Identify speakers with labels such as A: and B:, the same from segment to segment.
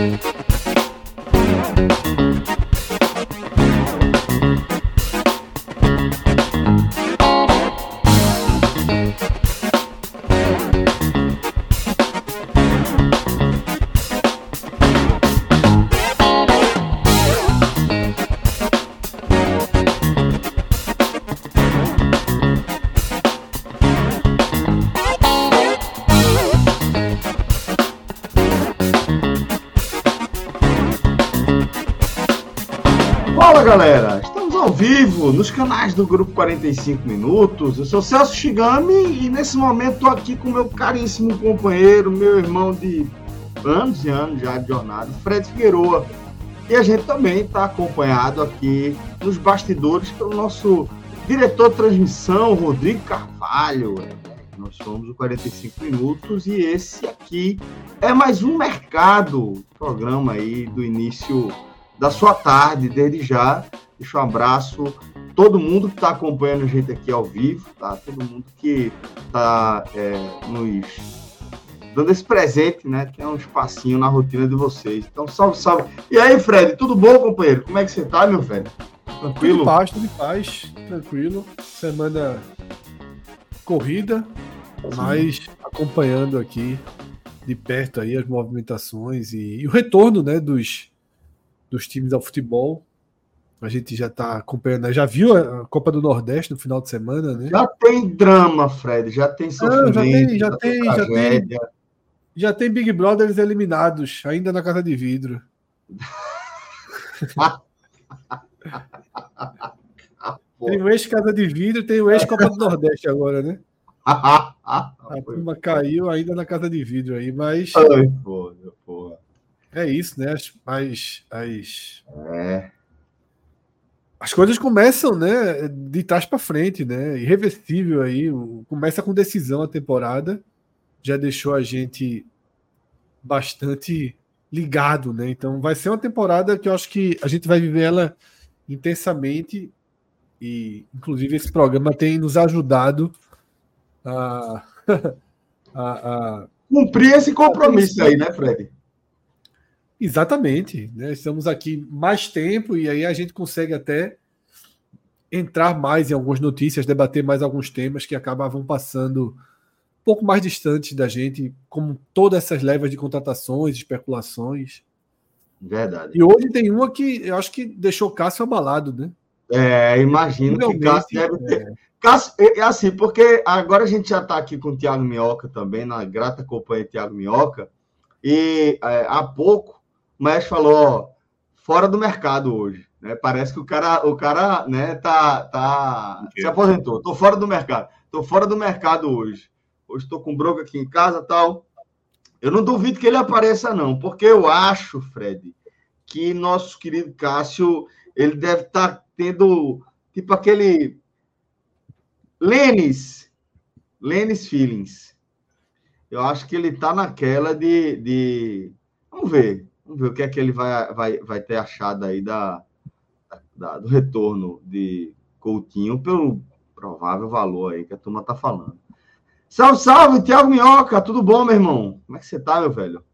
A: Fala canais do Grupo 45 Minutos. Eu sou Celso Shigami e nesse momento estou aqui com meu caríssimo companheiro, meu irmão de anos e anos já de jornada, Fred Figueroa. E a gente também está acompanhado aqui nos bastidores pelo nosso diretor de transmissão, Rodrigo Carvalho. Nós somos o 45 Minutos e esse aqui é mais um mercado, programa aí do início da sua tarde, desde já. Deixa um abraço todo mundo que está acompanhando a gente aqui ao vivo, tá? Todo mundo que está é, nos dando esse presente, né? Que é um espacinho na rotina de vocês. Então, salve, salve. E aí, Fred, tudo bom, companheiro? Como é que você tá, meu Fred?
B: Tranquilo? Tudo em paz, tudo em paz, tranquilo. Semana corrida, Sim. mas acompanhando aqui de perto aí as movimentações e, e o retorno, né, dos dos times ao futebol. A gente já está acompanhando, já viu a Copa do Nordeste no final de semana, né?
A: Já tem drama, Fred, já tem
B: sofrimento, já tem, já, já tem, já tem, já tem Big Brothers eliminados, ainda na casa de vidro. tem o ex-casa de vidro, tem o ex-Copa do Nordeste agora, né? a turma caiu ainda na casa de vidro aí, mas. Ai, porra, porra. É isso, né? As, as, as, é. As coisas começam, né? De trás para frente, né? Irreversível aí. Começa com decisão a temporada. Já deixou a gente bastante ligado, né? Então vai ser uma temporada que eu acho que a gente vai viver ela intensamente e inclusive esse programa tem nos ajudado a,
A: a, a cumprir esse compromisso aí, né, Fred?
B: Exatamente. Né? Estamos aqui mais tempo e aí a gente consegue até entrar mais em algumas notícias, debater mais alguns temas que acabavam passando um pouco mais distantes da gente, como todas essas levas de contratações, especulações.
A: Verdade.
B: E hoje tem uma que eu acho que deixou Cássio abalado, né?
A: É, imagino que Cássio deve ter. É... Cássio, é assim, porque agora a gente já está aqui com o Thiago Minhoca também, na grata companhia Thiago Minhoca, e é, há pouco mas falou, ó, fora do mercado hoje. Né? Parece que o cara, o cara né, tá, tá, se aposentou. Tô fora do mercado. Tô fora do mercado hoje. Hoje estou com bronca aqui em casa tal. Eu não duvido que ele apareça, não, porque eu acho, Fred, que nosso querido Cássio ele deve estar tá tendo tipo aquele Lênis, Lênis Feelings. Eu acho que ele está naquela de, de. Vamos ver. Vamos ver o que é que ele vai, vai, vai ter achado aí da, da, do retorno de Coutinho pelo provável valor aí que a turma tá falando. Salve, salve, Thiago Minhoca, tudo bom, meu irmão? Como é que você tá, meu velho?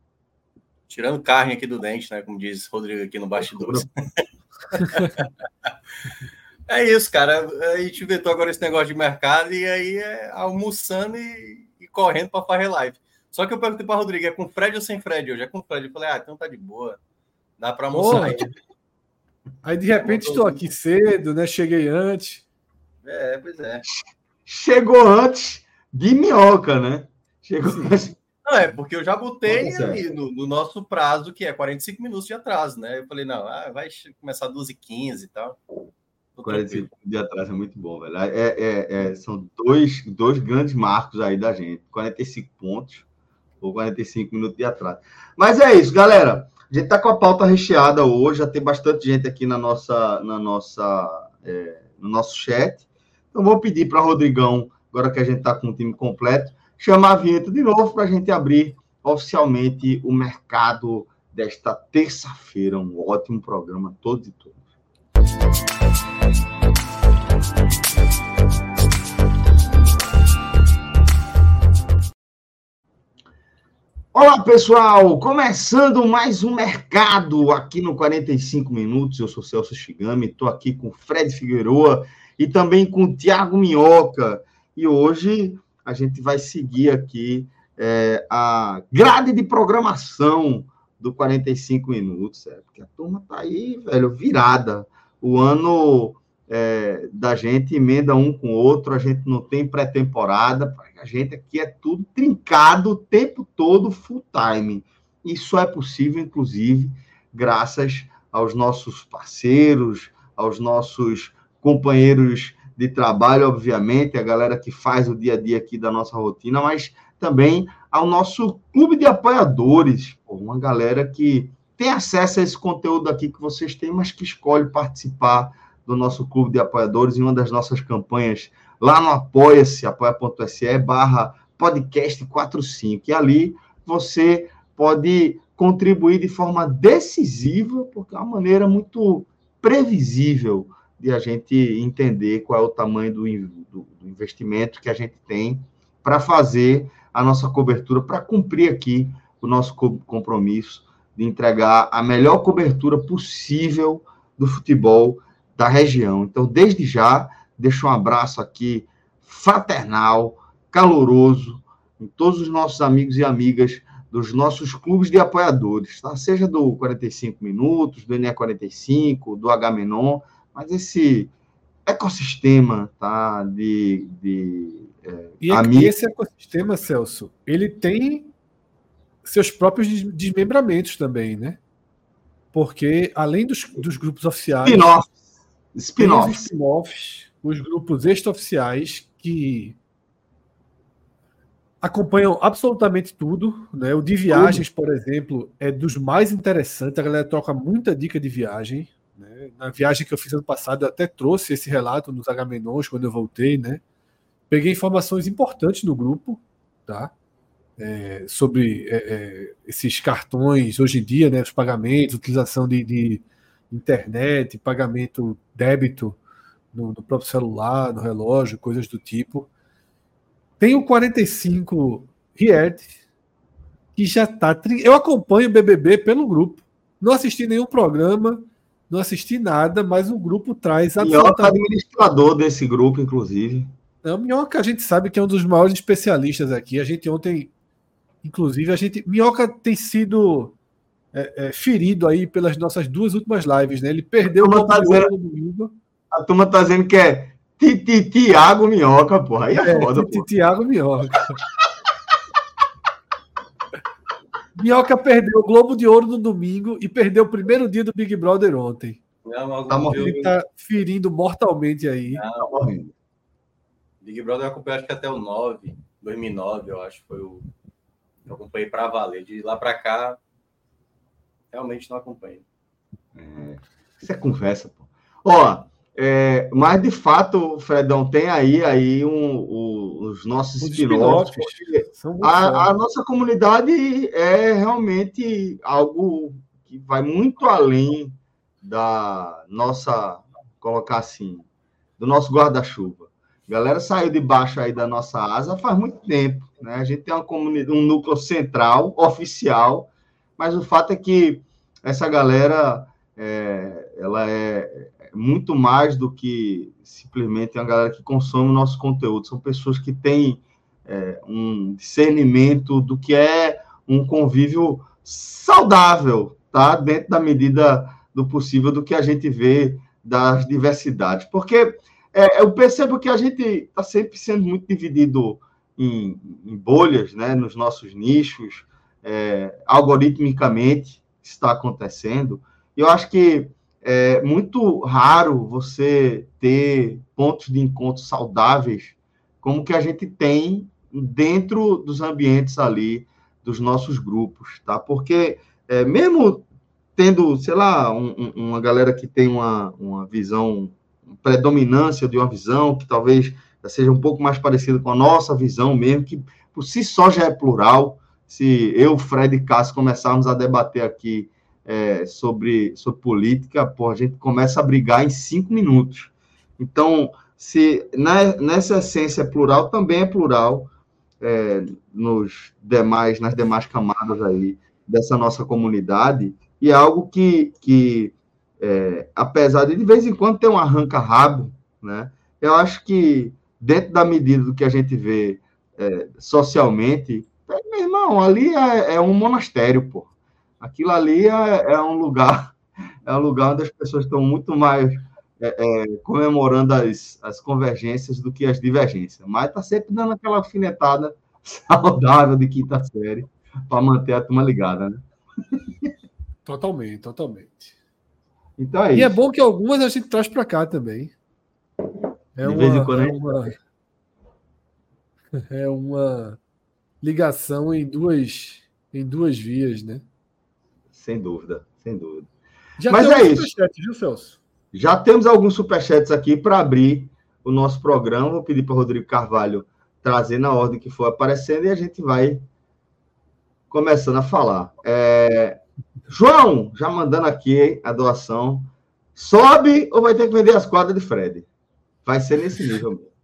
C: Tirando carne aqui do dente, né? Como diz Rodrigo aqui no bastidor. é isso, cara. A gente inventou agora esse negócio de mercado e aí é almoçando e, e correndo para fazer live. Só que eu perguntei para Rodrigo, é com Fred ou sem Fred? Hoje é com Fred. Eu falei, ah, então tá de boa. Dá para almoçar. Aí.
B: aí, de repente, estou aqui cedo, né? Cheguei antes.
C: É, pois é.
A: Chegou antes de minhoca, né? Chegou
C: antes. Não, é porque eu já botei ali no, no, nosso prazo, que é 45 minutos de atraso, né? Eu falei, não, ah, vai começar 12h15 e tal.
A: 45 de atrás é muito bom, velho. É, é, é, são dois, dois grandes marcos aí da gente. 45 pontos ou 45 minutos de atraso. Mas é isso, galera. A gente tá com a pauta recheada hoje, já tem bastante gente aqui na nossa, na nossa, é, no nosso chat. Então vou pedir para Rodrigão, agora que a gente está com o time completo, chamar a vinheta de novo para a gente abrir oficialmente o mercado desta terça-feira. Um ótimo programa, todos e todos. Olá, pessoal! Começando mais um mercado aqui no 45 Minutos. Eu sou Celso Shigami, estou aqui com Fred Figueroa e também com Tiago Minhoca. E hoje a gente vai seguir aqui é, a grade de programação do 45 Minutos, é, porque a turma tá aí, velho, virada. O ano é, da gente emenda um com o outro, a gente não tem pré-temporada, a gente aqui é tudo trincado o tempo todo, full time. Isso é possível, inclusive, graças aos nossos parceiros, aos nossos companheiros de trabalho, obviamente, a galera que faz o dia a dia aqui da nossa rotina, mas também ao nosso clube de apoiadores, uma galera que tem acesso a esse conteúdo aqui que vocês têm, mas que escolhe participar do nosso clube de apoiadores em uma das nossas campanhas lá no apoia-se, apoia.se barra podcast 45. E ali você pode contribuir de forma decisiva, porque é uma maneira muito previsível de a gente entender qual é o tamanho do, do, do investimento que a gente tem para fazer a nossa cobertura, para cumprir aqui o nosso compromisso de entregar a melhor cobertura possível do futebol da região. Então, desde já, deixo um abraço aqui fraternal, caloroso, em todos os nossos amigos e amigas dos nossos clubes de apoiadores, tá? Seja do 45 Minutos, do NE 45, do H-Menon, mas esse ecossistema, tá? De, de
B: é, e amigos... esse ecossistema, Celso, ele tem seus próprios desmembramentos também, né? Porque além dos, dos grupos oficiais,
A: Spin-offs.
B: Spin-offs, os grupos extraoficiais que acompanham absolutamente tudo. Né? O de viagens, por exemplo, é dos mais interessantes. A galera troca muita dica de viagem. Né? Na viagem que eu fiz ano passado, eu até trouxe esse relato nos Agamenons quando eu voltei. Né? Peguei informações importantes no grupo, tá? É, sobre é, é, esses cartões hoje em dia, né? Os pagamentos, utilização de, de internet, pagamento débito no, no, próprio celular, no relógio, coisas do tipo. Tem o 45 Ried, que já está. Eu acompanho o BBB pelo grupo. Não assisti nenhum programa, não assisti nada, mas o grupo traz.
A: Minhoca é administrador desse grupo, inclusive.
B: Não, Minhoca a gente sabe que é um dos maiores especialistas aqui. A gente ontem, inclusive, a gente. Minhoca tem sido é, é, ferido aí pelas nossas duas últimas lives, né? Ele perdeu o
A: tá dizendo, no domingo. A turma tá dizendo que é Tiago Minhoca, porra. Aí é, é foda,
B: Tiago Minhoca. Minhoca perdeu o Globo de Ouro no domingo e perdeu o primeiro dia do Big Brother ontem. Não, tá morrendo. Ele tá ferindo mortalmente aí. Não, tá morrendo.
C: Big Brother eu acompanhei acho que até o 9, 2009, eu acho, foi o eu acompanhei para valer. De lá para cá, realmente não acompanho.
A: É, isso é conversa, pô. Ó, é, mas de fato, Fredão, tem aí, aí um, um os nossos spin-offs. A, a, nossa comunidade é realmente algo que vai muito além da nossa, colocar assim, do nosso guarda-chuva. A galera saiu debaixo aí da nossa asa faz muito tempo. Né? A gente tem uma comunidade, um núcleo central, oficial, mas o fato é que essa galera é, ela é muito mais do que simplesmente uma galera que consome o nosso conteúdo. São pessoas que têm é, um discernimento do que é um convívio saudável, tá? Dentro da medida do possível do que a gente vê das diversidades. Porque é, eu percebo que a gente está sempre sendo muito dividido em, em, bolhas, né? Nos nossos nichos, é, algoritmicamente está acontecendo. Eu acho que é muito raro você ter pontos de encontro saudáveis como que a gente tem dentro dos ambientes ali dos nossos grupos, tá? Porque é, mesmo tendo, sei lá, um, uma galera que tem uma, uma visão, uma predominância de uma visão que talvez seja um pouco mais parecida com a nossa visão mesmo, que por si só já é plural. Se eu, Fred e Cássio começarmos a debater aqui é, sobre, sobre política, pô, a gente começa a brigar em cinco minutos. Então, se nessa essência plural, também é plural é, nos demais, nas demais camadas aí dessa nossa comunidade, e é algo que, que é, apesar de de vez em quando ter um arranca-rabo, né, eu acho que dentro da medida do que a gente vê é, socialmente, é, irmão, ali é, é, um monastério, pô. Aquilo ali é, é, um lugar, é um lugar onde as pessoas estão muito mais é, é, comemorando as, as convergências do que as divergências. Mas está sempre dando aquela alfinetada saudável de quinta série para manter a turma ligada, né?
B: Totalmente, totalmente.
A: Então é
B: e
A: isso.
B: é bom que algumas a gente traz para cá também. É de uma, vez em quando é uma, é uma ligação em duas em duas vias, né?
A: Sem dúvida, sem dúvida.
B: Já Mas é isso. Viu, Celso?
A: Já temos alguns superchats aqui para abrir o nosso programa. Vou pedir para o Rodrigo Carvalho trazer na ordem que for aparecendo e a gente vai começando a falar. É... João, já mandando aqui a doação. Sobe ou vai ter que vender as quadras de Fred? Vai ser nesse nível mesmo.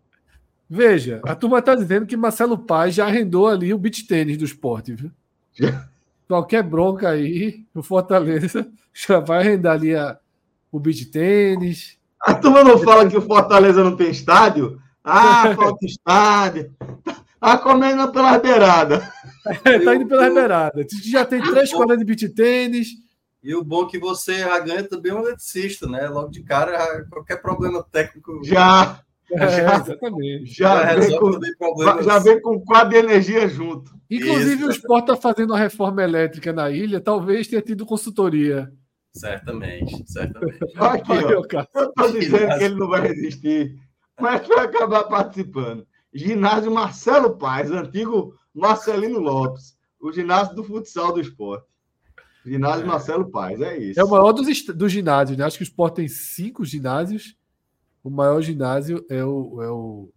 B: Veja, a turma está dizendo que Marcelo Paz já arrendou ali o beat tênis do esporte, viu? Qualquer bronca aí, o Fortaleza já vai arrendar ali a, o beat tênis.
A: A turma não fala que o Fortaleza não tem estádio? Ah, falta estádio. Tá comendo pela beirada.
B: É, tá indo pela beirada. Já tem três quadras de beat tênis.
C: E o bom é que você já ganha também um eletricista, né? Logo de cara, qualquer problema técnico.
A: Já!
B: É, já, exatamente.
A: Já, já, vem com, já vem com quadro de energia junto.
B: Inclusive, Isso. o Sport está fazendo uma reforma elétrica na ilha, talvez tenha tido consultoria.
C: Certamente, certamente.
A: Aqui, ó, eu estou dizendo que ele não vai resistir, mas vai acabar participando. Ginásio Marcelo Paz, antigo Marcelino Lopes, o ginásio do futsal do esporte. Ginásio é. Marcelo Paz, é isso.
B: É o maior dos, dos ginásios, né? Acho que o esporte tem cinco ginásios. O maior ginásio é o, é o,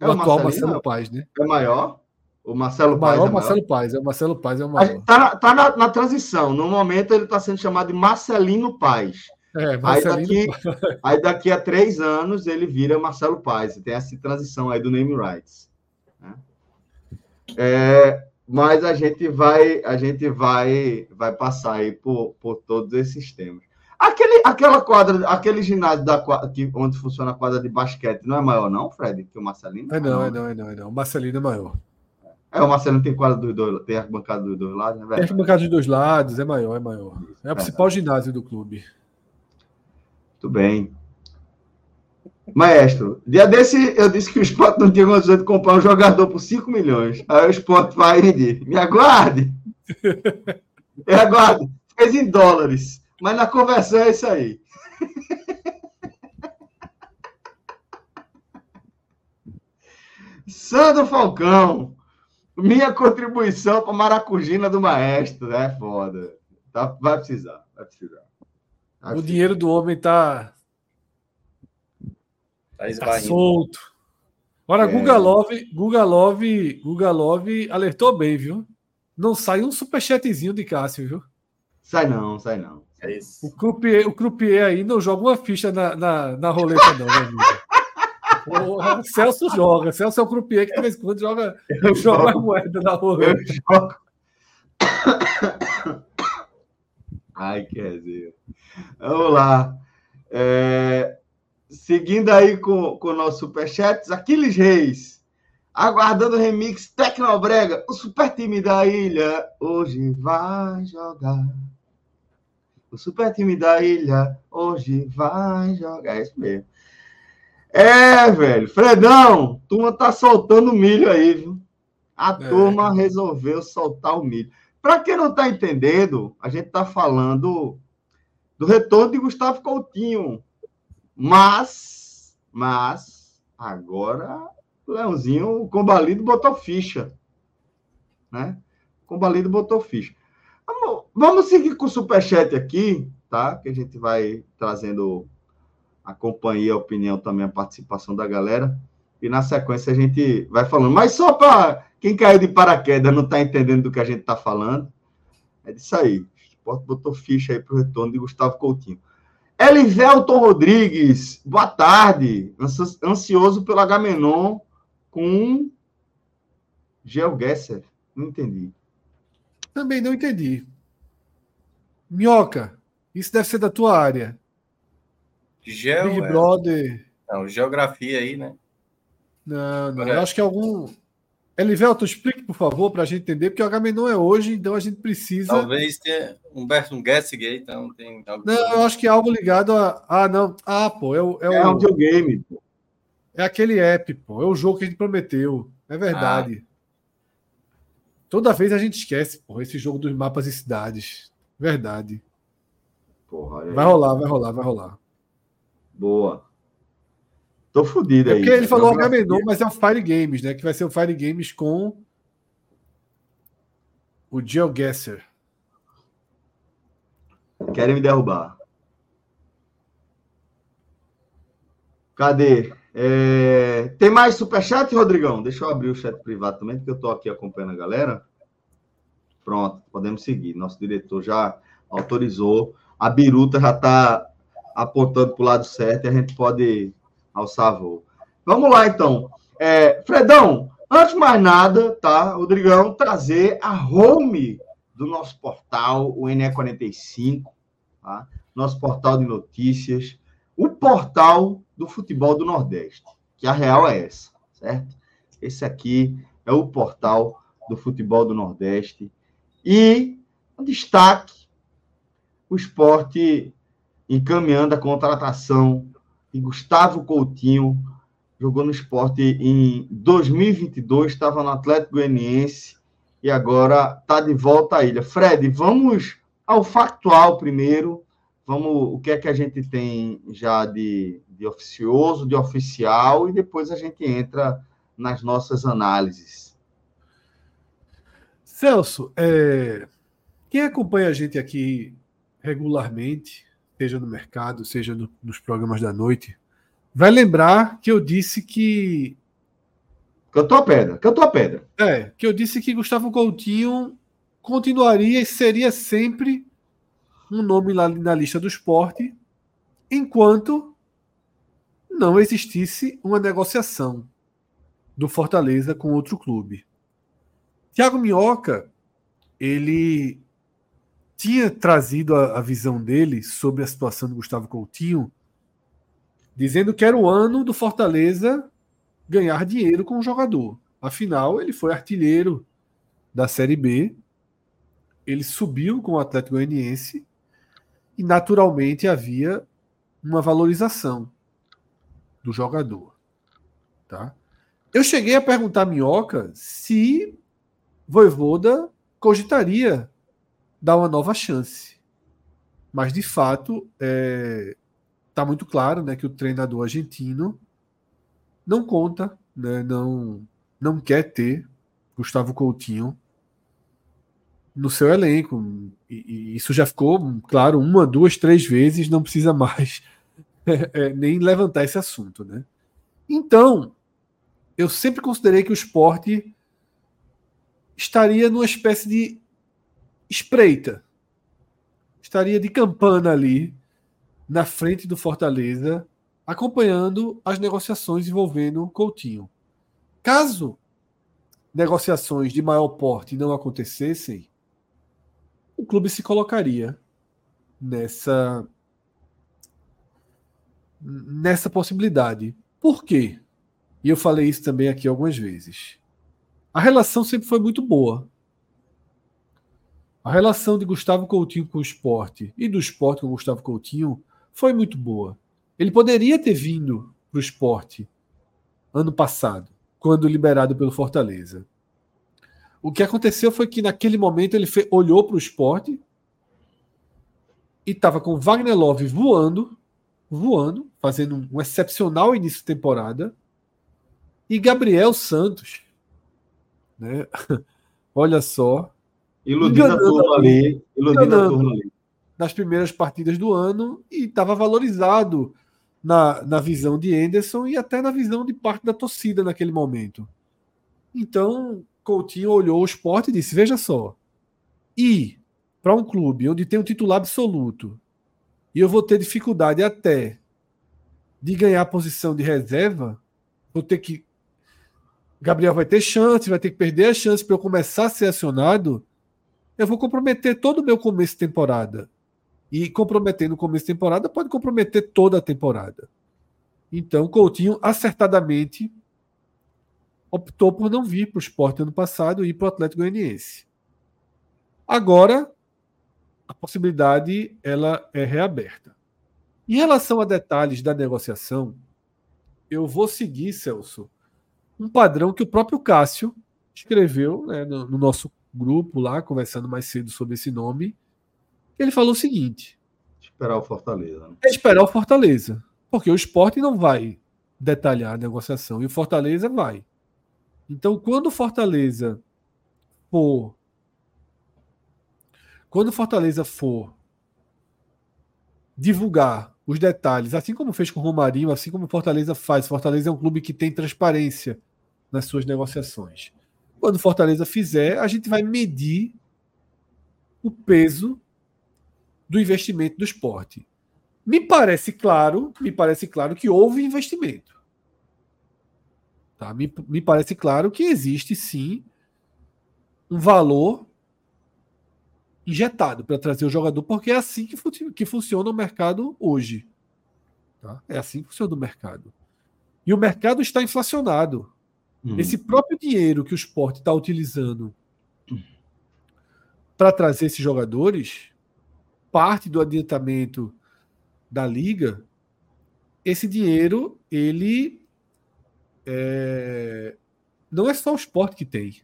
A: é o, o atual Marcelo Paz, né? É maior? O Marcelo o maior,
B: Paz. É Marcelo Paz, é o Marcelo Paz, é o maior.
A: Está tá na, na, transição. No momento ele está sendo chamado de Marcelino Paz.
B: É, Marcelino
A: aí, daqui, aí daqui a três anos ele vira Marcelo Paz. Tem essa transição aí do name rights. Né? É, mas a gente vai, a gente vai, vai passar aí por, por todos esses temas. Aquele, aquela quadra, aquele ginásio da que, onde funciona a quadra de basquete não é maior, não, Fred? Que o Marcelino?
B: É não, é não, é não, é não. O Marcelino é maior.
A: É, o Marcelo tem quadra dos dois, tem arquibancada dos dois lados, né?
B: Tem arquibancada dos dois lados, é maior, é maior. É o principal ginásio do clube.
A: Muito bem. Maestro, dia desse eu disse que o esporte não tinha condições de comprar um jogador por 5 milhões. Aí o esporte vai e diz: me aguarde. Me aguarde. Fez em dólares. Mas na conversão é isso aí. Sandro Falcão, minha contribuição para a Maracujina do Maestro. É foda. Tá, vai precisar, vai precisar.
B: Vai o precisar. dinheiro do homem tá, tá, tá solto. Agora, é. Guga Love, Guga Love, Guga Love alertou bem, viu? Não sai um superchatzinho de Cássio, viu?
A: Sai não, sai não.
B: É isso. O croupier, o croupier aí não joga uma ficha na, na, na roleta, não, meu amigo. O Celso joga. Celso é o croupier que de vez em quando joga, joga moeda na rua. Eu jogo.
A: Ai, que resenha. Vamos lá. É, seguindo aí com, com o nosso superchat, Aquiles Reis. Aguardando o remix Tecnobrega. O super time da ilha hoje vai jogar. O super time da ilha hoje vai jogar. É isso mesmo. É, velho. Fredão, turma tá soltando milho aí, viu? A é. turma resolveu soltar o milho. Para quem não tá entendendo, a gente tá falando do retorno de Gustavo Coutinho. Mas, mas, agora o Leãozinho, o Combalido botou ficha. Né? O Combalido botou ficha. Vamos, seguir com o superchat aqui, tá? Que a gente vai trazendo a companhia, a opinião também, a participação da galera. E na sequência a gente vai falando. Mas só para quem caiu de paraquedas não está entendendo do que a gente está falando, é disso aí. Botou ficha aí para o retorno de Gustavo Coutinho. Elivelton Rodrigues, boa tarde. Ansioso pelo Agamenon com GeoGuessr. Não entendi.
B: Também não entendi. Minhoca, isso deve ser da tua área.
C: Geo,
B: Big é... Brother.
C: Não, geografia aí, né?
B: Não, não. Eu acho que é algum. Elivelto, explique, por favor, para a gente entender, porque o Agamenon é hoje, então a gente precisa.
C: Talvez tenha Humberto um Gessig aí, então tem.
B: Algo não, eu acho que é algo ligado a. Ah, não. Ah, pô, é o. É, é
A: o... um videogame, pô.
B: É aquele app, pô. É o jogo que a gente prometeu. É verdade. Ah. Toda vez a gente esquece, pô, esse jogo dos mapas e cidades. Verdade. Porra, vai rolar, vai rolar, vai rolar.
A: Boa. Tô fodido é aí.
B: Porque ele falou Agamenon, mas é o Fire Games, né? Que vai ser o Fire Games com o GeoGuessr.
A: Querem me derrubar. Cadê? É... Tem mais superchat, Rodrigão? Deixa eu abrir o chat privado também, porque eu estou aqui acompanhando a galera. Pronto, podemos seguir. Nosso diretor já autorizou. A biruta já está apontando para o lado certo e a gente pode alçar voo. Vamos lá, então. É, Fredão, antes de mais nada, tá, Rodrigão, trazer a home do nosso portal, o NE45, tá? nosso portal de notícias, o portal do futebol do Nordeste, que a real é essa, certo? Esse aqui é o portal do futebol do Nordeste. E um destaque: o esporte encaminhando a contratação de Gustavo Coutinho, jogou no esporte em 2022, estava no Atlético Goianiense e agora está de volta à ilha. Fred, vamos ao factual primeiro. Vamos, o que é que a gente tem já de, de oficioso, de oficial, e depois a gente entra nas nossas análises.
B: Celso, é, quem acompanha a gente aqui regularmente, seja no mercado, seja no, nos programas da noite, vai lembrar que eu disse que.
A: Cantou a pedra, cantou a pedra.
B: É, que eu disse que Gustavo Coutinho continuaria e seria sempre um nome lá na lista do esporte, enquanto não existisse uma negociação do Fortaleza com outro clube. Tiago Minhoca, ele tinha trazido a, a, visão dele sobre a situação do Gustavo Coutinho, dizendo que era o ano do Fortaleza ganhar dinheiro com o jogador. Afinal, ele foi artilheiro da Série B, ele subiu com o Atlético Goianiense e naturalmente havia uma valorização do jogador, tá? Eu cheguei a perguntar a Minhoca se Voivoda cogitaria dar uma nova chance. Mas, de fato, está é, tá muito claro né, que o treinador argentino não conta, né, não, não quer ter Gustavo Coutinho no seu elenco. E, e, isso já ficou claro uma, duas, três vezes, não precisa mais é, é, nem levantar esse assunto. Né? Então, eu sempre considerei que o esporte estaria numa espécie de espreita. Estaria de campana ali, na frente do Fortaleza, acompanhando as negociações envolvendo Coutinho. Caso negociações de maior porte não acontecessem, o clube se colocaria nessa nessa possibilidade. Por quê? E eu falei isso também aqui algumas vezes. A relação sempre foi muito boa. A relação de Gustavo Coutinho com o esporte e do esporte com o Gustavo Coutinho foi muito boa. Ele poderia ter vindo para o esporte ano passado, quando liberado pelo Fortaleza. O que aconteceu foi que naquele momento ele olhou para o esporte e estava com Wagner Love voando, voando, fazendo um excepcional início de temporada, e Gabriel Santos, né? Olha só.
A: Iludindo a turma ali, iludindo a turma ali.
B: Nas primeiras partidas do ano e estava valorizado na, na visão de Anderson e até na visão de parte da torcida naquele momento. Então, Coutinho olhou o esporte e disse: Veja só, e para um clube onde tem um titular absoluto e eu vou ter dificuldade até de ganhar a posição de reserva, vou ter que. Gabriel vai ter chance, vai ter que perder a chance para eu começar a ser acionado. Eu vou comprometer todo o meu começo de temporada. E comprometer no começo de temporada pode comprometer toda a temporada. Então, Coutinho acertadamente optou por não vir para o esporte ano passado e ir para o Atlético Goianiense. Agora, a possibilidade ela é reaberta. Em relação a detalhes da negociação, eu vou seguir, Celso, um padrão que o próprio Cássio escreveu né, no, no, nosso grupo lá, conversando mais cedo sobre esse nome. Ele falou o seguinte:
A: esperar o Fortaleza. Né?
B: É esperar o Fortaleza. Porque o esporte não vai detalhar a negociação e o Fortaleza vai. Então, quando o Fortaleza for. Quando o Fortaleza for divulgar os detalhes, assim como fez com o Romarinho, assim como o Fortaleza faz. Fortaleza é um clube que tem transparência nas suas negociações. Quando Fortaleza fizer, a gente vai medir o peso do investimento do esporte. Me parece claro, me parece claro que houve investimento. Tá? Me, me parece claro que existe sim um valor injetado para trazer o jogador, porque é assim que, fu que funciona o mercado hoje. Tá? É assim que funciona o mercado. E o mercado está inflacionado. Uhum. Esse próprio dinheiro que o esporte está utilizando para trazer esses jogadores, parte do adiantamento da liga, esse dinheiro, ele é, não é só o esporte que tem.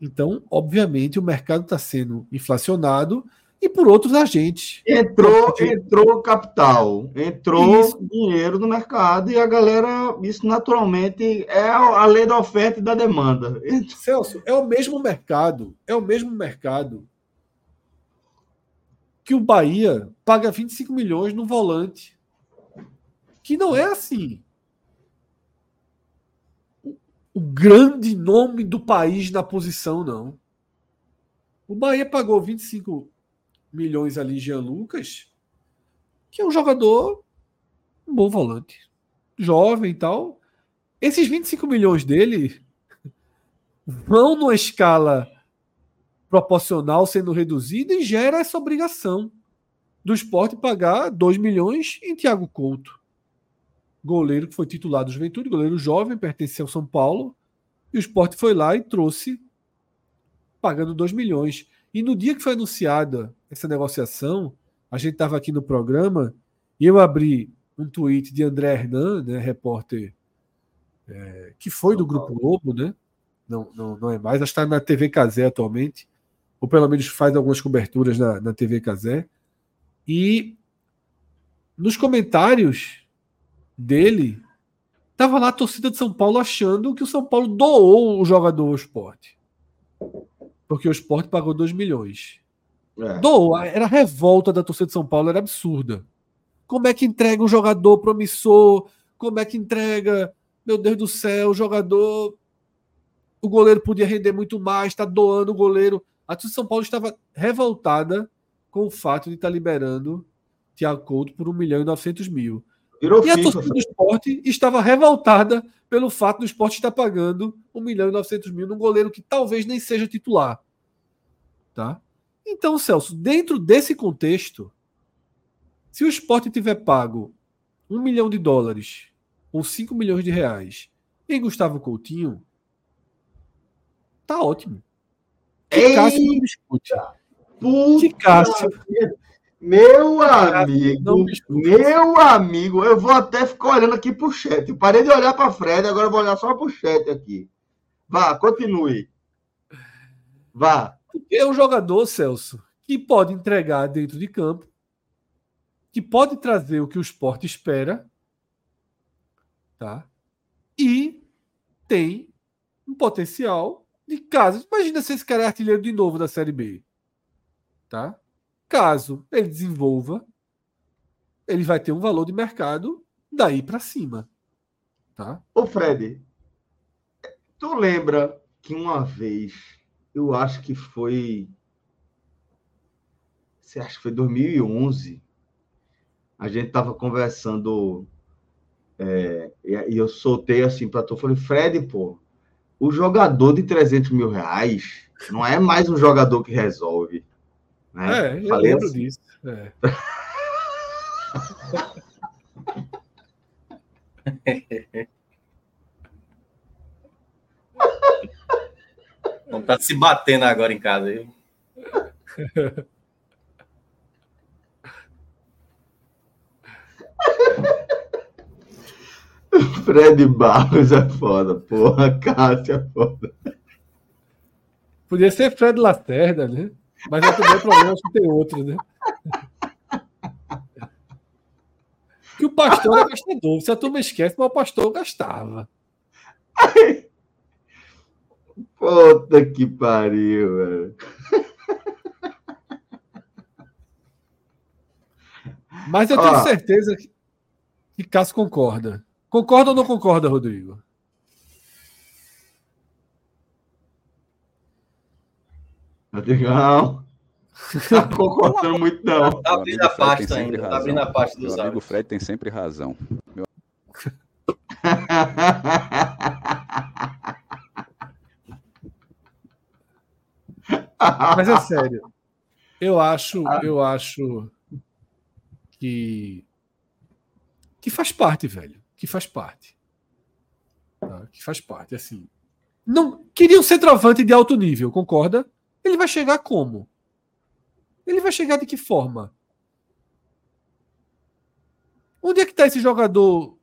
B: Então, obviamente, o mercado está sendo inflacionado e por outros agentes.
A: Entrou, entrou capital, entrou isso. dinheiro no mercado e a galera, isso naturalmente é a lei da oferta e da demanda.
B: Celso, é o mesmo mercado, é o mesmo mercado que o Bahia paga 25 milhões no volante. Que não é assim. O grande nome do país na posição, não. O Bahia pagou 25 milhões ali, Jean Lucas, que é um jogador, um bom volante, jovem e tal. Esses 25 milhões dele vão numa escala proporcional sendo reduzida e gera essa obrigação do esporte pagar 2 milhões em Thiago Couto. Goleiro que foi titular do Juventude, goleiro jovem, pertencia ao São Paulo, e o esporte foi lá e trouxe pagando 2 milhões. E no dia que foi anunciada essa negociação, a gente estava aqui no programa e eu abri um tweet de André Hernan, né, repórter é, que foi do Grupo Globo, né? Não, não, não é mais, acho que está na TV Casé atualmente, ou pelo menos faz algumas coberturas na, na TV Casé. E nos comentários dele, estava lá a torcida de São Paulo achando que o São Paulo doou o jogador ao esporte. Porque o esporte pagou 2 milhões. É. Doou, era a revolta da torcida de São Paulo, era absurda. Como é que entrega um jogador promissor? Como é que entrega, meu Deus do céu, o jogador. O goleiro podia render muito mais, está doando o goleiro. A torcida de São Paulo estava revoltada com o fato de estar tá liberando Thiago Couto por 1 milhão e 900 mil. Virou e a torcida do esporte estava revoltada pelo fato do esporte estar pagando 1 milhão e 900 mil num goleiro que talvez nem seja titular. Tá? Então, Celso, dentro desse contexto, se o esporte tiver pago 1 milhão de dólares ou 5 milhões de reais em Gustavo Coutinho, tá ótimo.
A: Que Cássio não discute. Que Cássio. Meu amigo, meu amigo, eu vou até ficar olhando aqui pro chat. Eu parei de olhar para Fred, agora eu vou olhar só pro chat aqui. Vá, continue. Vá.
B: É um jogador, Celso, que pode entregar dentro de campo que pode trazer o que o esporte espera, tá? E tem um potencial de caso. Imagina se esse cara é artilheiro de novo da Série B, tá? Caso ele desenvolva, ele vai ter um valor de mercado daí para cima, tá?
A: Ô Fred, tu lembra que uma vez, eu acho que foi você acha que foi 2011, a gente estava conversando é, e eu soltei assim para tu, falei, Fred, pô, o jogador de 300 mil reais não é mais um jogador que resolve.
B: Né? É, eu falei lembro assim. disso. É.
C: Vamos tá se batendo agora em casa, viu?
A: Fred Barros é foda, porra. Cássio é foda.
B: Podia ser Fred Lacerda, né? Mas é também problema que tem outro, né? Que o pastor é gastador. Se a turma esquece, mas o pastor gastava.
A: Puta que pariu, velho.
B: Mas eu tenho certeza que, que Cássio concorda. Concorda ou não concorda, Rodrigo?
A: Rodrigão. Tá concordando muito, não.
C: Tá abrindo a pasta ainda. Tá abrindo a pasta dos
D: Meu amigo Fred tem sempre razão. Meu...
B: Mas é sério. Eu acho, eu acho que que faz parte, velho que faz parte. Tá? Que faz parte, assim. Não queria um centroavante de alto nível, concorda? Ele vai chegar como? Ele vai chegar de que forma? Onde é que está esse jogador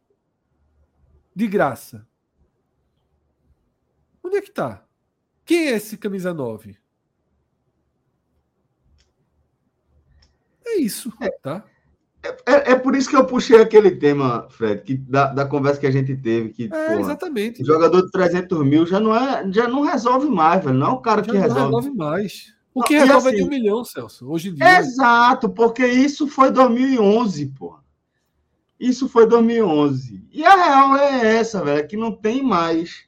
B: de graça? Onde é que está? Quem é esse camisa 9? É isso, é. tá?
A: É, é, por isso que eu puxei aquele tema, Fred, que, da, da conversa que a gente teve. Que,
B: é, porra, exatamente.
A: Jogador de 300 mil já não, é, já não resolve mais, velho. Não é o cara já que resolve. Não
B: resolve mais. O que não, resolve assim, é de um milhão, Celso, hoje em dia.
A: Exato, porque isso foi 2011, porra. Isso foi 2011. E a real é essa, velho, que não tem mais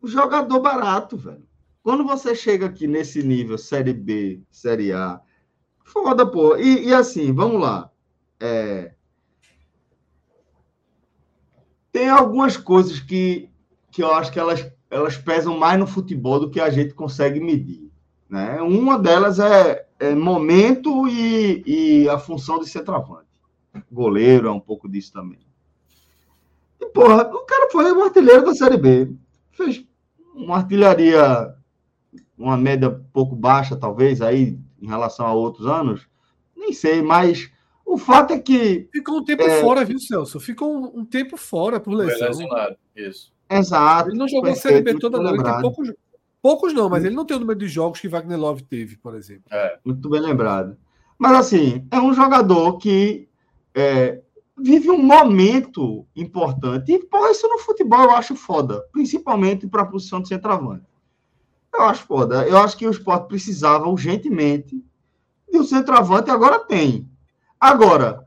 A: o jogador barato, velho. Quando você chega aqui nesse nível, Série B, Série A, Foda, pô. E, e assim, vamos lá. É... Tem algumas coisas que, que eu acho que elas, elas pesam mais no futebol do que a gente consegue medir. Né? Uma delas é, é momento e, e a função de centroavante. Goleiro é um pouco disso também. E, porra, o cara foi artilheiro da Série B. Fez uma artilharia, uma média pouco baixa, talvez, aí em relação a outros anos? Nem sei, mas o fato é que.
B: Ficou um tempo é... fora, viu, Celso? Ficou um, um tempo fora por lesão.
C: Isso.
A: Exato.
B: Ele não jogou a Série B toda, não. Ele tem poucos, poucos não, mas ele não tem o número de jogos que Wagner Love teve, por exemplo.
A: É. Muito bem lembrado. Mas, assim, é um jogador que é, vive um momento importante. E, pô, isso no futebol eu acho foda. Principalmente para a posição de centroavante. Eu acho foda. Eu acho que o esporte precisava urgentemente de um centroavante, agora tem. Agora,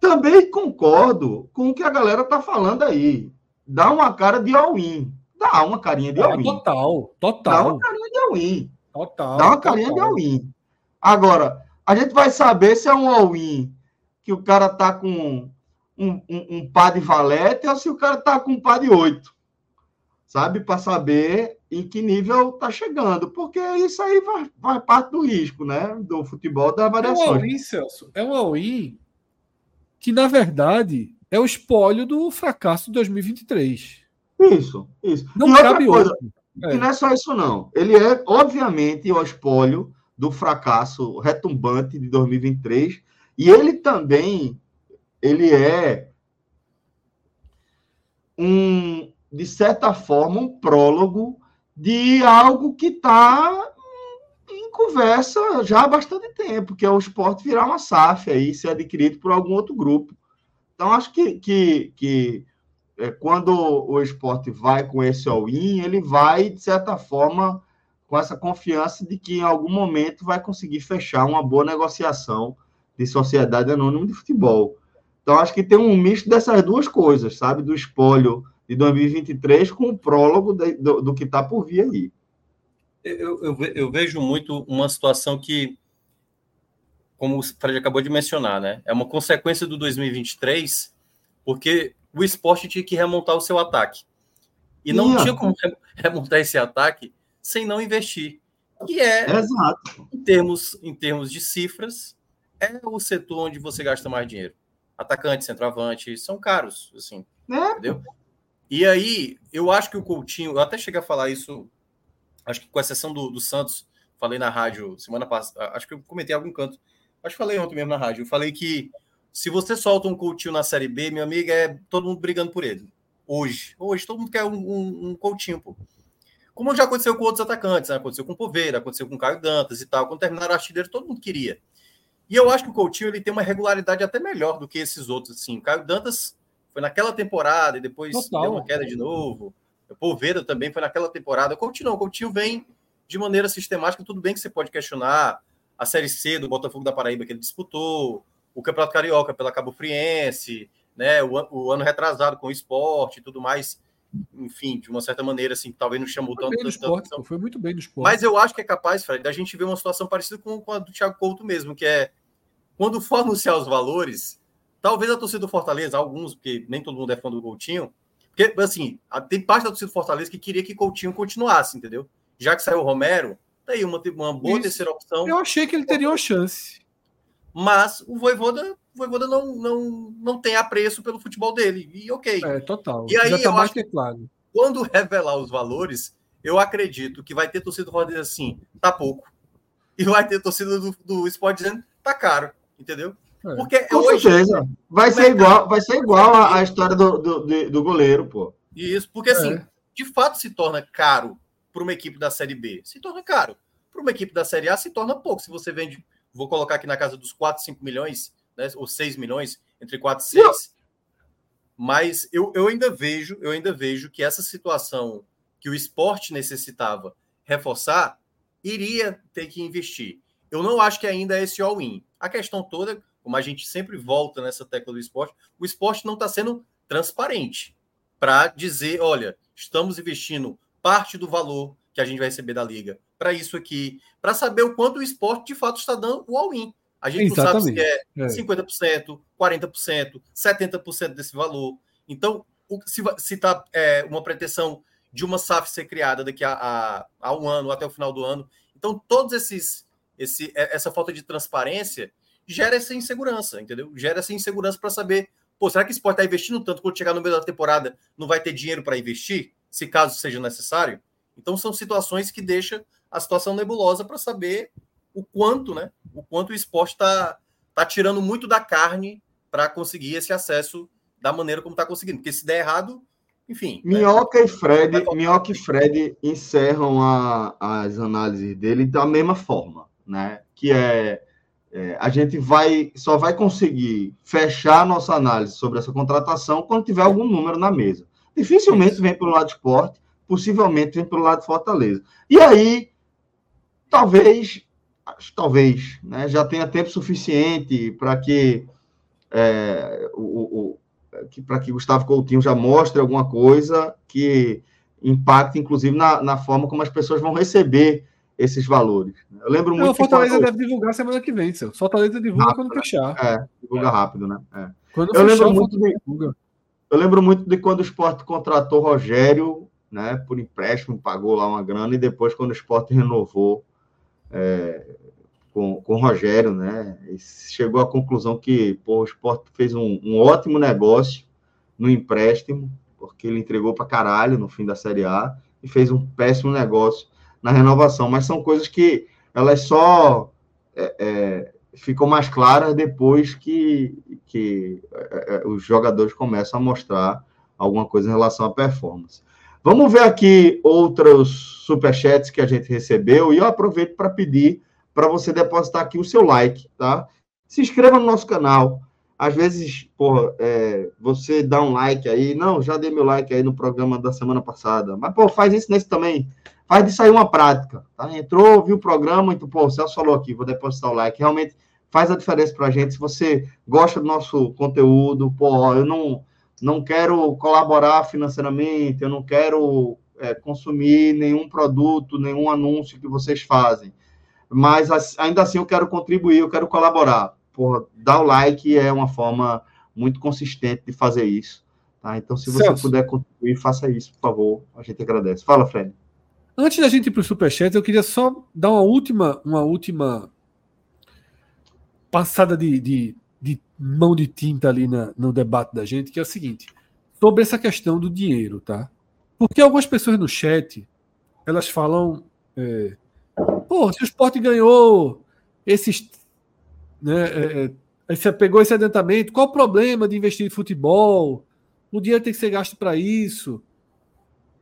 A: também concordo com o que a galera tá falando aí. Dá uma cara de all-in. Dá uma carinha de all-in.
B: Total, total.
A: Dá uma carinha de all-in.
B: Total.
A: Dá uma carinha total. de all-in. Agora, a gente vai saber se é um all-in que o cara tá com um, um, um par de valete ou se o cara tá com um par de oito. Sabe? Para saber em que nível está chegando, porque isso aí vai, vai, parte do risco, né? Do futebol da variação. É um
B: all Celso. É um all que, na verdade, é o espólio do fracasso de 2023.
A: Isso, isso.
B: Não e cabe
A: outra coisa, é. não é só isso, não. Ele é, obviamente, o espólio do fracasso retumbante de 2023, e ele também ele é um, de certa forma, um prólogo de algo que está em conversa já há bastante tempo, que é o esporte virar uma SAF aí, ser adquirido por algum outro grupo. Então, acho que, que, que é, quando o esporte vai com esse all-in, ele vai, de certa forma, com essa confiança de que em algum momento vai conseguir fechar uma boa negociação de sociedade anônima de futebol. Então, acho que tem um misto dessas duas coisas, sabe? Do espólio de 2023 com o prólogo de, do, do, que está por vir aí.
C: Eu, eu, eu, vejo muito uma situação que, como o Fred acabou de mencionar, né? É uma consequência do 2023, porque o esporte tinha que remontar o seu ataque. E não tinha como remontar esse ataque sem não investir. E é, Exato. Em, termos, em termos de cifras, é o setor onde você gasta mais dinheiro. Atacante, centroavante, são caros, assim, é. entendeu? E aí, eu acho que o Coutinho, eu até cheguei a falar isso, acho que com exceção do, do Santos, falei na rádio semana passada, acho que eu comentei em algum canto, acho que falei ontem mesmo na rádio, eu falei que se você solta um Coutinho na Série B, meu amigo, é todo mundo brigando por ele. Hoje. Hoje todo mundo quer um, um, um Coutinho, pô. Como já aconteceu com outros atacantes, né? aconteceu com o Poveira, aconteceu com o Caio Dantas e tal. Quando terminaram o artilheiro, todo mundo queria. E eu acho que o Coutinho ele tem uma regularidade até melhor do que esses outros. Assim. O Caio Dantas foi naquela temporada e depois Total. deu uma queda de novo. O Poveira também foi naquela temporada. O Coutinho não. O Coutinho vem de maneira sistemática. Tudo bem que você pode questionar a Série C do Botafogo da Paraíba que ele disputou, o Campeonato Carioca pela Cabo Friense, né, o, o, ano retrasado com o esporte e tudo mais, enfim, de uma certa maneira, assim, talvez não chamou foi tanto,
B: esporte, tanto Foi muito bem do esporte.
C: Mas eu acho que é capaz, Fred, da gente ver uma situação parecida com, com a do Thiago Couto mesmo, que é quando for anunciar os valores, talvez a torcida do Fortaleza, alguns, porque nem todo mundo é fã do Coutinho, porque, assim, tem parte da torcida do Fortaleza que queria que Coutinho continuasse, entendeu? Já que saiu o Romero, tá aí uma, uma boa Isso. terceira opção.
B: Eu achei que ele teria uma chance
C: mas o Voivoda, o Voivoda não, não, não tem apreço pelo futebol dele. E ok.
B: É, total.
C: E aí, Já tá mais que claro. Quando revelar os valores, eu acredito que vai ter torcida do Fortaleza assim, tá pouco. E vai ter torcida do, do Sport dizendo, tá caro. Entendeu?
A: É. Porque Com hoje, certeza. Vai ser igual, vai ser igual a, a história do, do, do, goleiro, pô.
C: Isso, porque assim, é. de fato se torna caro para uma equipe da Série B. Se torna caro. Para uma equipe da Série A se torna pouco. Se você vende vou colocar aqui na casa dos 4, 5 milhões, né, ou 6 milhões, entre 4 e 6. Mas eu, eu ainda vejo, eu ainda vejo que essa situação que o esporte necessitava reforçar, iria ter que investir. Eu não acho que ainda é esse all-in. A questão toda, como a gente sempre volta nessa tecla do esporte, o esporte não está sendo transparente para dizer, olha, estamos investindo parte do valor que a gente vai receber da liga para isso aqui, para saber o quanto o esporte de fato está dando o all-in. A gente Exatamente. não sabe se é, 50%, 40%, 70% desse valor. Então, se está é, uma pretensão de uma SAF ser criada daqui a, a, a, um ano, até o final do ano. Então, todos esses, esse, é, essa falta de transparência gera essa insegurança, entendeu? Gera essa insegurança para saber, pô, será que o esporte está investindo tanto quando chegar no meio da temporada não vai ter dinheiro para investir, se caso seja necessário? Então, são situações que deixam a situação nebulosa para saber o quanto, né? O quanto o esporte está tá tirando muito da carne para conseguir esse acesso da maneira como está conseguindo. Porque se der errado, enfim.
A: Né? Minhoca né? e Fred, Minhoca e Fred encerram a, as análises dele da mesma forma, né? Que é, é, a gente vai só vai conseguir fechar a nossa análise sobre essa contratação quando tiver algum número na mesa. Dificilmente vem pelo lado de esporte, possivelmente vem pelo lado de Fortaleza. E aí talvez, talvez, né, já tenha tempo suficiente para que, é, o, o que para que Gustavo Coutinho já mostre alguma coisa que impacte, inclusive, na, na forma como as pessoas vão receber esses valores. Eu lembro muito.
B: o Fortaleza deve divulgar semana que vem, seu. Fortaleza divulga rápido, quando fechar.
A: É, divulga é. rápido, né? É. Quando eu fechar, lembro muito de, divulga. Eu lembro muito de quando o esporte contratou Rogério, né, por empréstimo, pagou lá uma grana, e depois, quando o esporte renovou, é, com, com o Rogério, né? E chegou à conclusão que pô, o Sport fez um, um ótimo negócio no empréstimo, porque ele entregou para caralho no fim da Série A e fez um péssimo negócio na renovação. Mas são coisas que elas só é, é, ficam mais claras depois que, que é, é, os jogadores começam a mostrar alguma coisa em relação à performance. Vamos ver aqui outros superchats que a gente recebeu e eu aproveito para pedir para você depositar aqui o seu like, tá? Se inscreva no nosso canal. Às vezes, porra, é, você dá um like aí. Não, já dei meu like aí no programa da semana passada. Mas, pô, faz isso nesse também. Faz disso aí uma prática. Tá? Entrou, viu o programa, então, pô, o Celso falou aqui, vou depositar o like. Realmente faz a diferença para a gente. Se você gosta do nosso conteúdo, pô, eu não, não quero colaborar financeiramente, eu não quero é, consumir nenhum produto, nenhum anúncio que vocês fazem. Mas ainda assim eu quero contribuir, eu quero colaborar. Porra, dar o like é uma forma muito consistente de fazer isso. Tá? Então, se você Celso. puder contribuir, faça isso, por favor. A gente agradece. Fala, Fred.
B: Antes da gente ir para o Superchat, eu queria só dar uma última, uma última passada de, de, de mão de tinta ali na, no debate da gente, que é o seguinte: sobre essa questão do dinheiro, tá? Porque algumas pessoas no chat elas falam, é, pô, se o esporte ganhou esses né, é, é, você pegou esse adiantamento, qual o problema de investir em futebol? O dinheiro tem que ser gasto para isso.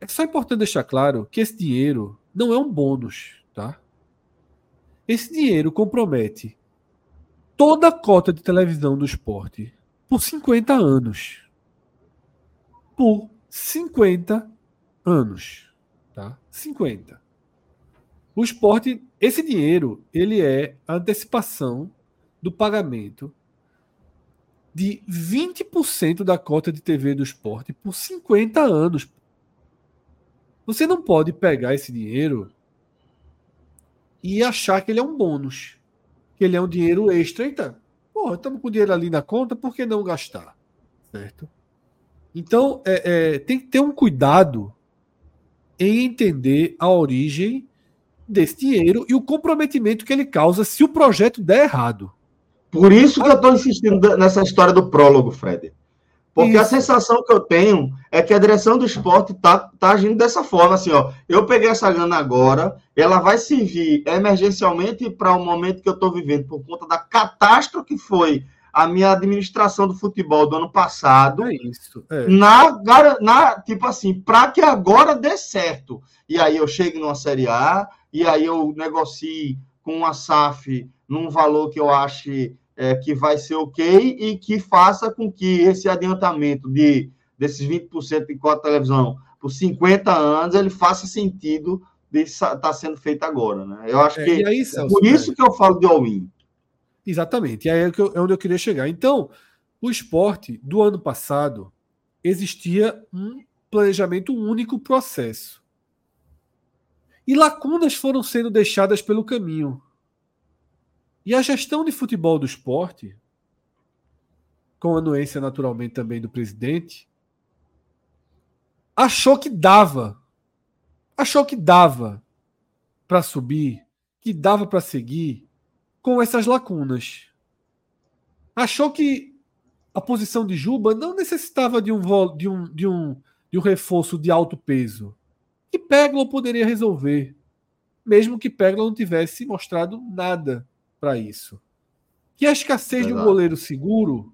B: É só importante deixar claro que esse dinheiro não é um bônus, tá? Esse dinheiro compromete toda a cota de televisão do esporte por 50 anos. Por 50 anos, tá? 50. O esporte, esse dinheiro, ele é a antecipação do pagamento de 20% da cota de TV do esporte por 50 anos. Você não pode pegar esse dinheiro e achar que ele é um bônus, que ele é um dinheiro extra. Eita, porra, estamos com o dinheiro ali na conta, por que não gastar? Certo? Então, é, é, tem que ter um cuidado em entender a origem desse dinheiro e o comprometimento que ele causa se o projeto der errado.
A: Por isso que eu estou insistindo nessa história do prólogo, Fred. Porque isso. a sensação que eu tenho é que a direção do esporte está tá agindo dessa forma, assim, ó. Eu peguei essa grana agora, ela vai servir emergencialmente para o momento que eu estou vivendo por conta da catástrofe que foi a minha administração do futebol do ano passado.
B: É isso. É.
A: Na, na, tipo assim, para que agora dê certo. E aí eu chego numa Série A, e aí eu negocie com a SAF num valor que eu ache é, que vai ser ok e que faça com que esse adiantamento de desses 20% de cota televisão por 50 anos ele faça sentido de estar tá sendo feito agora, né? Eu acho é, que aí, Celso, por isso que eu falo de all-in.
B: Exatamente, e aí é, é onde eu queria chegar. Então, o esporte do ano passado existia um planejamento único processo. E lacunas foram sendo deixadas pelo caminho. E a gestão de futebol do esporte, com anuência naturalmente também do presidente, achou que dava. Achou que dava para subir, que dava para seguir com essas lacunas. Achou que a posição de Juba não necessitava de um, de um, de um, de um reforço de alto peso. Que Peglo poderia resolver, mesmo que Peglo não tivesse mostrado nada para isso. Que a escassez de um goleiro seguro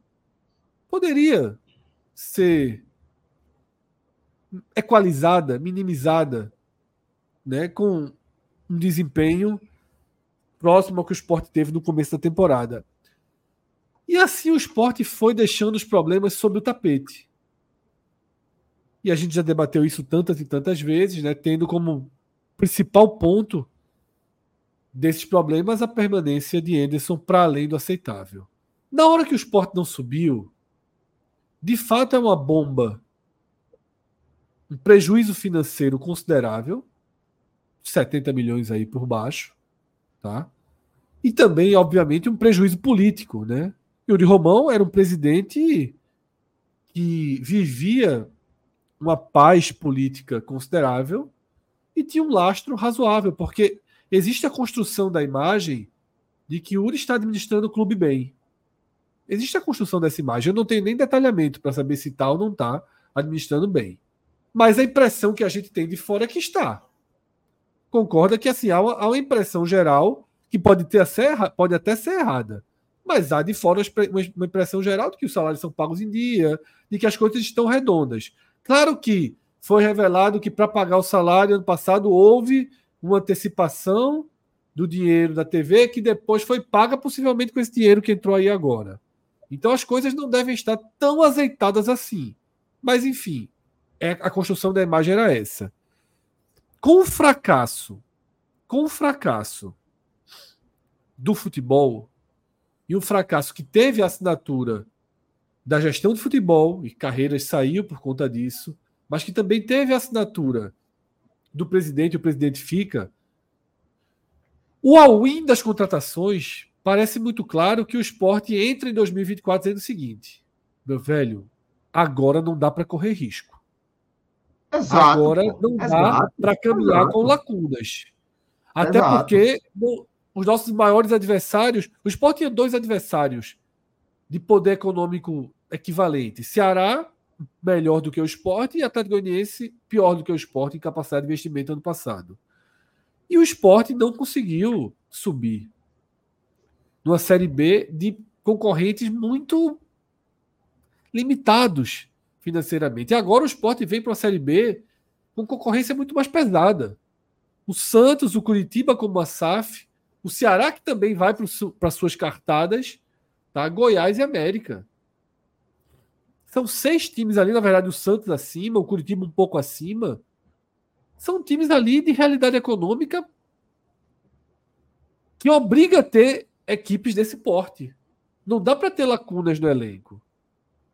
B: poderia ser equalizada, minimizada, né, com um desempenho próximo ao que o esporte teve no começo da temporada. E assim o esporte foi deixando os problemas sob o tapete. E a gente já debateu isso tantas e tantas vezes, né, tendo como principal ponto desses problemas a permanência de Anderson para além do aceitável. Na hora que o esporte não subiu, de fato é uma bomba. Um prejuízo financeiro considerável, 70 milhões aí por baixo, tá? E também, obviamente, um prejuízo político, né? Yuri Romão era um presidente que vivia uma paz política considerável e tinha um lastro razoável, porque Existe a construção da imagem de que o Uri está administrando o clube bem. Existe a construção dessa imagem. Eu não tenho nem detalhamento para saber se tal tá não está administrando bem. Mas a impressão que a gente tem de fora é que está. Concorda que assim há uma, há uma impressão geral que pode, ter pode até ser errada. Mas há de fora uma impressão geral de que os salários são pagos em dia, de que as coisas estão redondas. Claro que foi revelado que para pagar o salário ano passado houve uma antecipação do dinheiro da TV que depois foi paga possivelmente com esse dinheiro que entrou aí agora. Então as coisas não devem estar tão azeitadas assim. Mas enfim, é, a construção da imagem era essa. Com o fracasso, com o fracasso do futebol e o fracasso que teve a assinatura da gestão de futebol e carreiras saiu por conta disso, mas que também teve a assinatura do presidente, o presidente fica. O all-in das contratações parece muito claro que o esporte entra em 2024 dizendo o seguinte: meu velho, agora não dá para correr risco. Exato, agora não dá para caminhar exato. com lacunas. Até porque os nossos maiores adversários, o esporte tinha dois adversários de poder econômico equivalente. Ceará, melhor do que o esporte, e Atlético Goianiense, pior do que o esporte em capacidade de investimento ano passado. E o esporte não conseguiu subir numa Série B de concorrentes muito limitados financeiramente. E agora o esporte vem para a Série B com concorrência muito mais pesada. O Santos, o Curitiba como a SAF, o Ceará que também vai para suas cartadas, tá? Goiás e América. São seis times ali, na verdade, o Santos acima, o Curitiba um pouco acima. São times ali de realidade econômica que obriga a ter equipes desse porte. Não dá para ter lacunas no elenco.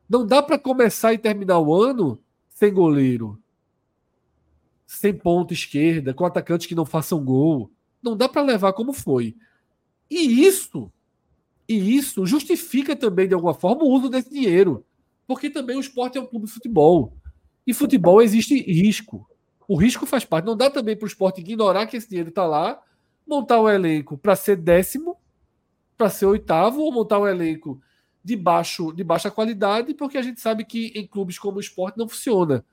B: Não dá para começar e terminar o ano sem goleiro, sem ponta esquerda, com atacantes que não façam gol. Não dá para levar como foi. E isso, e isso justifica também de alguma forma o uso desse dinheiro porque também o esporte é um clube de futebol. E futebol existe risco. O risco faz parte. Não dá também para o esporte ignorar que esse dinheiro está lá, montar um elenco para ser décimo, para ser oitavo, ou montar um elenco de, baixo, de baixa qualidade, porque a gente sabe que em clubes como o esporte não funciona.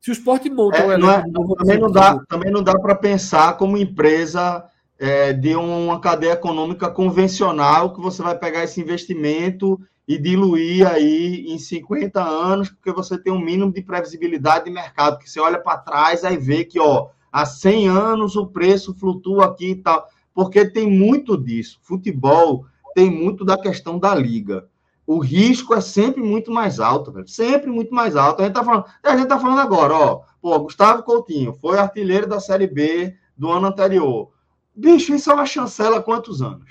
B: Se o esporte monta é, um
A: elenco. Não é, também, não dá, também não dá para pensar como empresa é, de uma cadeia econômica convencional que você vai pegar esse investimento e diluir aí em 50 anos, porque você tem um mínimo de previsibilidade de mercado, que você olha para trás aí vê que, ó, há 100 anos o preço flutua aqui e tal, porque tem muito disso. Futebol tem muito da questão da liga. O risco é sempre muito mais alto, velho. sempre muito mais alto. A gente tá falando, a gente tá falando agora, ó, pô, Gustavo Coutinho foi artilheiro da Série B do ano anterior. Bicho, isso é uma chancela há quantos anos?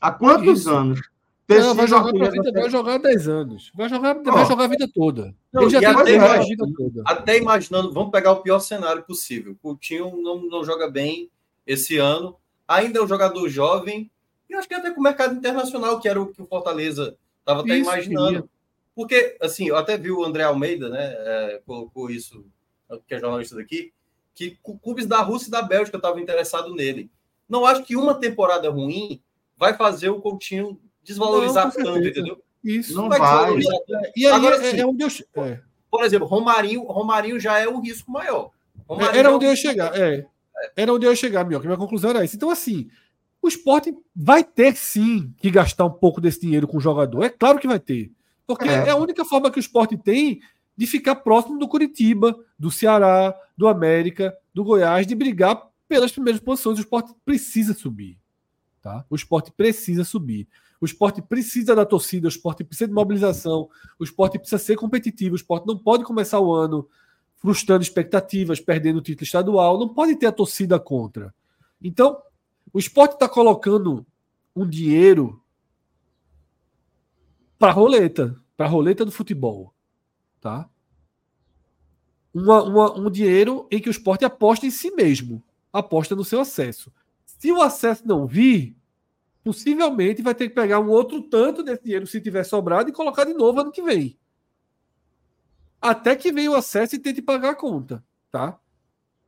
A: Há quantos isso. anos
B: não, vai jogar, vida, vai jogar 10 anos. Vai jogar, oh. vai jogar a vida toda.
C: Não, já até, imagina, toda. até imaginando, vamos pegar o pior cenário possível. O Coutinho não, não joga bem esse ano, ainda é um jogador jovem, e acho que até com o mercado internacional, que era o que o Fortaleza estava até isso, imaginando. Porque, assim, eu até vi o André Almeida, né? É, colocou isso, que é jornalista daqui, que clubes da Rússia e da Bélgica estavam interessados nele. Não acho que uma temporada ruim vai fazer o Coutinho desvalorizar não, tanto, entendeu?
A: Isso não vai. vai.
B: E aí Agora, é, assim, é onde eu. É.
C: Por exemplo, Romarinho, Romarinho já é um risco maior.
B: Romarinho era onde é um eu ia chegar. É. Era onde eu ia chegar, meu. Que minha conclusão era isso. Então, assim, o esporte vai ter sim que gastar um pouco desse dinheiro com o jogador. É claro que vai ter. Porque é, é a única forma que o esporte tem de ficar próximo do Curitiba, do Ceará, do América, do Goiás, de brigar pelas primeiras posições. O esporte precisa subir. Tá? O esporte precisa subir. O esporte precisa da torcida, o esporte precisa de mobilização, o esporte precisa ser competitivo, o esporte não pode começar o ano frustrando expectativas, perdendo o título estadual, não pode ter a torcida contra. Então, o esporte está colocando um dinheiro para a roleta, para a roleta do futebol. Tá? Uma, uma, um dinheiro em que o esporte aposta em si mesmo, aposta no seu acesso. Se o acesso não vir, possivelmente vai ter que pegar um outro tanto desse dinheiro, se tiver sobrado, e colocar de novo ano que vem. Até que venha o acesso e tente pagar a conta, tá?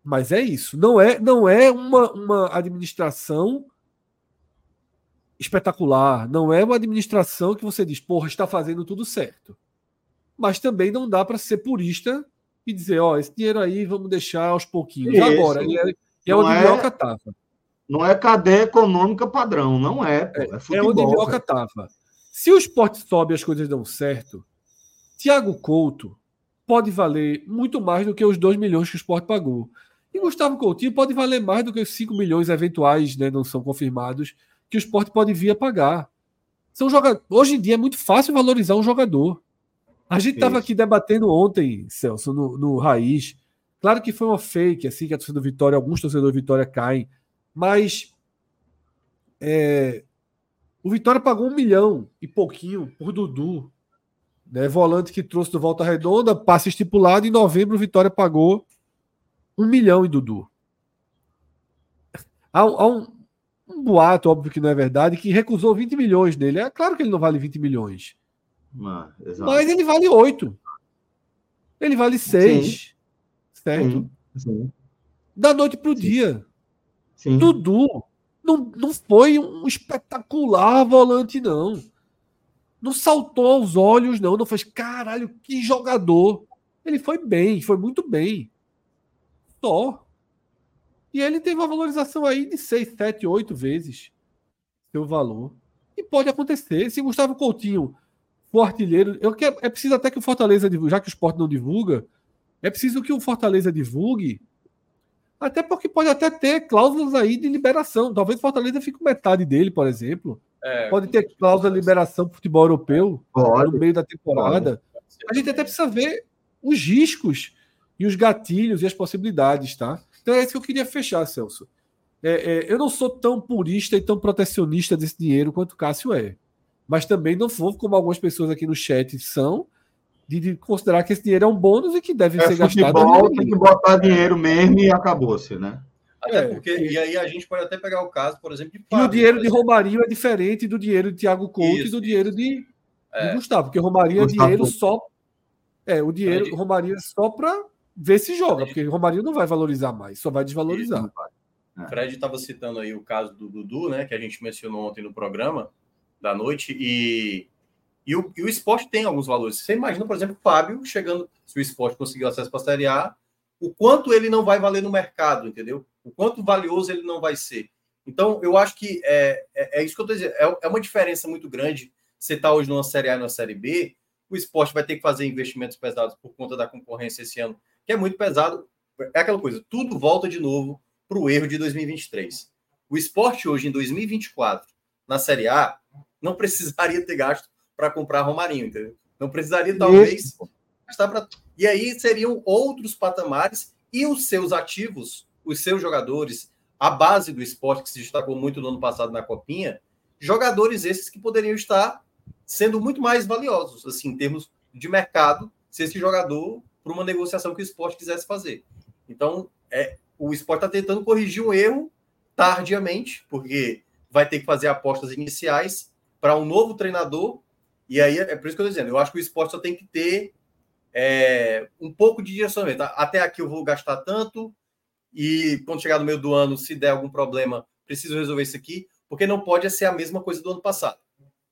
B: Mas é isso. Não é, não é uma, uma administração espetacular. Não é uma administração que você diz, porra, está fazendo tudo certo. Mas também não dá para ser purista e dizer, ó, esse dinheiro aí vamos deixar aos pouquinhos. Isso. Agora, e é, é onde o Minhoca estava.
A: Não é cadeia econômica padrão, não é. Pô, é, é, futebol,
B: é onde Minhoca estava. Se o esporte sobe e as coisas dão certo, Thiago Couto pode valer muito mais do que os 2 milhões que o esporte pagou. E Gustavo Coutinho pode valer mais do que os 5 milhões eventuais, né, não são confirmados, que o esporte pode vir a pagar. São jogadores... Hoje em dia é muito fácil valorizar um jogador. A gente estava aqui debatendo ontem, Celso, no, no Raiz. Claro que foi uma fake, assim, que a torcida do Vitória, alguns torcedores do Vitória caem, mas é, o Vitória pagou um milhão e pouquinho por Dudu. Né? Volante que trouxe do Volta Redonda, passe estipulado. Em novembro, o Vitória pagou um milhão em Dudu. Há, há um, um, boato, óbvio que não é verdade, que recusou 20 milhões dele. É claro que ele não vale 20 milhões. Ah, mas ele vale 8. Ele vale 6. Certo? Sim, sim. Da noite para o dia. Sim. Dudu não, não foi um espetacular volante, não. Não saltou aos olhos, não. Não fez, caralho, que jogador. Ele foi bem, foi muito bem. Só. E ele teve uma valorização aí de 6, 7, 8 vezes seu valor. E pode acontecer. Se Gustavo Coutinho for artilheiro, eu quero, é preciso até que o Fortaleza divulgue, já que o esporte não divulga, é preciso que o Fortaleza divulgue até porque pode até ter cláusulas aí de liberação. Talvez o Fortaleza fique com metade dele, por exemplo. É, pode ter cláusula de liberação para futebol europeu pode, no meio da temporada. Pode. A gente até precisa ver os riscos e os gatilhos e as possibilidades, tá? Então é isso que eu queria fechar, Celso. É, é, eu não sou tão purista e tão protecionista desse dinheiro quanto o Cássio é. Mas também não vou, como algumas pessoas aqui no chat são, de, de, considerar que esse dinheiro é um bônus e que deve é, ser futebol,
A: gastado. Tem que botar dinheiro mesmo e acabou-se, né?
C: Até é, porque, e... e aí a gente pode até pegar o caso, por exemplo, de
B: Fábio, E o dinheiro de Romarinho é diferente do dinheiro de Thiago Couto isso, e do dinheiro de, é. de, Gustavo, porque Romarinho é dinheiro só. É, o dinheiro, é. Romarinho é só para ver se joga, porque Romarinho não vai valorizar mais, só vai desvalorizar.
C: O Fred estava citando aí o caso do Dudu, né, que a gente mencionou ontem no programa da noite, e e o, e o esporte tem alguns valores. Você imagina, por exemplo, o Fábio chegando, se o esporte conseguir acesso para a Série A, o quanto ele não vai valer no mercado, entendeu? O quanto valioso ele não vai ser. Então, eu acho que é, é, é isso que eu estou dizendo. É, é, uma diferença muito grande. Você está hoje numa Série A e numa Série B, o esporte vai ter que fazer investimentos pesados por conta da concorrência esse ano, que é muito pesado. É aquela coisa, tudo volta de novo para o erro de 2023. O esporte hoje, em 2024, na Série A, não precisaria ter gasto para comprar Romarinho, entendeu? Não precisaria, talvez, gastar para. E aí seriam outros patamares e os seus ativos, os seus jogadores, a base do esporte que se destacou muito no ano passado na Copinha, jogadores esses que poderiam estar sendo muito mais valiosos, assim, em termos de mercado, se esse jogador, para uma negociação que o esporte quisesse fazer. Então, é, o esporte está tentando corrigir um erro tardiamente, porque vai ter que fazer apostas iniciais para um novo treinador e aí é por isso que eu estou dizendo, eu acho que o esporte só tem que ter é, um pouco de direcionamento. Até aqui eu vou gastar tanto, e quando chegar no meio do ano, se der algum problema, preciso resolver isso aqui, porque não pode ser a mesma coisa do ano passado,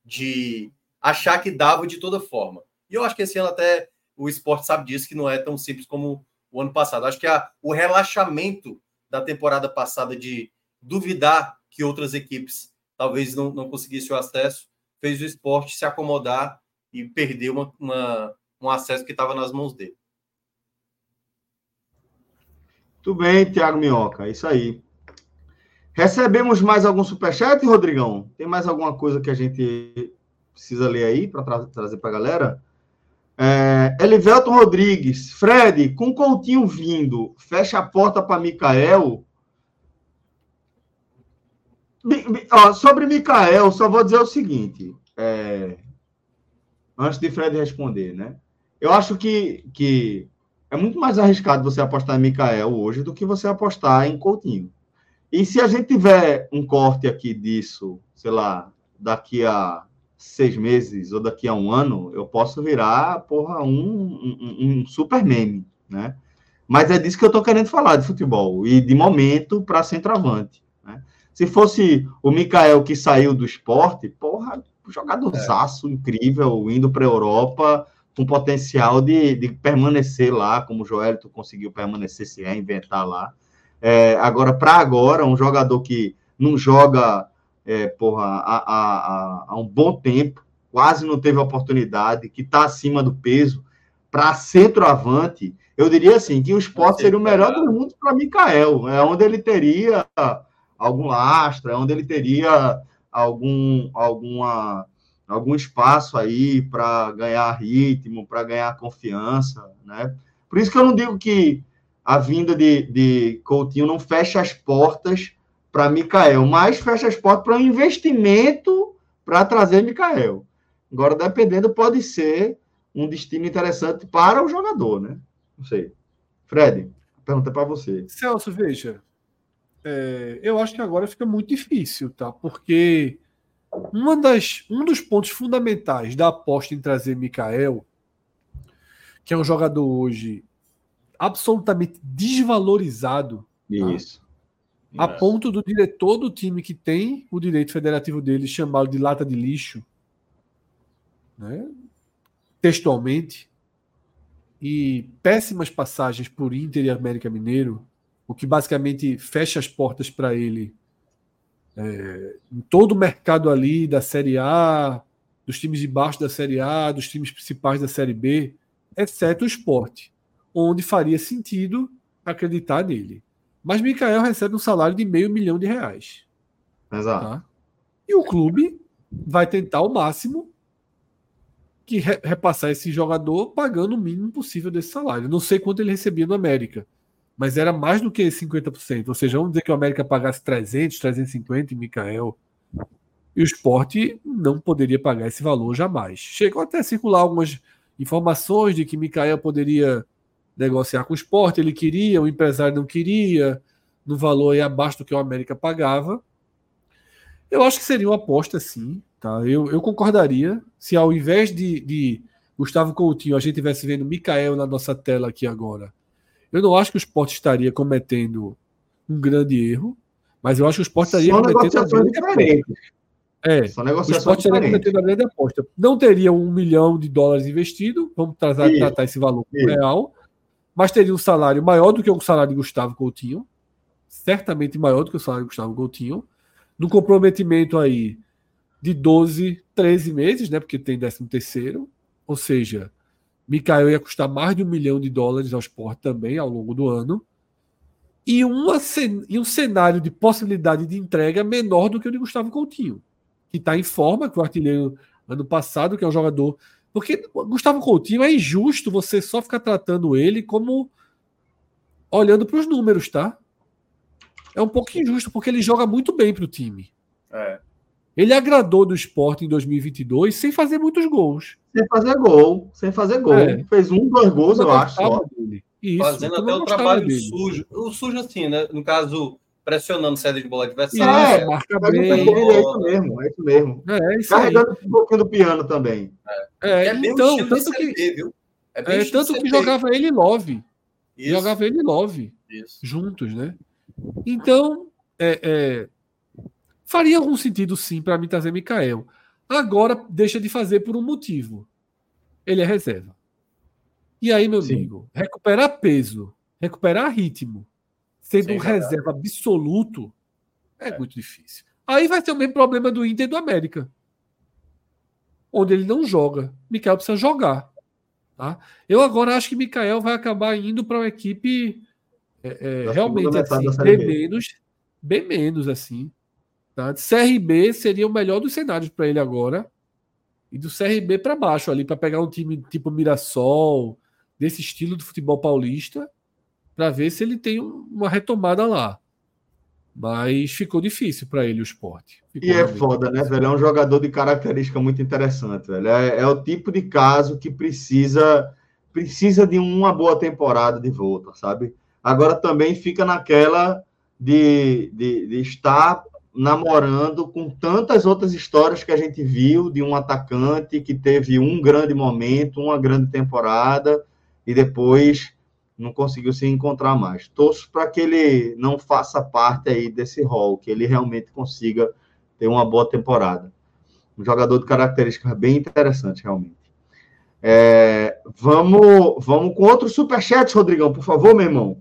C: de achar que dava de toda forma. E eu acho que esse ano até o esporte sabe disso, que não é tão simples como o ano passado. Acho que a, o relaxamento da temporada passada de duvidar que outras equipes talvez não, não conseguissem o acesso fez o esporte se acomodar e perder uma, uma um acesso que estava nas mãos dele.
A: Tudo bem, Thiago Minhoca, é isso aí. Recebemos mais algum superchat, Rodrigão? Tem mais alguma coisa que a gente precisa ler aí para tra trazer para a galera? É, Elivelton Rodrigues, Fred, com Coutinho vindo, fecha a porta para Mikael Ó, sobre Mikael, só vou dizer o seguinte. É, antes de Fred responder, né? Eu acho que, que é muito mais arriscado você apostar em Mikael hoje do que você apostar em Coutinho. E se a gente tiver um corte aqui disso, sei lá, daqui a seis meses ou daqui a um ano, eu posso virar, porra, um, um, um super meme, né? Mas é disso que eu tô querendo falar de futebol e de momento para centroavante. Se fosse o Mikael que saiu do esporte, porra, jogadorzaço é. incrível, indo para a Europa, com potencial de, de permanecer lá, como o Joelito conseguiu permanecer, se reinventar lá. É, agora, para agora, um jogador que não joga é, porra, há, há, há, um bom tempo, quase não teve oportunidade, que está acima do peso, para centroavante, eu diria assim, que o esporte seria o melhor do mundo para Mikael, é onde ele teria algum lastro, é onde ele teria algum, alguma, algum espaço aí para ganhar ritmo, para ganhar confiança, né? Por isso que eu não digo que a vinda de, de Coutinho não fecha as portas para Mikael, mas fecha as portas para um investimento para trazer Mikael. Agora, dependendo, pode ser um destino interessante para o jogador, né? Não sei. Fred, pergunta para você.
B: Celso, veja. É, eu acho que agora fica muito difícil, tá? Porque uma das, um dos pontos fundamentais da aposta em trazer Mikael, que é um jogador hoje absolutamente desvalorizado.
A: Tá? Isso.
B: Tá? A ponto do diretor do time que tem o direito federativo dele chamá-lo de lata de lixo, né? textualmente, e péssimas passagens por Inter e América Mineiro, o que basicamente fecha as portas para ele é, em todo o mercado ali da Série A, dos times de baixo da Série A, dos times principais da Série B, exceto o esporte, onde faria sentido acreditar nele. Mas Mikael recebe um salário de meio milhão de reais.
A: Exato. Tá?
B: E o clube vai tentar o máximo que re repassar esse jogador pagando o mínimo possível desse salário. Não sei quanto ele recebia no América, mas era mais do que 50%. Ou seja, vamos dizer que o América pagasse 300, 350 em Mikael. E o esporte não poderia pagar esse valor jamais. Chegou até a circular algumas informações de que Mikael poderia negociar com o esporte, ele queria, o empresário não queria, no valor abaixo do que o América pagava. Eu acho que seria uma aposta, sim. Tá? Eu, eu concordaria se ao invés de, de Gustavo Coutinho a gente tivesse vendo Mikael na nossa tela aqui agora eu não acho que o esporte estaria cometendo um grande erro, mas eu acho que o esporte estaria Só grande aposta. É, Só o esporte estaria cometendo grande aposta. Não teria um milhão de dólares investido, vamos tratar, tratar esse valor real, mas teria um salário maior do que o salário de Gustavo Coutinho, certamente maior do que o salário de Gustavo Coutinho, no comprometimento aí de 12, 13 meses, né? Porque tem 13 terceiro, ou seja, Mikael ia custar mais de um milhão de dólares ao esporte também ao longo do ano. E, uma, e um cenário de possibilidade de entrega menor do que o de Gustavo Coutinho, que está em forma, que o artilheiro ano passado, que é um jogador. Porque Gustavo Coutinho é injusto você só ficar tratando ele como olhando para os números, tá? É um pouco injusto, porque ele joga muito bem para o time.
A: É.
B: Ele agradou do esporte em 2022 sem fazer muitos gols.
A: Sem fazer gol, sem fazer gol. É. Fez um, dois gols, eu, eu acho.
C: Isso, Fazendo até o trabalho dele. sujo. O sujo, assim, né? No caso, pressionando saída de bola adversária.
A: É, marca bem. É isso mesmo, é isso mesmo. É, isso Carregando aí. um pouquinho do piano também.
B: É, é, é então, tanto que, viu? É, é tanto que jogava ele e Love. Isso. Jogava ele e Love. Isso. Juntos, né? Então, é, é Faria algum sentido, sim, para mim trazer Mikael. Agora deixa de fazer por um motivo. Ele é reserva. E aí, meu sim. amigo, recuperar peso, recuperar ritmo, sendo sim, um reserva absoluto, é, é, muito difícil. Aí vai ter o mesmo problema do Inter e do América. Onde ele não joga. Mikael precisa jogar. Tá? Eu agora acho que Mikael vai acabar indo para uma equipe é, é, realmente assim, bem menos, bem menos assim. Tá? De CRB seria o melhor dos cenários para ele agora. E do CRB para baixo ali, para pegar um time tipo Mirassol, desse estilo do futebol paulista, para ver se ele tem uma retomada lá. Mas ficou difícil para ele o esporte.
A: Ficou e é foda, né, velho? É um jogador de característica muito interessante, velho. É, é, o tipo de caso que precisa precisa de uma boa temporada de volta, sabe? Agora também fica naquela de, de, de estar namorando com tantas outras histórias que a gente viu de um atacante que teve um grande momento, uma grande temporada e depois não conseguiu se encontrar mais. Torço para que ele não faça parte aí desse rol, que ele realmente consiga ter uma boa temporada. Um jogador de características bem interessante, realmente. É, vamos, vamos com outro superchat, Rodrigão, por favor, meu irmão.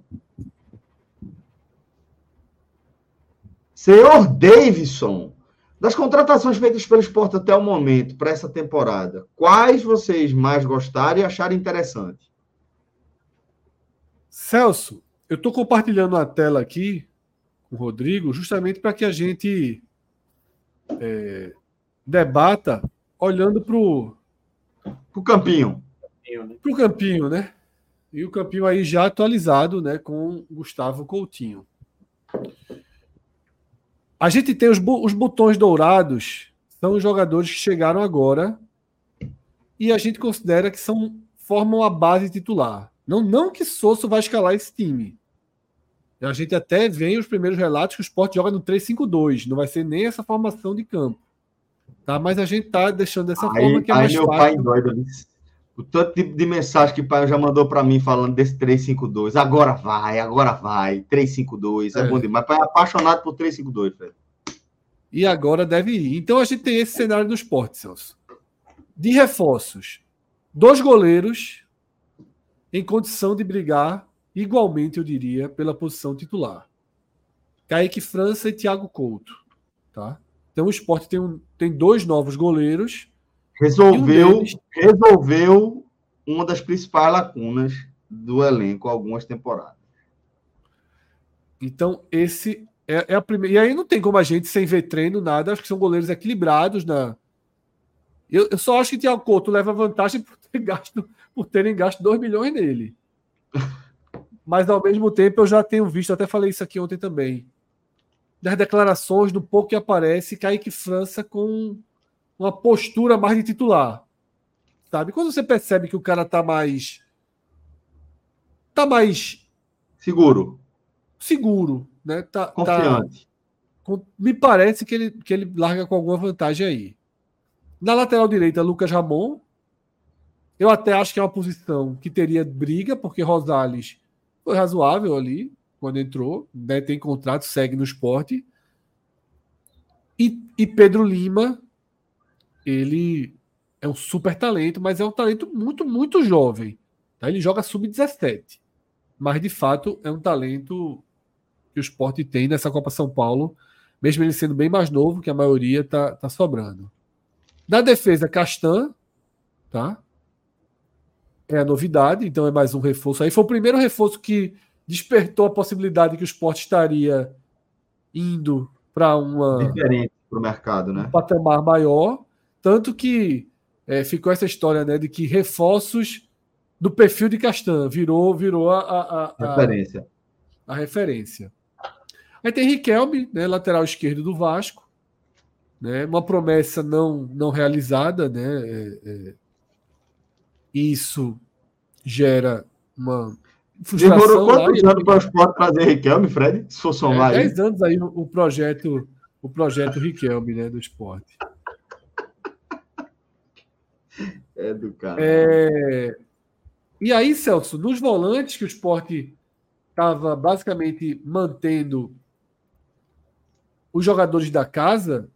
A: Senhor Davidson, Das contratações feitas pelo esporte até o momento, para essa temporada, quais vocês mais gostaram e acharam interessante?
B: Celso, eu estou compartilhando a tela aqui com o Rodrigo, justamente para que a gente é, debata olhando para o
A: campinho.
B: Para o campinho, né? E o campinho aí já atualizado, né? Com Gustavo Coutinho. A gente tem os, os botões dourados, são os jogadores que chegaram agora e a gente considera que são formam a base titular. Não, não que Sosso vai escalar esse time. A gente até vê os primeiros relatos que o Sport joga no 3-5-2, não vai ser nem essa formação de campo. Tá? Mas a gente tá deixando dessa
A: aí,
B: forma que é mais
A: meu
B: fácil.
A: pai doido, o tanto de, de, mensagem que o pai já mandou para mim falando desse 352. Agora vai, agora vai. 352, é, é bom demais. Pai é apaixonado por 352, velho.
B: E agora deve ir. Então a gente tem esse cenário do esporte, Celso. De reforços. Dois goleiros em condição de brigar igualmente, eu diria, pela posição titular. Kaique França e Thiago Couto. Tá? Então o esporte tem, um, tem dois novos goleiros
A: resolveu, um resolveu uma das principais lacunas do elenco algumas temporadas.
B: Então, esse é, é a primeira. E aí não tem como a gente, sem ver treino, nada. Acho que são goleiros equilibrados na. Eu, eu só acho que Thiago Couto leva vantagem por, ter gasto, por terem gasto 2 milhões nele. Mas ao mesmo tempo eu já tenho visto, até falei isso aqui ontem também. Das declarações, do pouco que aparece, Kaique França com uma postura mais de titular. Sabe? Quando você percebe que o cara tá mais. tá mais.
A: Seguro.
B: Seguro, né? Tá, tá
A: Confiante.
B: Tá, me parece que ele, que ele larga com alguma vantagem aí. Na lateral direita, Lucas Ramon. Eu até acho que é uma posição que teria briga, porque Rosales foi razoável ali quando entrou, né? tem contrato, segue no esporte. E, e Pedro Lima, ele é um super talento, mas é um talento muito, muito jovem. Tá? Ele joga sub-17. Mas, de fato, é um talento que o esporte tem nessa Copa São Paulo, mesmo ele sendo bem mais novo, que a maioria tá, tá sobrando. Na defesa, Castan, tá? É a novidade, então é mais um reforço. Aí foi o primeiro reforço que despertou a possibilidade que o esporte estaria indo para uma.
A: Diferente para o mercado, né?
B: Um patamar maior. Tanto que é, ficou essa história né, de que reforços do perfil de Castan virou, virou a, a,
A: a referência.
B: A, a, referência. Aí tem Riquelme, né, lateral esquerdo do Vasco, né, uma promessa não, não realizada. Né, é, é, isso gera uma
A: frustração. Demorou quantos anos para o esporte trazer Riquelme, Fred? Se for somar
B: é, 10 anos aí o, o projeto, o projeto Riquelme né, do esporte.
A: É do cara.
B: É... E aí, Celso, nos volantes que o esporte estava basicamente mantendo os jogadores da casa,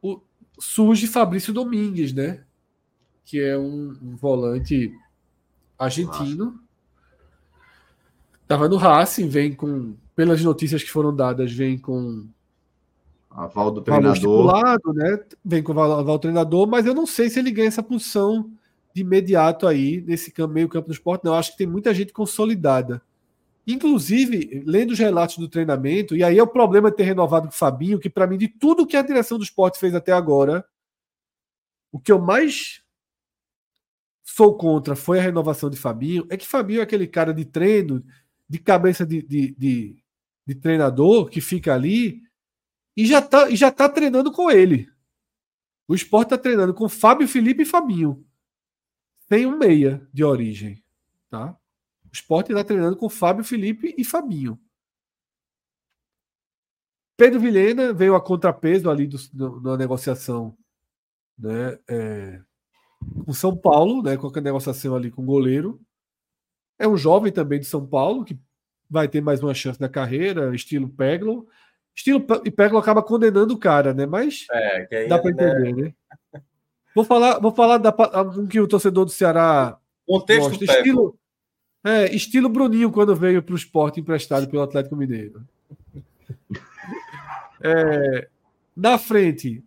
B: o... surge Fabrício Domingues, né? Que é um, um volante argentino. Estava no Racing, vem com, pelas notícias que foram dadas, vem com
A: aval do treinador.
B: né? Vem com o aval do treinador, mas eu não sei se ele ganha essa posição de imediato aí nesse meio campo do esporte. Não, acho que tem muita gente consolidada. Inclusive, lendo os relatos do treinamento, e aí é o problema de ter renovado com o Fabinho, que para mim, de tudo que a direção do esporte fez até agora, o que eu mais sou contra foi a renovação de Fabinho. É que Fabinho é aquele cara de treino, de cabeça de, de, de, de treinador que fica ali e já tá, já tá treinando com ele. O esporte está treinando com Fábio, Felipe e Fabinho. Tem um meia de origem. Tá? O esporte está treinando com Fábio, Felipe e Fabinho. Pedro Vilhena veio a contrapeso ali do, do, na negociação né, é, com São Paulo, né, com a negociação ali com o goleiro. É um jovem também de São Paulo, que vai ter mais uma chance na carreira, estilo Peglo. Estilo e Peglo acaba condenando o cara, né? Mas
C: é,
B: dá para entender, né? né? Vou falar, vou falar da um que o torcedor do Ceará
C: Contexto gosta.
B: Estilo, é, estilo Bruninho quando veio para o esporte emprestado pelo Atlético Mineiro. É, na frente,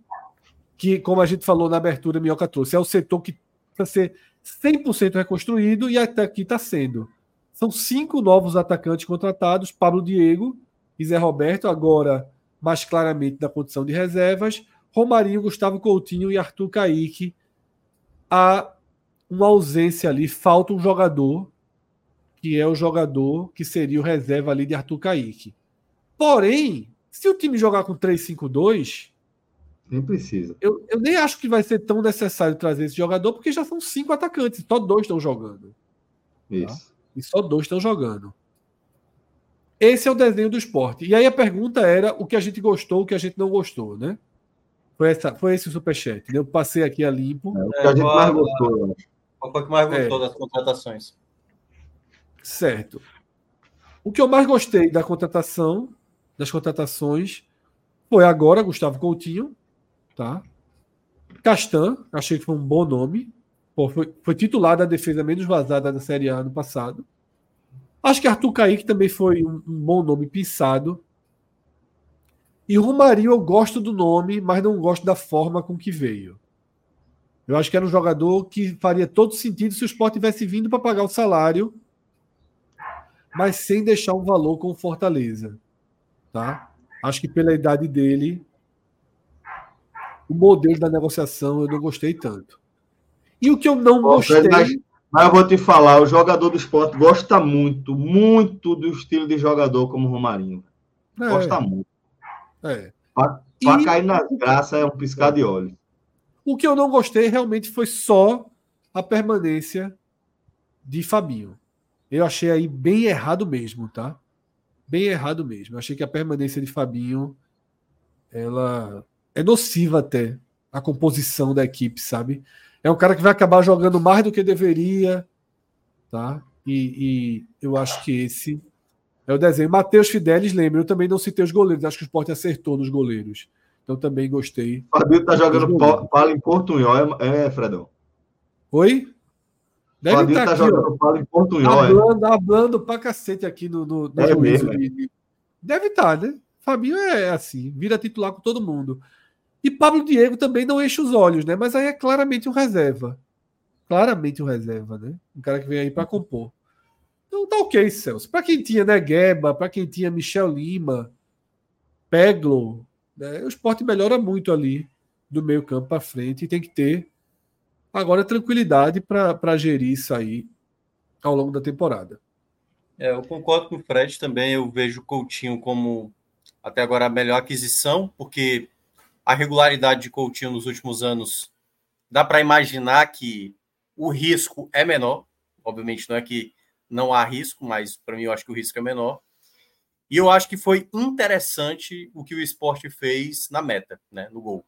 B: que, como a gente falou na abertura, Minhoca trouxe, é o setor que para ser 100% reconstruído e até aqui está sendo. São cinco novos atacantes contratados: Pablo Diego e Zé Roberto, agora mais claramente na condição de reservas, Romarinho, Gustavo Coutinho e Arthur Caíque. Há uma ausência ali, falta um jogador, que é o jogador que seria o reserva ali de Arthur Caíque. Porém, se o time jogar com 3-5-2,
A: nem precisa.
B: Eu, eu nem acho que vai ser tão necessário trazer esse jogador, porque já são cinco atacantes, só dois estão jogando.
A: Isso. Tá?
B: E só dois estão jogando. Esse é o desenho do esporte. E aí a pergunta era o que a gente gostou, o que a gente não gostou, né? Foi, essa, foi esse o superchat. Né? Eu passei aqui a limpo.
A: É, o que a gente mais gostou.
C: Qual foi o que mais gostou é. das contratações?
B: Certo. O que eu mais gostei da contratação, das contratações, foi agora Gustavo Coutinho, tá? Castan, achei que foi um bom nome. Pô, foi, foi titular da defesa menos vazada da Série A no passado. Acho que Arthur Kaique também foi um, um bom nome pensado. E Romarinho eu gosto do nome, mas não gosto da forma com que veio. Eu acho que era um jogador que faria todo sentido se o Sport tivesse vindo para pagar o salário, mas sem deixar um valor com Fortaleza. Tá? Acho que pela idade dele, o modelo da negociação eu não gostei tanto. E o que eu não gostei.
A: Mas, mas eu vou te falar, o jogador do esporte gosta muito, muito do estilo de jogador como o Romarinho. É. Gosta muito.
B: É.
A: Para cair na graça é um piscar de olhos.
B: O que eu não gostei realmente foi só a permanência de Fabinho. Eu achei aí bem errado mesmo, tá? Bem errado mesmo. Eu achei que a permanência de Fabinho ela é nociva até a composição da equipe, sabe? É um cara que vai acabar jogando mais do que deveria, tá? E, e eu acho que esse é o desenho. Matheus Fidelis, lembra, eu também não citei os goleiros, acho que o Sport acertou nos goleiros. Então também gostei.
A: Fabio tá jogando pala em Portunhol, é, é, Fredão?
B: Oi?
A: Deve Fabio tá, tá aqui, jogando pala em Portunhol,
B: hablando, é. Hablando pra cacete aqui no, no, no
A: é juízo. Mesmo,
B: de... Deve estar, tá, né? Fabinho é assim, vira titular com todo mundo. E Pablo Diego também não enche os olhos, né? Mas aí é claramente um reserva. Claramente um reserva, né? Um cara que vem aí para compor. Então tá ok, Celso. Para quem tinha Negueba, para quem tinha Michel Lima, Peglo, né? o esporte melhora muito ali do meio campo para frente e tem que ter agora tranquilidade para gerir isso aí ao longo da temporada.
C: É, eu concordo com o Fred também. Eu vejo o Coutinho como até agora a melhor aquisição, porque a regularidade de Coutinho nos últimos anos, dá para imaginar que o risco é menor. Obviamente, não é que não há risco, mas para mim eu acho que o risco é menor. E eu acho que foi interessante o que o esporte fez na meta, né, no gol.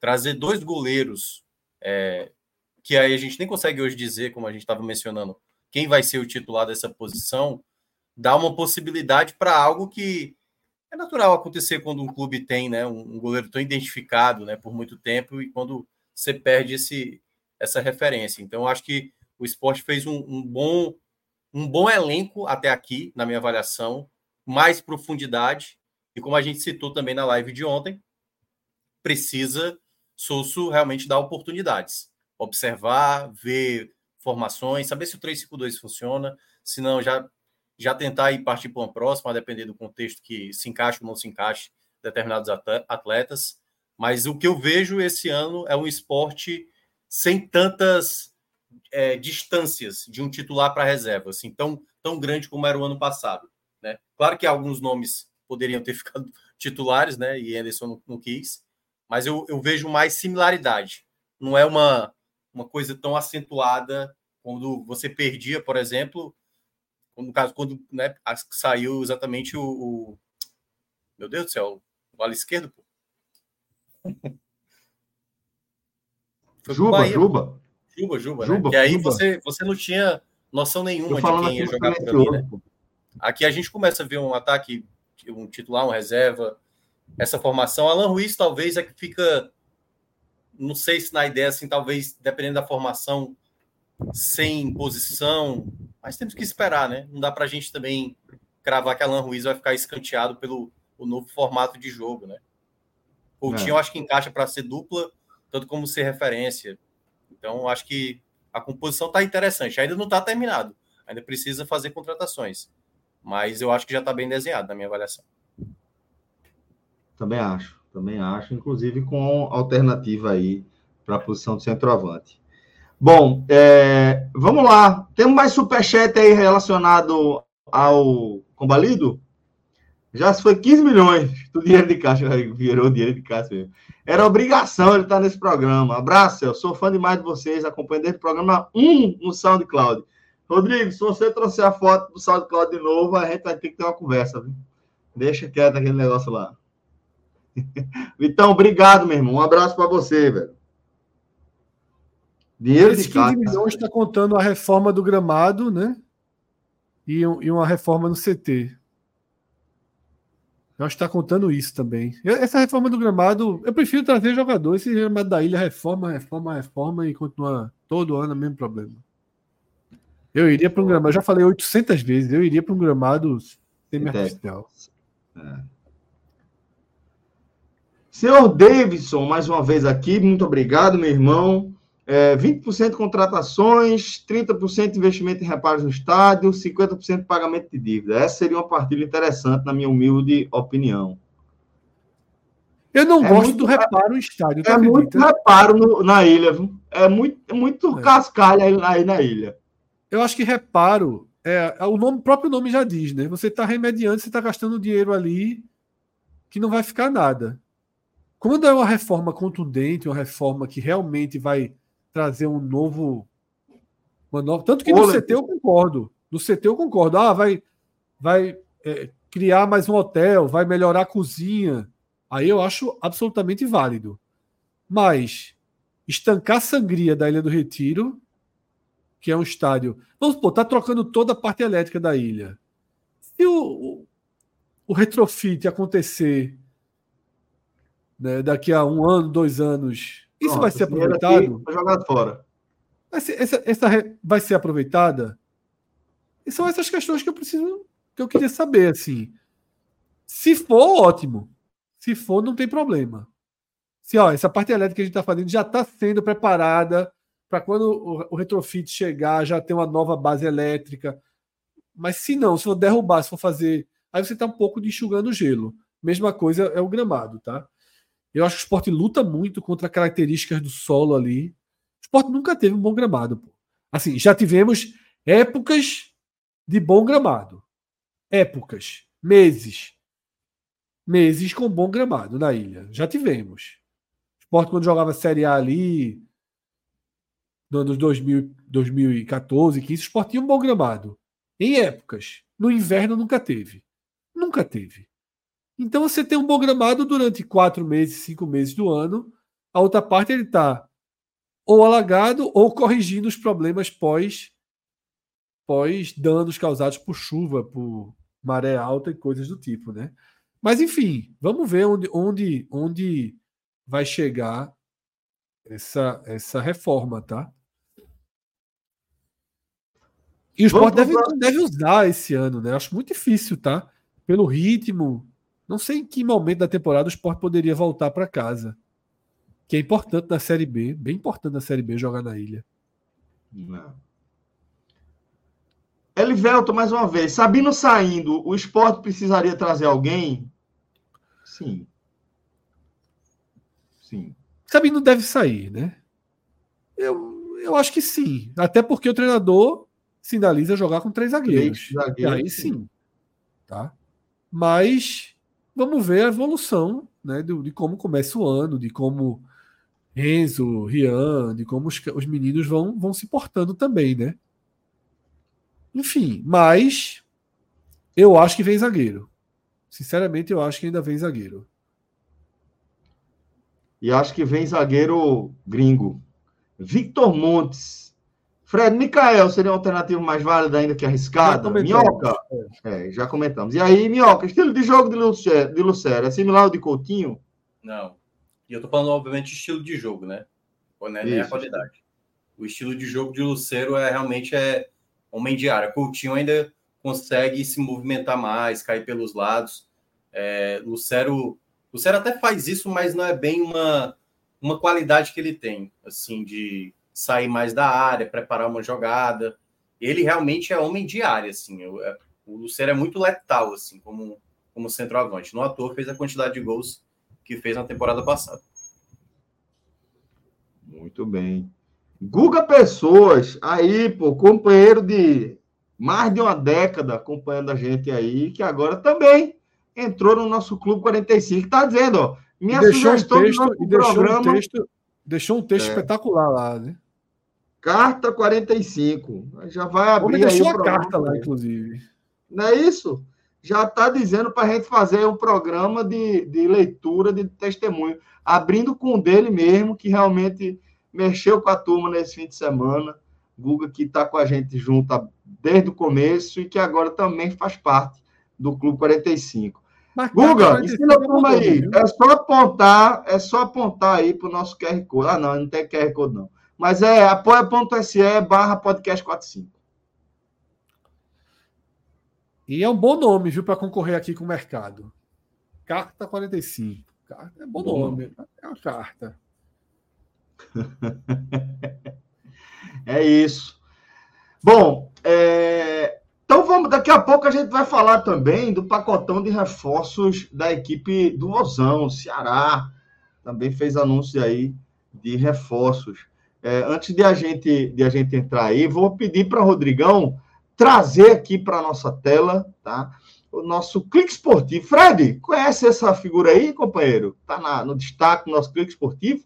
C: Trazer dois goleiros, é, que aí a gente nem consegue hoje dizer, como a gente estava mencionando, quem vai ser o titular dessa posição, dá uma possibilidade para algo que é natural acontecer quando um clube tem né, um, goleiro tão identificado né, por muito tempo e quando você perde esse, essa referência. Então, acho que o esporte fez um, um, bom, um bom elenco até aqui, na minha avaliação, mais profundidade. E como a gente citou também na live de ontem, precisa Sousso realmente dar oportunidades. Observar, ver formações, saber se o 352 funciona, se não, já já tentar ir partir para uma próxima, a depender do contexto que se encaixe ou não se encaixe determinados atletas. Mas o que eu vejo esse ano é um esporte sem tantas é, distâncias de um titular para reserva, assim, tão, tão grande como era o ano passado. Né? Claro que alguns nomes poderiam ter ficado titulares, né? E Anderson não, não quis, mas eu, eu vejo mais similaridade. Não é uma, uma coisa tão acentuada quando você perdia, por exemplo, no caso, quando né, saiu exatamente o, o, Meu Deus do céu, o ala esquerdo, pô.
A: Juba, Bahia, Juba.
C: Juba, Juba, Juba, né? E aí Juba. Você, você não tinha noção nenhuma de quem ia jogar por ali, né? Aqui a gente começa a ver um ataque, um titular, um reserva, essa formação. Alan Ruiz talvez é que fica, não sei se na ideia assim, talvez dependendo da formação, sem posição, mas temos que esperar, né? Não dá para a gente também cravar que Alan Ruiz vai ficar escanteado pelo o novo formato de jogo, né? Coutinho é. eu acho que encaixa para ser dupla tanto como ser referência. Então, acho que a composição está interessante. Ainda não está terminado. Ainda precisa fazer contratações. Mas eu acho que já está bem desenhado na minha avaliação.
A: Também acho. Também acho. Inclusive com alternativa aí para a posição de centroavante. Bom, é, vamos lá. Temos mais superchat aí relacionado ao combalido? Já foi 15 milhões do dinheiro de caixa, virou dinheiro de caixa mesmo. Era obrigação ele estar nesse programa. Abraço, eu sou fã demais de vocês, acompanho desde o programa 1 no SoundCloud. Rodrigo, se você trouxer a foto do SoundCloud de novo, a gente vai ter que ter uma conversa, viu? Deixa quieto aquele negócio lá. Então, obrigado, meu irmão. Um abraço para você, velho.
B: Dinheiro Esse de 15 milhões está contando a reforma do gramado, né? E, e uma reforma no CT. Eu acho que está contando isso também. Essa reforma do gramado, eu prefiro trazer jogador. Esse gramado da ilha reforma, reforma, reforma e continua todo ano o mesmo problema. Eu iria para um gramado, já falei 800 vezes, eu iria para um gramado semi-artificial. É.
A: Senhor Davidson, mais uma vez aqui, muito obrigado, meu irmão. É, 20% contratações, 30% investimento em reparos no estádio, 50% pagamento de dívida. Essa seria uma partida interessante, na minha humilde opinião.
B: Eu não é gosto muito, do reparo no estádio.
A: É muito reparo no, na ilha, viu? É muito, é muito é. cascalho aí, aí, na ilha.
B: Eu acho que reparo, é, é o nome, próprio nome já diz, né? Você está remediando, você está gastando dinheiro ali que não vai ficar nada. Quando é uma reforma contundente, uma reforma que realmente vai trazer um novo. Uma nova... Tanto que no CT eu concordo. No CT eu concordo. Ah, vai, vai é, criar mais um hotel, vai melhorar a cozinha. Aí eu acho absolutamente válido. Mas estancar a sangria da Ilha do Retiro, que é um estádio. Vamos supor, tá trocando toda a parte elétrica da ilha. Se o, o, o retrofit acontecer né, daqui a um ano, dois anos, isso Pronto, vai ser aproveitado?
A: Foi jogado fora.
B: Essa, essa, essa vai ser aproveitada? E são essas questões que eu preciso, que eu queria saber, assim. Se for, ótimo. Se for, não tem problema. Se ó, essa parte elétrica que a gente está fazendo já está sendo preparada para quando o, o retrofit chegar, já ter uma nova base elétrica. Mas se não, se for derrubar, se for fazer. Aí você está um pouco de enxugando gelo. Mesma coisa é o gramado, tá? Eu acho que o esporte luta muito contra características do solo ali. O esporte nunca teve um bom gramado. Pô. Assim, já tivemos épocas de bom gramado. Épocas, meses. Meses com bom gramado na ilha. Já tivemos. O esporte, quando jogava Série A ali, no anos 2000, 2014, 15, o esporte tinha um bom gramado. Em épocas. No inverno nunca teve. Nunca teve. Então você tem um bom gramado durante quatro meses, cinco meses do ano. A outra parte ele está ou alagado ou corrigindo os problemas pós pós danos causados por chuva, por maré alta e coisas do tipo, né? Mas enfim, vamos ver onde onde onde vai chegar essa essa reforma, tá? E o Sport deve, deve usar esse ano, né? Acho muito difícil, tá? Pelo ritmo, não sei em que momento da temporada o Sport poderia voltar para casa. Que é importante na Série B, bem importante na Série B jogar na ilha. Não.
A: Elivelto, mais uma vez. Sabino saindo, o esporte precisaria trazer alguém? Sim.
B: Sim. Sabino deve sair, né? Eu, eu acho que sim. Até porque o treinador sinaliza jogar com três zagueiros. Três zagueiros aí sim. sim. Tá? Mas vamos ver a evolução né, de, de, como começa o ano, de como Enzo, Rian, de como os, os meninos vão, vão se portando também, né? Enfim, mas eu acho que vem zagueiro. Sinceramente, eu acho que ainda vem zagueiro.
A: E acho que vem zagueiro gringo. Victor Montes Fred, Mikael seria uma alternativa mais válida ainda que arriscada? Minhoca? É. é, já comentamos. E aí, Minhoca, estilo de jogo de Lucero, de Lucero é similar ao de Coutinho?
C: Não. E eu tô falando, obviamente, estilo de jogo, né? Ou não é nem a qualidade. O estilo de jogo de Lucero é realmente é homem de área. Coutinho ainda consegue se movimentar mais, cair pelos lados. É, Lucero, Lucero até faz isso, mas não é bem uma uma qualidade que ele tem, assim, de sair mais da área, preparar uma jogada. Ele realmente é homem de área, assim. É, o Lucero é muito letal, assim, como, como centroavante. No ator fez a quantidade de gols que fez na temporada passada.
A: Muito bem. Guga Pessoas, aí, pô, companheiro de mais de uma década acompanhando a gente aí, que agora também entrou no nosso Clube 45. Tá dizendo, ó,
B: minha deixou sugestão um texto, do e deixou programa... Um texto, deixou um texto é. espetacular lá, né?
A: Carta 45. Já vai abrir
B: aí o carta lá, inclusive.
A: Não é isso? Já está dizendo para a gente fazer um programa de, de leitura de testemunho, abrindo com o dele mesmo, que realmente mexeu com a turma nesse fim de semana. Guga, que está com a gente junto desde o começo e que agora também faz parte do Clube 45. Mas, Guga, ensina a turma aí. É só apontar, é só apontar aí para o nosso QR Code. Ah, não, não tem QR Code, não. Mas é apoia.se barra podcast 45.
B: E é um bom nome, viu, para concorrer aqui com o mercado. Carta 45. Carta é bom, bom nome. É uma carta.
A: é isso. Bom, é... então vamos. Daqui a pouco a gente vai falar também do pacotão de reforços da equipe do Mozão, Ceará. Também fez anúncio aí de reforços. É, antes de a gente de a gente entrar aí, vou pedir para Rodrigão trazer aqui para a nossa tela, tá? O nosso clique esportivo. Fred, conhece essa figura aí, companheiro? Está no destaque do nosso clique esportivo?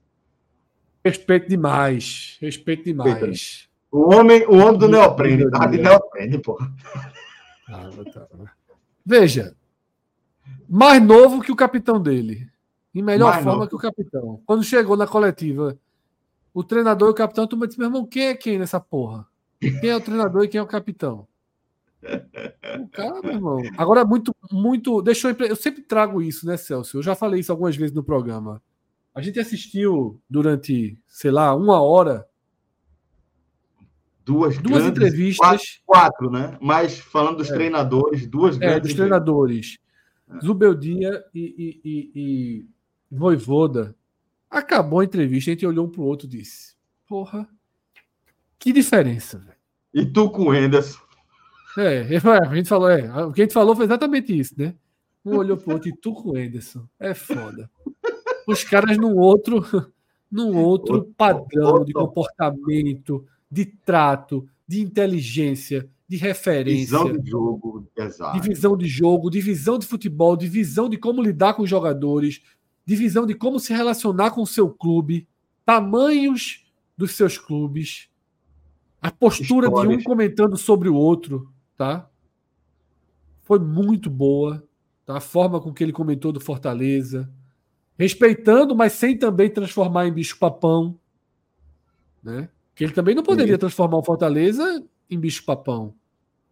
B: Respeito demais. Respeito demais.
A: O homem, o homem do neoprene, tá? De neoprene, pô.
B: Ah, tá. Veja, mais novo que o capitão dele. Em melhor mais forma novo. que o capitão. Quando chegou na coletiva, o treinador e o capitão, tu me disse, meu irmão, quem é quem nessa porra? Quem é o treinador e quem é o capitão? O cara, meu irmão. Agora, muito, muito. Deixa eu, eu sempre trago isso, né, Celso? Eu já falei isso algumas vezes no programa. A gente assistiu durante, sei lá, uma hora.
A: Duas, duas grandes, entrevistas. Quatro, quatro, né? Mas falando dos é. treinadores, duas
B: é, grandes. dos treinadores. É. Zubeldia e, e, e, e Voivoda. Acabou a entrevista, a gente olhou um pro outro e disse: Porra, que diferença, velho.
A: E tu com o Henderson.
B: É, a gente falou, é, o que a gente falou foi exatamente isso, né? Um olhou pro outro e tu com o Henderson. É foda os caras num outro, num outro padrão de comportamento, de trato, de inteligência, de referência.
A: Visão de jogo, exato.
B: De visão de jogo, de visão de futebol, de visão de como lidar com os jogadores, de visão de como se relacionar com o seu clube, tamanhos dos seus clubes, a postura Histórias. de um comentando sobre o outro, tá? Foi muito boa, tá? A forma com que ele comentou do Fortaleza, respeitando, mas sem também transformar em bicho-papão. Né? Que ele também não poderia Isso. transformar o Fortaleza em bicho-papão.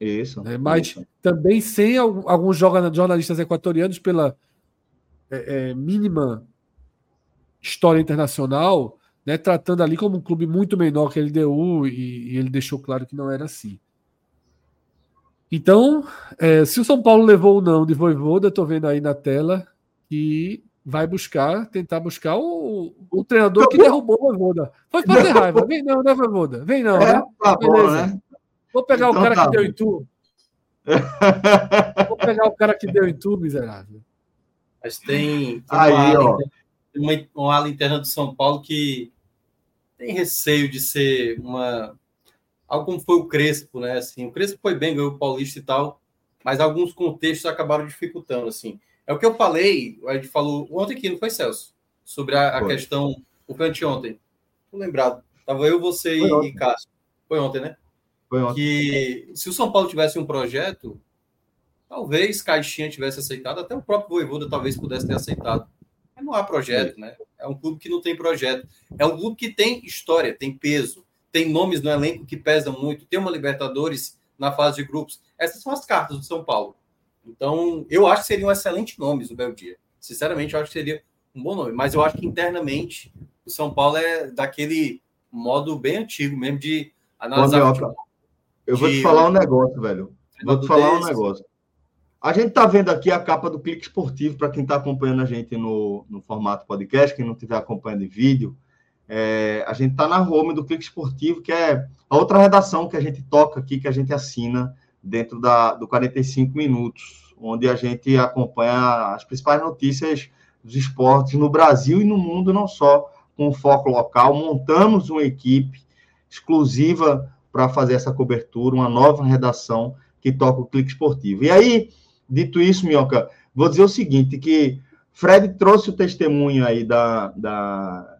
A: Isso.
B: Né? Mas Isso. também sem alguns jornalistas equatorianos, pela é, é, mínima história internacional, né, tratando ali como um clube muito menor que a LDU, e, e ele deixou claro que não era assim. Então, é, se o São Paulo levou ou não de Voivoda, estou vendo aí na tela, que vai buscar, tentar buscar o, o treinador que derrubou o Voivoda. Foi fazer raiva. Vem não, né, Voivoda? Vem não, é, né? Tá bom, né? Vou pegar então, o cara tá que deu em tu. Vou pegar o cara que deu em tu, miserável.
C: Mas tem, tem Aí, uma. Ala, uma, uma ala interna do São Paulo que tem receio de ser uma algo como foi o Crespo, né? Assim, o Crespo foi bem, ganhou o Paulista e tal, mas alguns contextos acabaram dificultando, assim. É o que eu falei, a gente falou ontem aqui, não foi, Celso? Sobre a, a questão, o foi anteontem. Tô lembrado. Tava eu, você e, e Cássio. Foi ontem, né? Foi ontem. Que se o São Paulo tivesse um projeto, talvez Caixinha tivesse aceitado, até o próprio Voivoda talvez pudesse ter aceitado. Mas não há projeto, né? É um clube que não tem projeto. É um clube que tem história, tem peso, tem nomes no elenco que pesam muito, tem uma Libertadores na fase de grupos. Essas são as cartas do São Paulo. Então, eu acho que seria um excelente nome o Beldia. Sinceramente, eu acho que seria um bom nome. Mas eu acho que internamente o São Paulo é daquele modo bem antigo mesmo de analisar.
A: Bom, eu vou te falar um negócio, velho. Vou te falar um negócio. A gente está vendo aqui a capa do Clique Esportivo, para quem está acompanhando a gente no, no formato podcast, quem não estiver acompanhando em vídeo. É, a gente está na home do Clique Esportivo, que é a outra redação que a gente toca aqui, que a gente assina dentro da, do 45 Minutos, onde a gente acompanha as principais notícias dos esportes no Brasil e no mundo, não só com foco local. Montamos uma equipe exclusiva para fazer essa cobertura, uma nova redação que toca o Clique Esportivo. E aí, Dito isso, Minhoca, vou dizer o seguinte, que Fred trouxe o testemunho aí da, da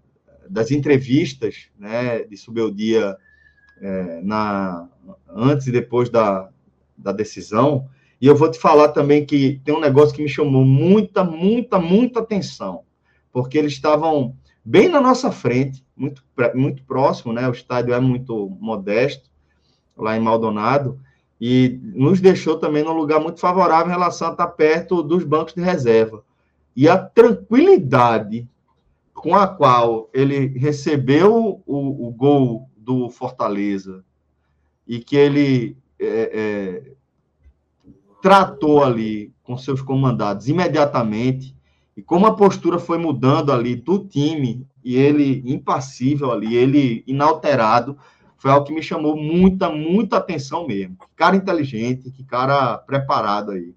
A: das entrevistas, né, de Subeldia é, na, antes e depois da, da decisão, e eu vou te falar também que tem um negócio que me chamou muita, muita, muita atenção, porque eles estavam bem na nossa frente, muito, muito próximo, né? O estádio é muito modesto, lá em Maldonado, e nos deixou também num lugar muito favorável em relação a estar perto dos bancos de reserva. E a tranquilidade com a qual ele recebeu o, o gol do Fortaleza e que ele é, é, tratou ali com seus comandados imediatamente e como a postura foi mudando ali do time e ele impassível ali, ele inalterado, foi algo que me chamou muita, muita atenção mesmo. Que cara inteligente, que cara preparado aí.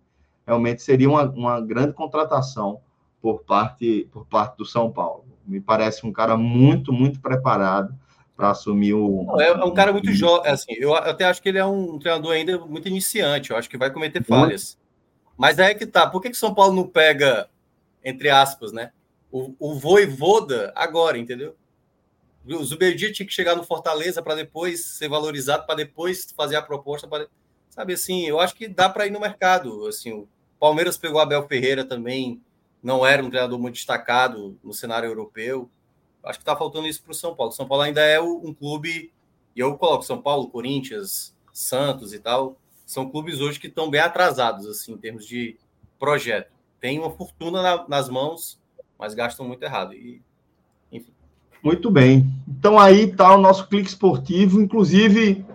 A: Realmente seria uma, uma grande contratação por parte, por parte do São Paulo. Me parece um cara muito, muito preparado para assumir o.
C: Não, é, um cara muito jovem. Assim, eu até acho que ele é um treinador ainda muito iniciante. Eu acho que vai cometer falhas. Mas é que tá. Por que, que São Paulo não pega, entre aspas, né? O, o Voivoda agora, entendeu? O Zuberdia tinha que chegar no Fortaleza para depois ser valorizado, para depois fazer a proposta. Pra... Sabe assim, eu acho que dá para ir no mercado. Assim, o Palmeiras pegou Abel Ferreira também, não era um treinador muito destacado no cenário europeu. Acho que está faltando isso para o São Paulo. São Paulo ainda é um clube, e eu coloco São Paulo, Corinthians, Santos e tal, são clubes hoje que estão bem atrasados assim em termos de projeto. Tem uma fortuna na, nas mãos, mas gastam muito errado. E
A: muito bem. Então aí está o nosso clique esportivo. Inclusive,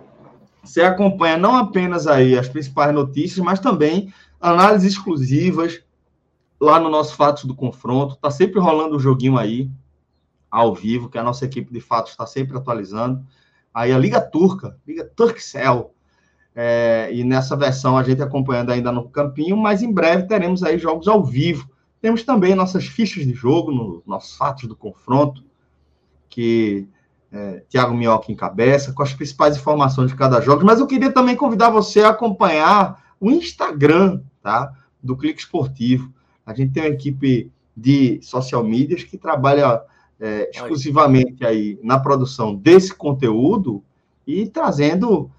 A: você acompanha não apenas aí as principais notícias, mas também análises exclusivas lá no nosso Fatos do Confronto. Está sempre rolando um joguinho aí, ao vivo, que a nossa equipe de fatos está sempre atualizando. Aí a Liga Turca, Liga Turkcell. É, e nessa versão a gente acompanhando ainda no campinho, mas em breve teremos aí jogos ao vivo. Temos também nossas fichas de jogo no nosso Fatos do Confronto que é, Tiago Minhoca encabeça, com as principais informações de cada jogo. Mas eu queria também convidar você a acompanhar o Instagram tá, do Clique Esportivo. A gente tem uma equipe de social medias que trabalha é, exclusivamente aí na produção desse conteúdo e trazendo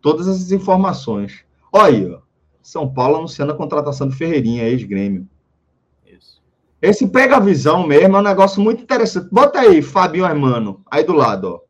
A: todas essas informações. Olha, São Paulo anunciando a contratação de Ferreirinha, ex-grêmio. Esse pega a visão mesmo é um negócio muito interessante. Bota aí, Fabio Hermano, aí do lado, ó.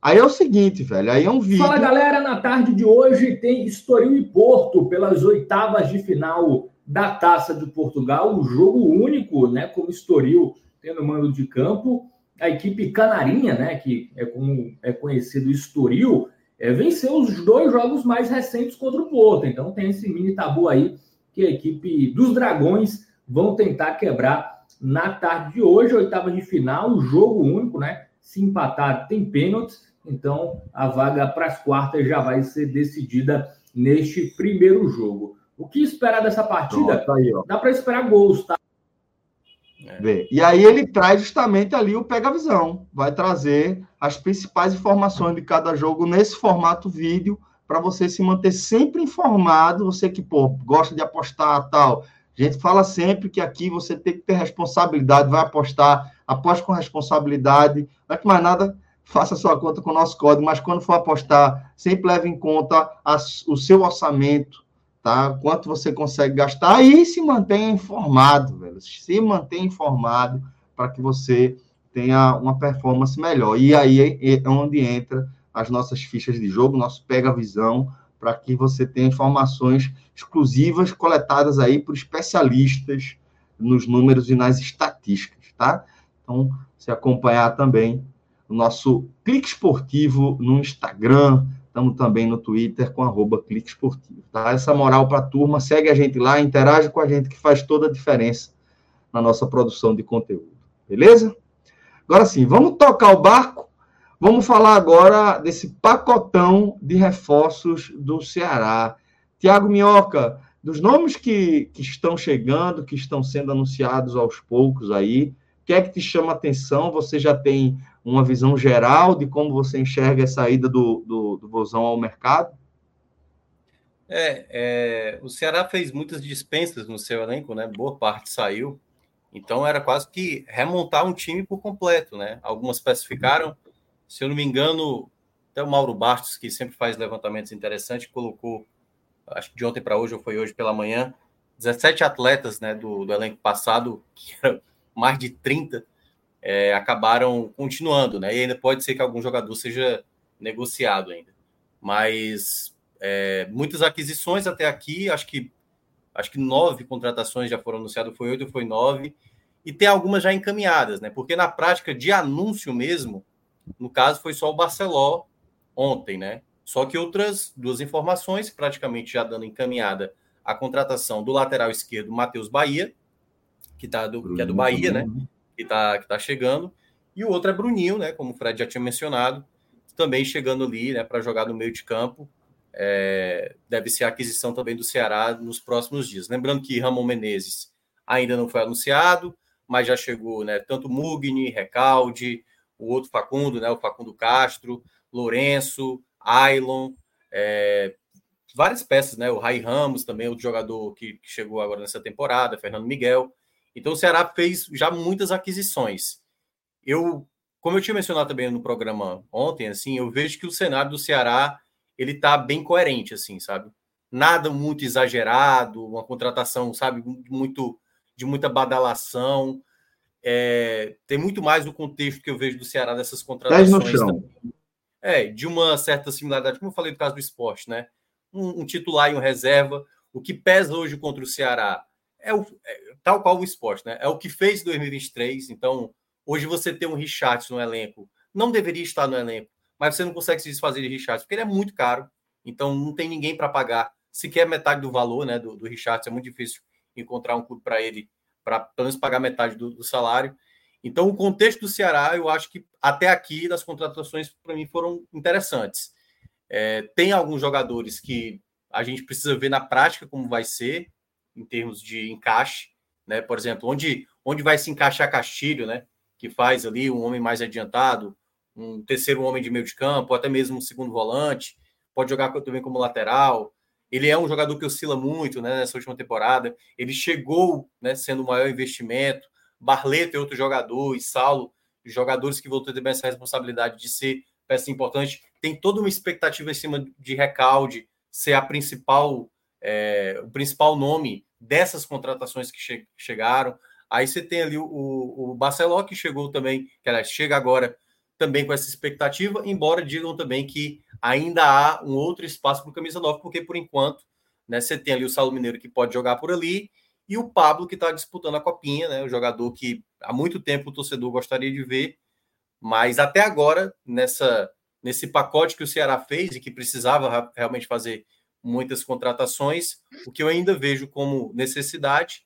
A: Aí é o seguinte, velho, aí é um vídeo.
E: Fala galera, na tarde de hoje tem Estoril e Porto pelas oitavas de final da Taça de Portugal, um jogo único, né, como Estoril tendo mando de campo. A equipe canarinha, né, que é como é conhecido Estoril, é, venceu os dois jogos mais recentes contra o Porto. Então tem esse mini tabu aí que a equipe dos Dragões vão tentar quebrar na tarde de hoje, oitava de final, jogo único, né? Se empatar, tem pênaltis, então a vaga para as quartas já vai ser decidida neste primeiro jogo. O que esperar dessa partida? Pronto, aí, Dá para esperar gols, tá?
A: É. E aí ele traz justamente ali o pega-visão, vai trazer as principais informações de cada jogo nesse formato vídeo para você se manter sempre informado, você que pô, gosta de apostar tal, a gente fala sempre que aqui você tem que ter responsabilidade, vai apostar, aposte com responsabilidade. É que mais nada, faça sua conta com o nosso código, mas quando for apostar, sempre leve em conta o seu orçamento, tá? Quanto você consegue gastar e se mantenha informado, velho. Se mantenha informado para que você tenha uma performance melhor. E aí é, é onde entra as nossas fichas de jogo, nosso pega visão, para que você tenha informações exclusivas coletadas aí por especialistas nos números e nas estatísticas, tá? Então, você acompanhar também o nosso Clique Esportivo no Instagram, Estamos também no Twitter com arroba Clique Esportivo. Tá? Essa moral para a turma, segue a gente lá, interage com a gente, que faz toda a diferença na nossa produção de conteúdo. Beleza? Agora sim, vamos tocar o barco. Vamos falar agora desse pacotão de reforços do Ceará. Tiago Minhoca, dos nomes que, que estão chegando, que estão sendo anunciados aos poucos aí, o que é que te chama atenção? Você já tem uma visão geral de como você enxerga essa ida do, do, do Vozão ao mercado?
C: É, é, o Ceará fez muitas dispensas no seu elenco, né? Boa parte saiu. Então era quase que remontar um time por completo, né? Algumas peças ficaram. Se eu não me engano, até o Mauro Bastos, que sempre faz levantamentos interessantes, colocou, acho que de ontem para hoje ou foi hoje pela manhã, 17 atletas né, do, do elenco passado, que eram mais de 30, é, acabaram continuando, né? E ainda pode ser que algum jogador seja negociado ainda. Mas é, muitas aquisições até aqui, acho que acho que nove contratações já foram anunciadas, foi oito, foi nove, e tem algumas já encaminhadas, né? Porque na prática de anúncio mesmo, no caso foi só o Barceló ontem, né? Só que outras duas informações, praticamente já dando encaminhada a contratação do lateral esquerdo Matheus Bahia, que, tá do, que é do Bahia, né? que está que tá chegando, e o outro é Bruninho, né? Como o Fred já tinha mencionado, também chegando ali, né? Para jogar no meio de campo. É, deve ser a aquisição também do Ceará nos próximos dias. Lembrando que Ramon Menezes ainda não foi anunciado, mas já chegou, né? Tanto Mugni, Recalde, o outro Facundo, né? O Facundo Castro, Lourenço, Ailon, é, várias peças, né? O Rai Ramos também, outro jogador que, que chegou agora nessa temporada, Fernando Miguel. Então o Ceará fez já muitas aquisições. Eu, como eu tinha mencionado também no programa ontem, assim, eu vejo que o cenário do Ceará ele tá bem coerente, assim, sabe? Nada muito exagerado, uma contratação, sabe, muito de muita badalação. É, tem muito mais o contexto que eu vejo do Ceará dessas contratações. É, de uma certa similaridade, como eu falei do caso do esporte, né? Um, um titular e um reserva. O que pesa hoje contra o Ceará é, o, é, tal qual o esporte, né? É o que fez em 2023. Então, hoje você ter um Richard no elenco, não deveria estar no elenco, mas você não consegue se desfazer de Richard, porque ele é muito caro. Então, não tem ninguém para pagar sequer metade do valor né, do, do Richard. É muito difícil encontrar um clube para ele, para pelo menos pagar metade do, do salário. Então, o contexto do Ceará, eu acho que até aqui, das contratações, para mim, foram interessantes. É, tem alguns jogadores que a gente precisa ver na prática como vai ser em termos de encaixe, né? Por exemplo, onde, onde vai se encaixar Castilho, né? Que faz ali um homem mais adiantado, um terceiro homem de meio de campo, até mesmo um segundo volante, pode jogar também como lateral. Ele é um jogador que oscila muito né, nessa última temporada. Ele chegou né, sendo o maior investimento. Barleto é outro jogador, e Saulo, jogadores que vão ter essa responsabilidade de ser peça importante. Tem toda uma expectativa em cima de Recalde ser a principal é, o principal nome dessas contratações que che chegaram. Aí você tem ali o, o Barceló, que chegou também, que aliás, chega agora também com essa expectativa, embora digam também que ainda há um outro espaço para o camisa 9, porque por enquanto né, você tem ali o Saulo Mineiro que pode jogar por ali, e o Pablo que está disputando a copinha, né? O jogador que há muito tempo o torcedor gostaria de ver, mas até agora, nessa, nesse pacote que o Ceará fez e que precisava realmente fazer muitas contratações. O que eu ainda vejo como necessidade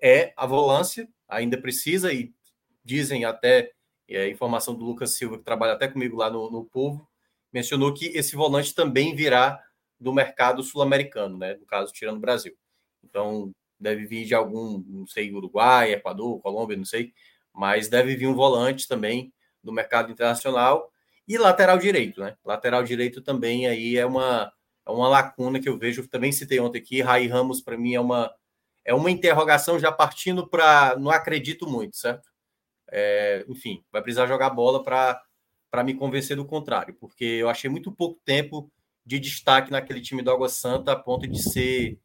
C: é a volância, ainda precisa, e dizem até é, informação do Lucas Silva, que trabalha até comigo lá no, no Povo, mencionou que esse volante também virá do mercado sul-americano, né? No caso, tirando o Brasil. Então, deve vir de algum, não sei, Uruguai, Equador, Colômbia, não sei, mas deve vir um volante também do mercado internacional e lateral direito, né? Lateral direito também aí é uma é uma lacuna que eu vejo, também citei ontem aqui, Rai Ramos para mim é uma é uma interrogação já partindo para não acredito muito, certo? É, enfim, vai precisar jogar bola para para me convencer do contrário, porque eu achei muito pouco tempo de destaque naquele time do Água Santa a ponto de ser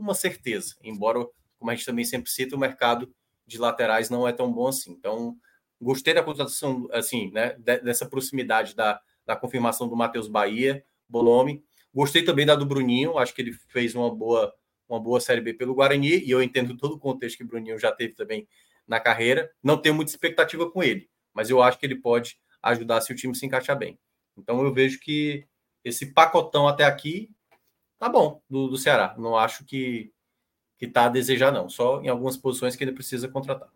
C: uma certeza, embora, como a gente também sempre cita, o mercado de laterais não é tão bom assim. Então, gostei da contratação, assim, né, dessa proximidade da, da confirmação do Matheus Bahia, bom nome. Gostei também da do Bruninho, acho que ele fez uma boa, uma boa Série B pelo Guarani, e eu entendo todo o contexto que o Bruninho já teve também na carreira. Não tenho muita expectativa com ele, mas eu acho que ele pode ajudar se o time se encaixar bem. Então eu vejo que esse pacotão até aqui tá bom do, do Ceará. Não acho que que tá a desejar não. Só em algumas posições que ele precisa contratar.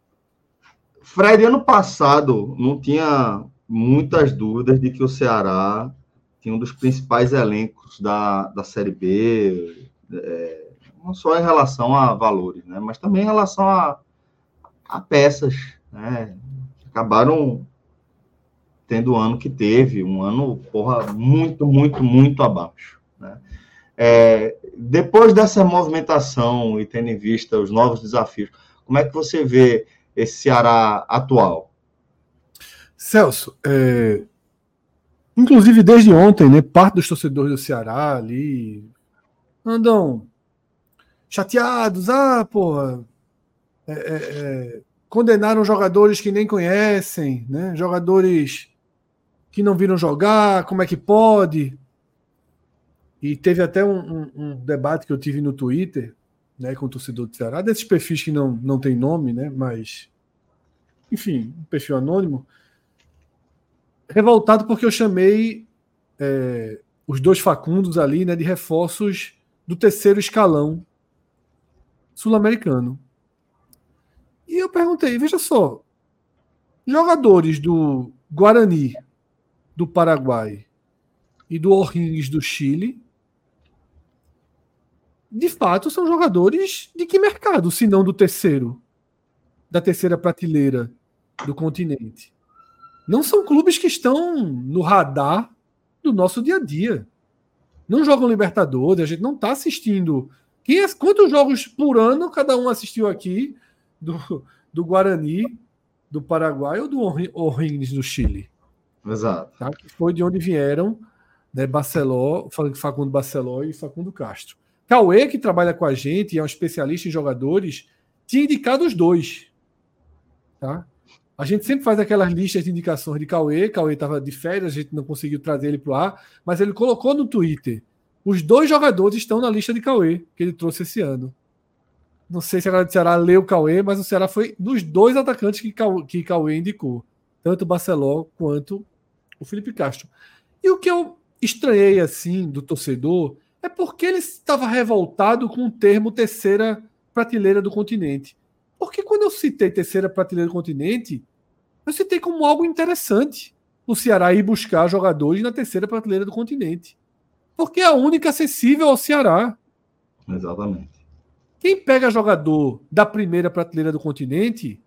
A: Fred, ano passado não tinha muitas dúvidas de que o Ceará tinha um dos principais elencos da, da Série B, é, não só em relação a valores, né, mas também em relação a, a peças, né, acabaram tendo o ano que teve, um ano, porra, muito, muito, muito abaixo. É, depois dessa movimentação e tendo em vista os novos desafios, como é que você vê esse Ceará atual?
B: Celso, é... inclusive desde ontem, né, parte dos torcedores do Ceará ali andam chateados. Ah, porra, é, é, é, condenaram jogadores que nem conhecem, né? jogadores que não viram jogar, como é que pode? E teve até um, um, um, debate que eu tive no Twitter né, com o torcedor do Ceará, desses perfis que não, não tem nome, né, mas, enfim, um perfil anônimo, revoltado porque eu chamei é, os dois Facundos ali né, de reforços do terceiro escalão sul-americano. E eu perguntei, veja só, jogadores do Guarani do Paraguai e do O'Higgins do Chile, de fato são jogadores de que mercado, se não do terceiro, da terceira prateleira do continente? Não são clubes que estão no radar do nosso dia a dia. Não jogam Libertadores, a gente não está assistindo. Quem, quantos jogos por ano cada um assistiu aqui do, do Guarani, do Paraguai ou do O'Higgins do Chile?
A: Exato.
B: Tá? Que foi de onde vieram né, Barceló, Facundo Barceló e Facundo Castro. Cauê, que trabalha com a gente e é um especialista em jogadores, tinha indicado os dois. Tá? A gente sempre faz aquelas listas de indicações de Cauê. Cauê estava de férias, a gente não conseguiu trazer ele para o ar, mas ele colocou no Twitter. Os dois jogadores estão na lista de Cauê, que ele trouxe esse ano. Não sei se a galera do Ceará leu o Cauê, mas o Ceará foi dos dois atacantes que Cauê, que Cauê indicou. Tanto o Barceló quanto o Felipe Castro. E o que eu estranhei assim do torcedor é porque ele estava revoltado com o termo terceira prateleira do continente. Porque quando eu citei terceira prateleira do continente, eu citei como algo interessante o Ceará ir buscar jogadores na terceira prateleira do continente. Porque é a única acessível ao Ceará.
A: Exatamente.
B: Quem pega jogador da primeira prateleira do continente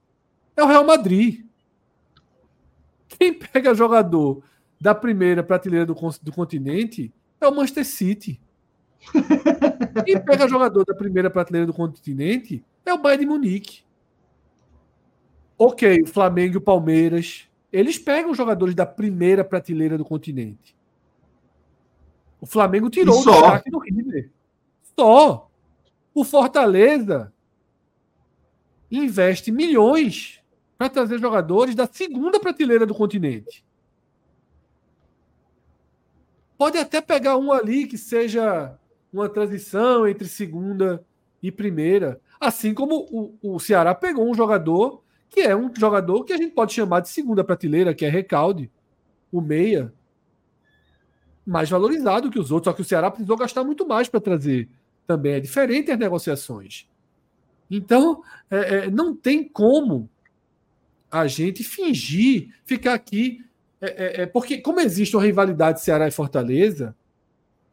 B: é o Real Madrid. Quem pega jogador da primeira prateleira do, do continente é o Manchester City. Quem pega jogador da primeira prateleira do continente é o Bayern de Munique. Ok, o Flamengo e o Palmeiras, eles pegam jogadores da primeira prateleira do continente. O Flamengo tirou o destaque do River. Só. O Fortaleza investe milhões para trazer jogadores da segunda prateleira do continente. Pode até pegar um ali que seja uma transição entre segunda e primeira. Assim como o, o Ceará pegou um jogador que é um jogador que a gente pode chamar de segunda prateleira, que é Recalde, o meia, mais valorizado que os outros, só que o Ceará precisou gastar muito mais para trazer também. É diferente as negociações. Então, é, é, não tem como a gente fingir ficar aqui. É, é, é porque, como existe uma rivalidade Ceará e Fortaleza,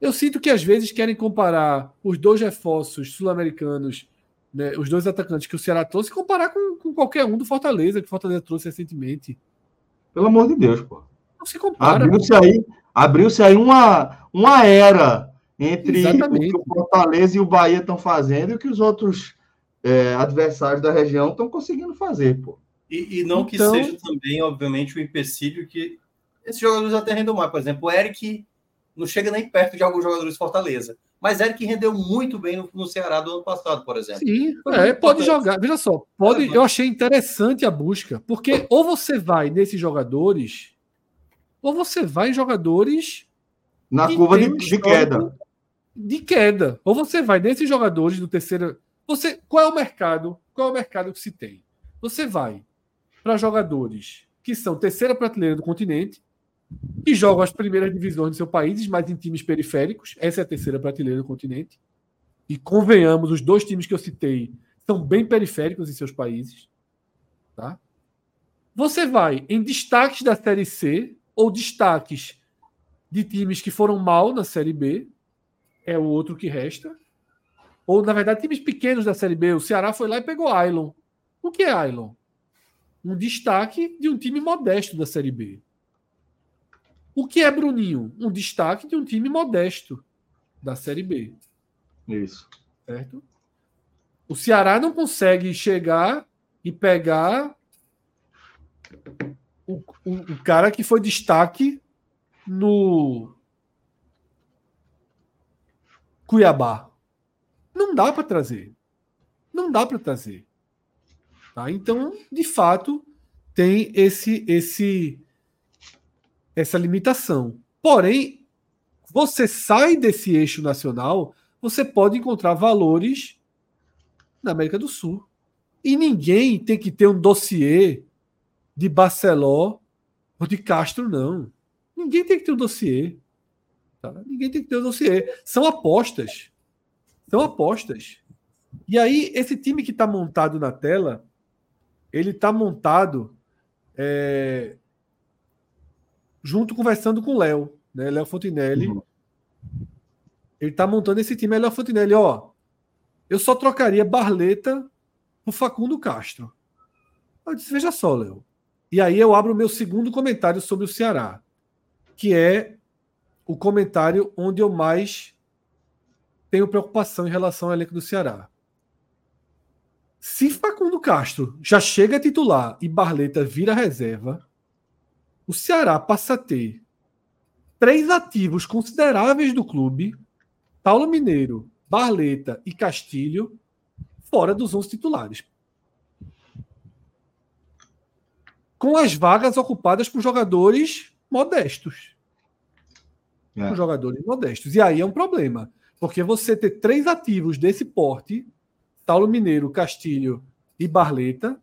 B: eu sinto que às vezes querem comparar os dois reforços sul-americanos, né, os dois atacantes que o Ceará trouxe, comparar com, com qualquer um do Fortaleza, que o Fortaleza trouxe recentemente.
A: Pelo amor de Deus, pô.
B: Não se compara.
A: Abriu-se aí, abriu aí uma, uma era entre Exatamente. o que o Fortaleza e o Bahia estão fazendo e o que os outros é, adversários da região estão conseguindo fazer, pô.
C: E, e não então... que seja também, obviamente, o empecilho que esses jogadores até rendam mais. Por exemplo, o Eric não chega nem perto de alguns jogadores de Fortaleza. Mas Eric rendeu muito bem no, no Ceará do ano passado, por exemplo.
B: Sim, é, pode jogar. Veja só, pode. É, eu achei interessante a busca, porque ou você vai nesses jogadores, ou você vai em jogadores
A: na curva de, de queda.
B: De queda. Ou você vai nesses jogadores do terceiro. Você, qual é o mercado? Qual é o mercado que se tem? Você vai para jogadores que são terceira prateleira do continente, que jogam as primeiras divisões do seu país, mas em times periféricos. Essa é a terceira prateleira do continente. E convenhamos, os dois times que eu citei são bem periféricos em seus países. Tá? Você vai em destaques da Série C ou destaques de times que foram mal na Série B, é o outro que resta. Ou, na verdade, times pequenos da Série B. O Ceará foi lá e pegou Ailon. O que é Ailon? Um destaque de um time modesto da Série B. O que é Bruninho? Um destaque de um time modesto da Série B.
A: Isso.
B: Certo? O Ceará não consegue chegar e pegar o, o, o cara que foi destaque no Cuiabá. Não dá para trazer. Não dá para trazer. Tá? Então, de fato, tem esse esse essa limitação. Porém, você sai desse eixo nacional, você pode encontrar valores na América do Sul. E ninguém tem que ter um dossiê de Barceló ou de Castro, não. Ninguém tem que ter um dossiê. Tá? Ninguém tem que ter um dossiê. São apostas. São apostas. E aí, esse time que está montado na tela, ele está montado é, junto conversando com o Léo, né? Léo Fontinelli. Uhum. Ele está montando esse time. É Léo Fontinelli, ó. Eu só trocaria Barleta por Facundo Castro. Eu disse, veja só, Léo. E aí eu abro o meu segundo comentário sobre o Ceará, que é o comentário onde eu mais tenho preocupação em relação ao elenco do Ceará. Se Facundo Castro já chega a titular e Barleta vira reserva, o Ceará passa a ter três ativos consideráveis do clube: Paulo Mineiro, Barleta e Castilho, fora dos 11 titulares. Com as vagas ocupadas por jogadores modestos. É. Por jogadores modestos. E aí é um problema. Porque você ter três ativos desse porte, Paulo Mineiro, Castilho e Barleta,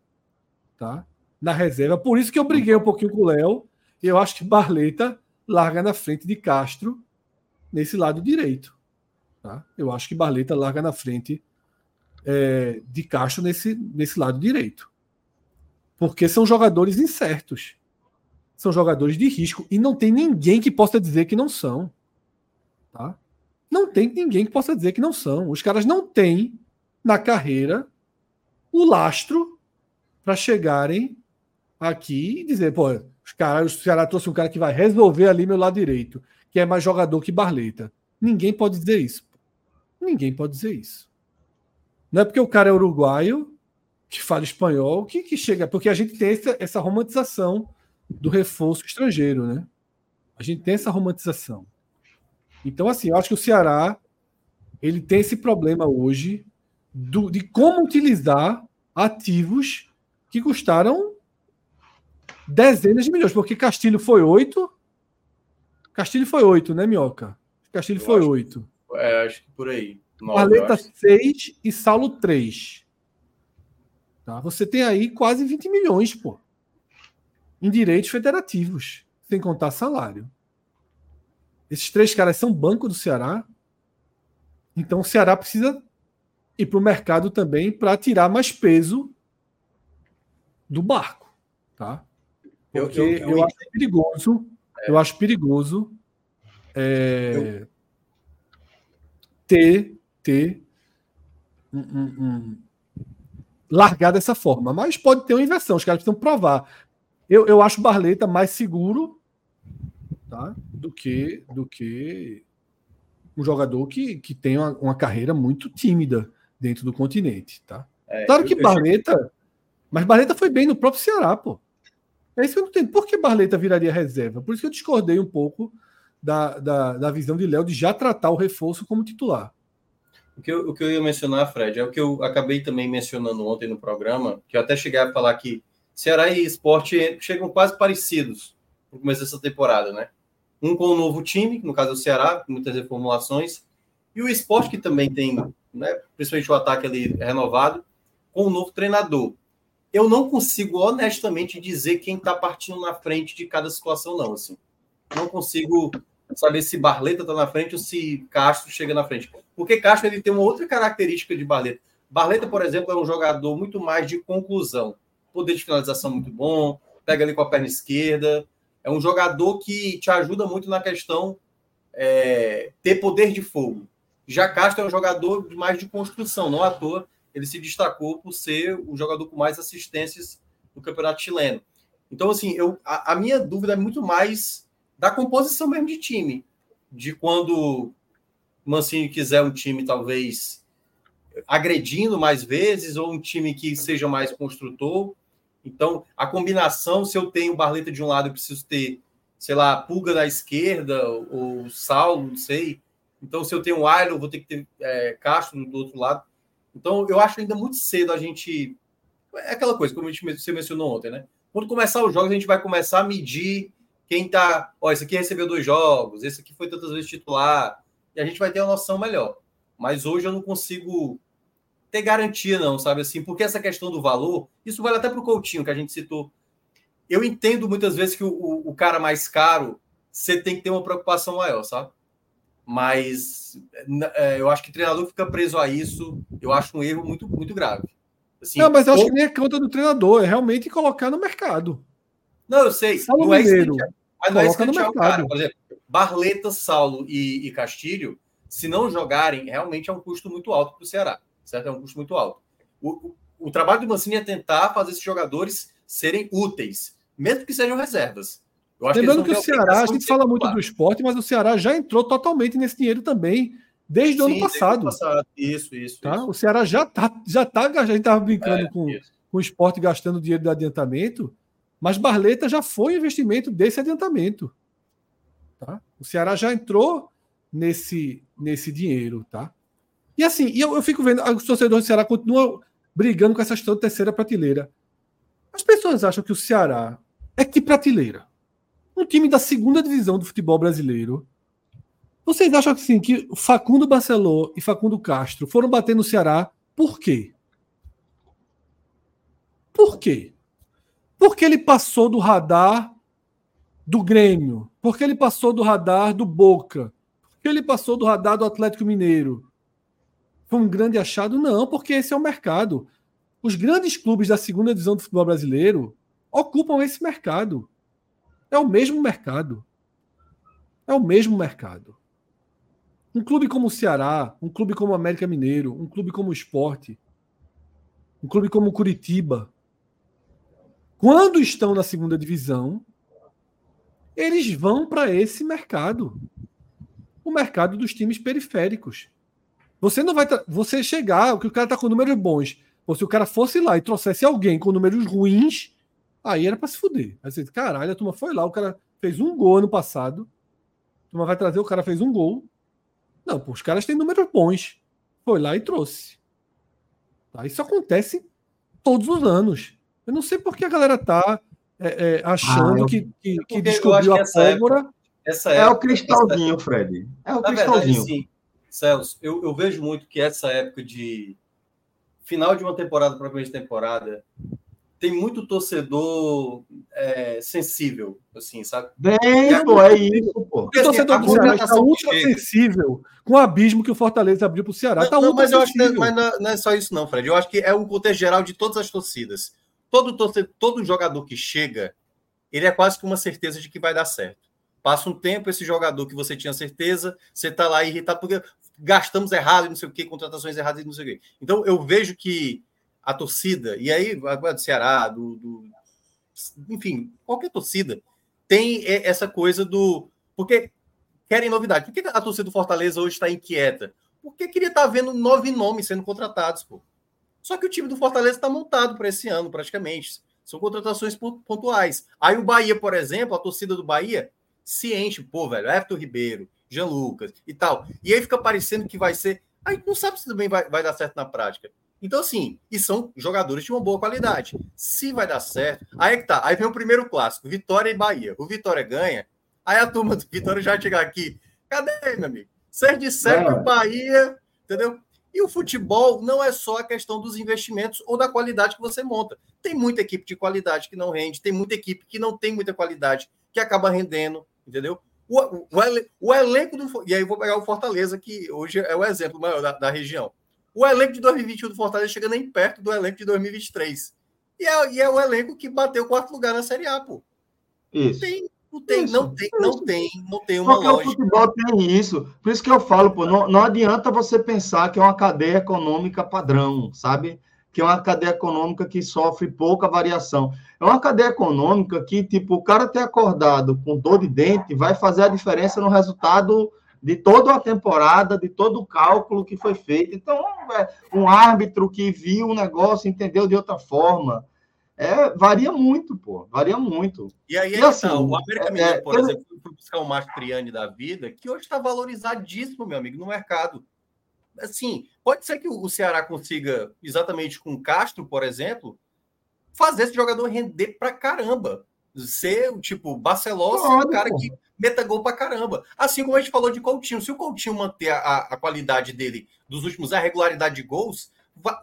B: tá? Na reserva. Por isso que eu briguei um pouquinho com o Léo eu acho que Barleta larga na frente de Castro nesse lado direito. Tá? Eu acho que Barleta larga na frente é, de Castro nesse, nesse lado direito. Porque são jogadores incertos. São jogadores de risco. E não tem ninguém que possa dizer que não são. Tá? Não tem ninguém que possa dizer que não são. Os caras não têm na carreira o lastro para chegarem aqui e dizer, pô, os caras, o Ceará trouxe um cara que vai resolver ali meu lado direito, que é mais jogador que Barleta. Ninguém pode dizer isso. Ninguém pode dizer isso. Não é porque o cara é uruguaio, que fala espanhol, que, que chega. Porque a gente tem essa, essa romantização do reforço estrangeiro, né? A gente tem essa romantização. Então, assim, eu acho que o Ceará ele tem esse problema hoje do, de como utilizar ativos que custaram dezenas de milhões, porque Castilho foi oito. Castilho foi oito, né, Minhoca? Castilho eu foi oito.
C: É, acho que por aí.
B: Paleta seis e Saulo três. Tá? Você tem aí quase 20 milhões, pô. Em direitos federativos, sem contar salário. Esses três caras são banco do Ceará. Então o Ceará precisa ir para o mercado também para tirar mais peso do barco. Tá? Porque eu, eu, eu, eu acho perigoso. É. Eu acho perigoso é, ter, ter um, um, um, largar dessa forma. Mas pode ter uma inversão. Os caras precisam provar. Eu, eu acho Barleta mais seguro tá, do que do que um jogador que, que tem uma, uma carreira muito tímida dentro do continente. Tá? É, claro que Barleta. Mas Barleta foi bem no próprio Ceará, pô. É isso que eu não entendo. Por que Barleta viraria reserva? Por isso que eu discordei um pouco da, da, da visão de Léo de já tratar o reforço como titular.
C: O que, eu, o que eu ia mencionar, Fred, é o que eu acabei também mencionando ontem no programa, que eu até cheguei a falar que Ceará e Esporte chegam quase parecidos no começo dessa temporada, né? Um com o um novo time, no caso é o Ceará, com muitas reformulações, e o Esporte, que também tem, né, principalmente o ataque ali renovado, com um novo treinador eu não consigo honestamente dizer quem está partindo na frente de cada situação, não. Assim. não consigo saber se Barleta está na frente ou se Castro chega na frente. Porque Castro ele tem uma outra característica de Barleta. Barleta, por exemplo, é um jogador muito mais de conclusão. Poder de finalização muito bom, pega ali com a perna esquerda. É um jogador que te ajuda muito na questão é, ter poder de fogo. Já Castro é um jogador mais de construção, não à toa ele se destacou por ser o jogador com mais assistências no campeonato chileno. Então, assim, eu, a, a minha dúvida é muito mais da composição mesmo de time, de quando Mancini quiser um time talvez agredindo mais vezes ou um time que seja mais construtor. Então, a combinação, se eu tenho Barleta de um lado, eu preciso ter, sei lá, Pulga na esquerda ou Saulo, não sei. Então, se eu tenho Ailon, vou ter que ter é, Castro do outro lado. Então, eu acho ainda muito cedo a gente. É aquela coisa, como a gente, você mencionou ontem, né? Quando começar os jogos, a gente vai começar a medir quem tá. Ó, esse aqui recebeu dois jogos, esse aqui foi tantas vezes titular, e a gente vai ter uma noção melhor. Mas hoje eu não consigo ter garantia, não, sabe assim? Porque essa questão do valor, isso vale até para o Coutinho, que a gente citou. Eu entendo muitas vezes que o, o, o cara mais caro, você tem que ter uma preocupação maior, sabe? Mas é, eu acho que o treinador fica preso a isso, eu acho um erro muito, muito grave.
B: Assim, não, mas eu acho ou... que nem é conta do treinador, é realmente colocar no mercado.
C: Não, eu sei. Saulo não é Mineiro, mas não é no mercado. Cara. Por exemplo, Barleta, Saulo e, e Castilho, se não jogarem, realmente é um custo muito alto para o Ceará. Certo? É um custo muito alto. O, o, o trabalho do Mancini é tentar fazer esses jogadores serem úteis, mesmo que sejam reservas.
B: Lembrando que, que o Ceará, a gente fala muito do esporte, mas o Ceará já entrou totalmente nesse dinheiro também desde o ano passado. passado.
C: Isso, isso,
B: tá?
C: isso.
B: O Ceará já tá, já tá, a gente estava brincando é, com, com o esporte gastando dinheiro do adiantamento, mas Barleta já foi investimento desse adiantamento. Tá? O Ceará já entrou nesse, nesse dinheiro, tá? E assim, eu, eu fico vendo, os torcedores do Ceará continuam brigando com essa história de terceira prateleira. As pessoas acham que o Ceará é que prateleira? Um time da segunda divisão do futebol brasileiro. Vocês acham assim, que Facundo Barceló e Facundo Castro foram bater no Ceará por quê? Por quê? Porque ele passou do radar do Grêmio, porque ele passou do radar do Boca, porque ele passou do radar do Atlético Mineiro. Foi um grande achado? Não, porque esse é o mercado. Os grandes clubes da segunda divisão do futebol brasileiro ocupam esse mercado. É o mesmo mercado. É o mesmo mercado. Um clube como o Ceará, um clube como o América Mineiro, um clube como o Esporte, um clube como o Curitiba, quando estão na segunda divisão, eles vão para esse mercado. O mercado dos times periféricos. Você não vai. Você chegar, que o cara está com números bons. Ou se o cara fosse lá e trouxesse alguém com números ruins, Aí era para se fuder. Aí você, caralho, a turma foi lá, o cara fez um gol ano passado. A turma vai trazer, o cara fez um gol. Não, pô, os caras têm números bons. Foi lá e trouxe. Tá? Isso acontece todos os anos. Eu não sei por que a galera tá é, é, achando ah, que, que, que descobriu a pólvora. Época,
A: essa época, é o cristalzinho. Fred. É o Na cristalzinho. Verdade, sim.
C: Celso, eu, eu vejo muito que essa época de final de uma temporada para a temporada tem muito torcedor é, sensível, assim, sabe?
A: Bem, é, pô, é isso, pô.
B: Porque, assim, Torcedor do Ceará está ultra sensível com o abismo que o Fortaleza abriu para o Ceará.
C: Não,
B: tá
C: não, mas eu acho que mas não é só isso, não, Fred. Eu acho que é um contexto geral de todas as torcidas. Todo, torcedor, todo jogador que chega, ele é quase que uma certeza de que vai dar certo. Passa um tempo, esse jogador que você tinha certeza, você está lá irritado porque gastamos errado, não sei o quê, contratações erradas e não sei o quê. Então, eu vejo que a torcida, e aí do Ceará, do, do, enfim, qualquer torcida, tem essa coisa do. Porque querem novidade. Por que a torcida do Fortaleza hoje está inquieta? Porque queria estar tá vendo nove nomes sendo contratados, pô. Só que o time do Fortaleza está montado para esse ano, praticamente. São contratações pontuais. Aí o Bahia, por exemplo, a torcida do Bahia se enche, pô, velho, Everton Ribeiro, Jean Lucas e tal. E aí fica parecendo que vai ser. Aí não sabe se também vai, vai dar certo na prática. Então, assim, e são jogadores de uma boa qualidade. Se vai dar certo, aí é que tá. Aí vem o primeiro clássico, Vitória e Bahia. O Vitória ganha, aí a turma do Vitória já chegar aqui. Cadê, meu amigo? Ser de certo é. Bahia, entendeu? E o futebol não é só a questão dos investimentos ou da qualidade que você monta. Tem muita equipe de qualidade que não rende, tem muita equipe que não tem muita qualidade, que acaba rendendo. entendeu? O, o, o, elenco do. E aí eu vou pegar o Fortaleza, que hoje é o exemplo maior da, da região. O elenco de 2021 do Fortaleza chega nem perto do elenco de 2023. E é, e é o elenco que bateu o quarto lugar na Série A, pô. Isso. Tem, não tem, isso, não tem, isso. não tem, não tem uma Porque lógica.
A: o futebol tem isso. Por isso que eu falo, pô, não, não adianta você pensar que é uma cadeia econômica padrão, sabe? Que é uma cadeia econômica que sofre pouca variação. É uma cadeia econômica que, tipo, o cara ter acordado com dor de dente vai fazer a diferença no resultado de toda a temporada, de todo o cálculo que foi feito. Então, é um árbitro que viu o negócio entendeu de outra forma. É, varia muito, pô. Varia muito.
C: E aí, e assim, tá, o América é, Mineiro, é, por exemplo, foi buscar o Márcio Triani da vida, que hoje está valorizadíssimo, meu amigo, no mercado. Assim, pode ser que o Ceará consiga, exatamente com o Castro, por exemplo, fazer esse jogador render pra caramba. Ser, tipo, Barcelona, ser um cara pô. que meta gol pra caramba. Assim como a gente falou de Coutinho. Se o Coutinho manter a, a qualidade dele dos últimos, a regularidade de gols,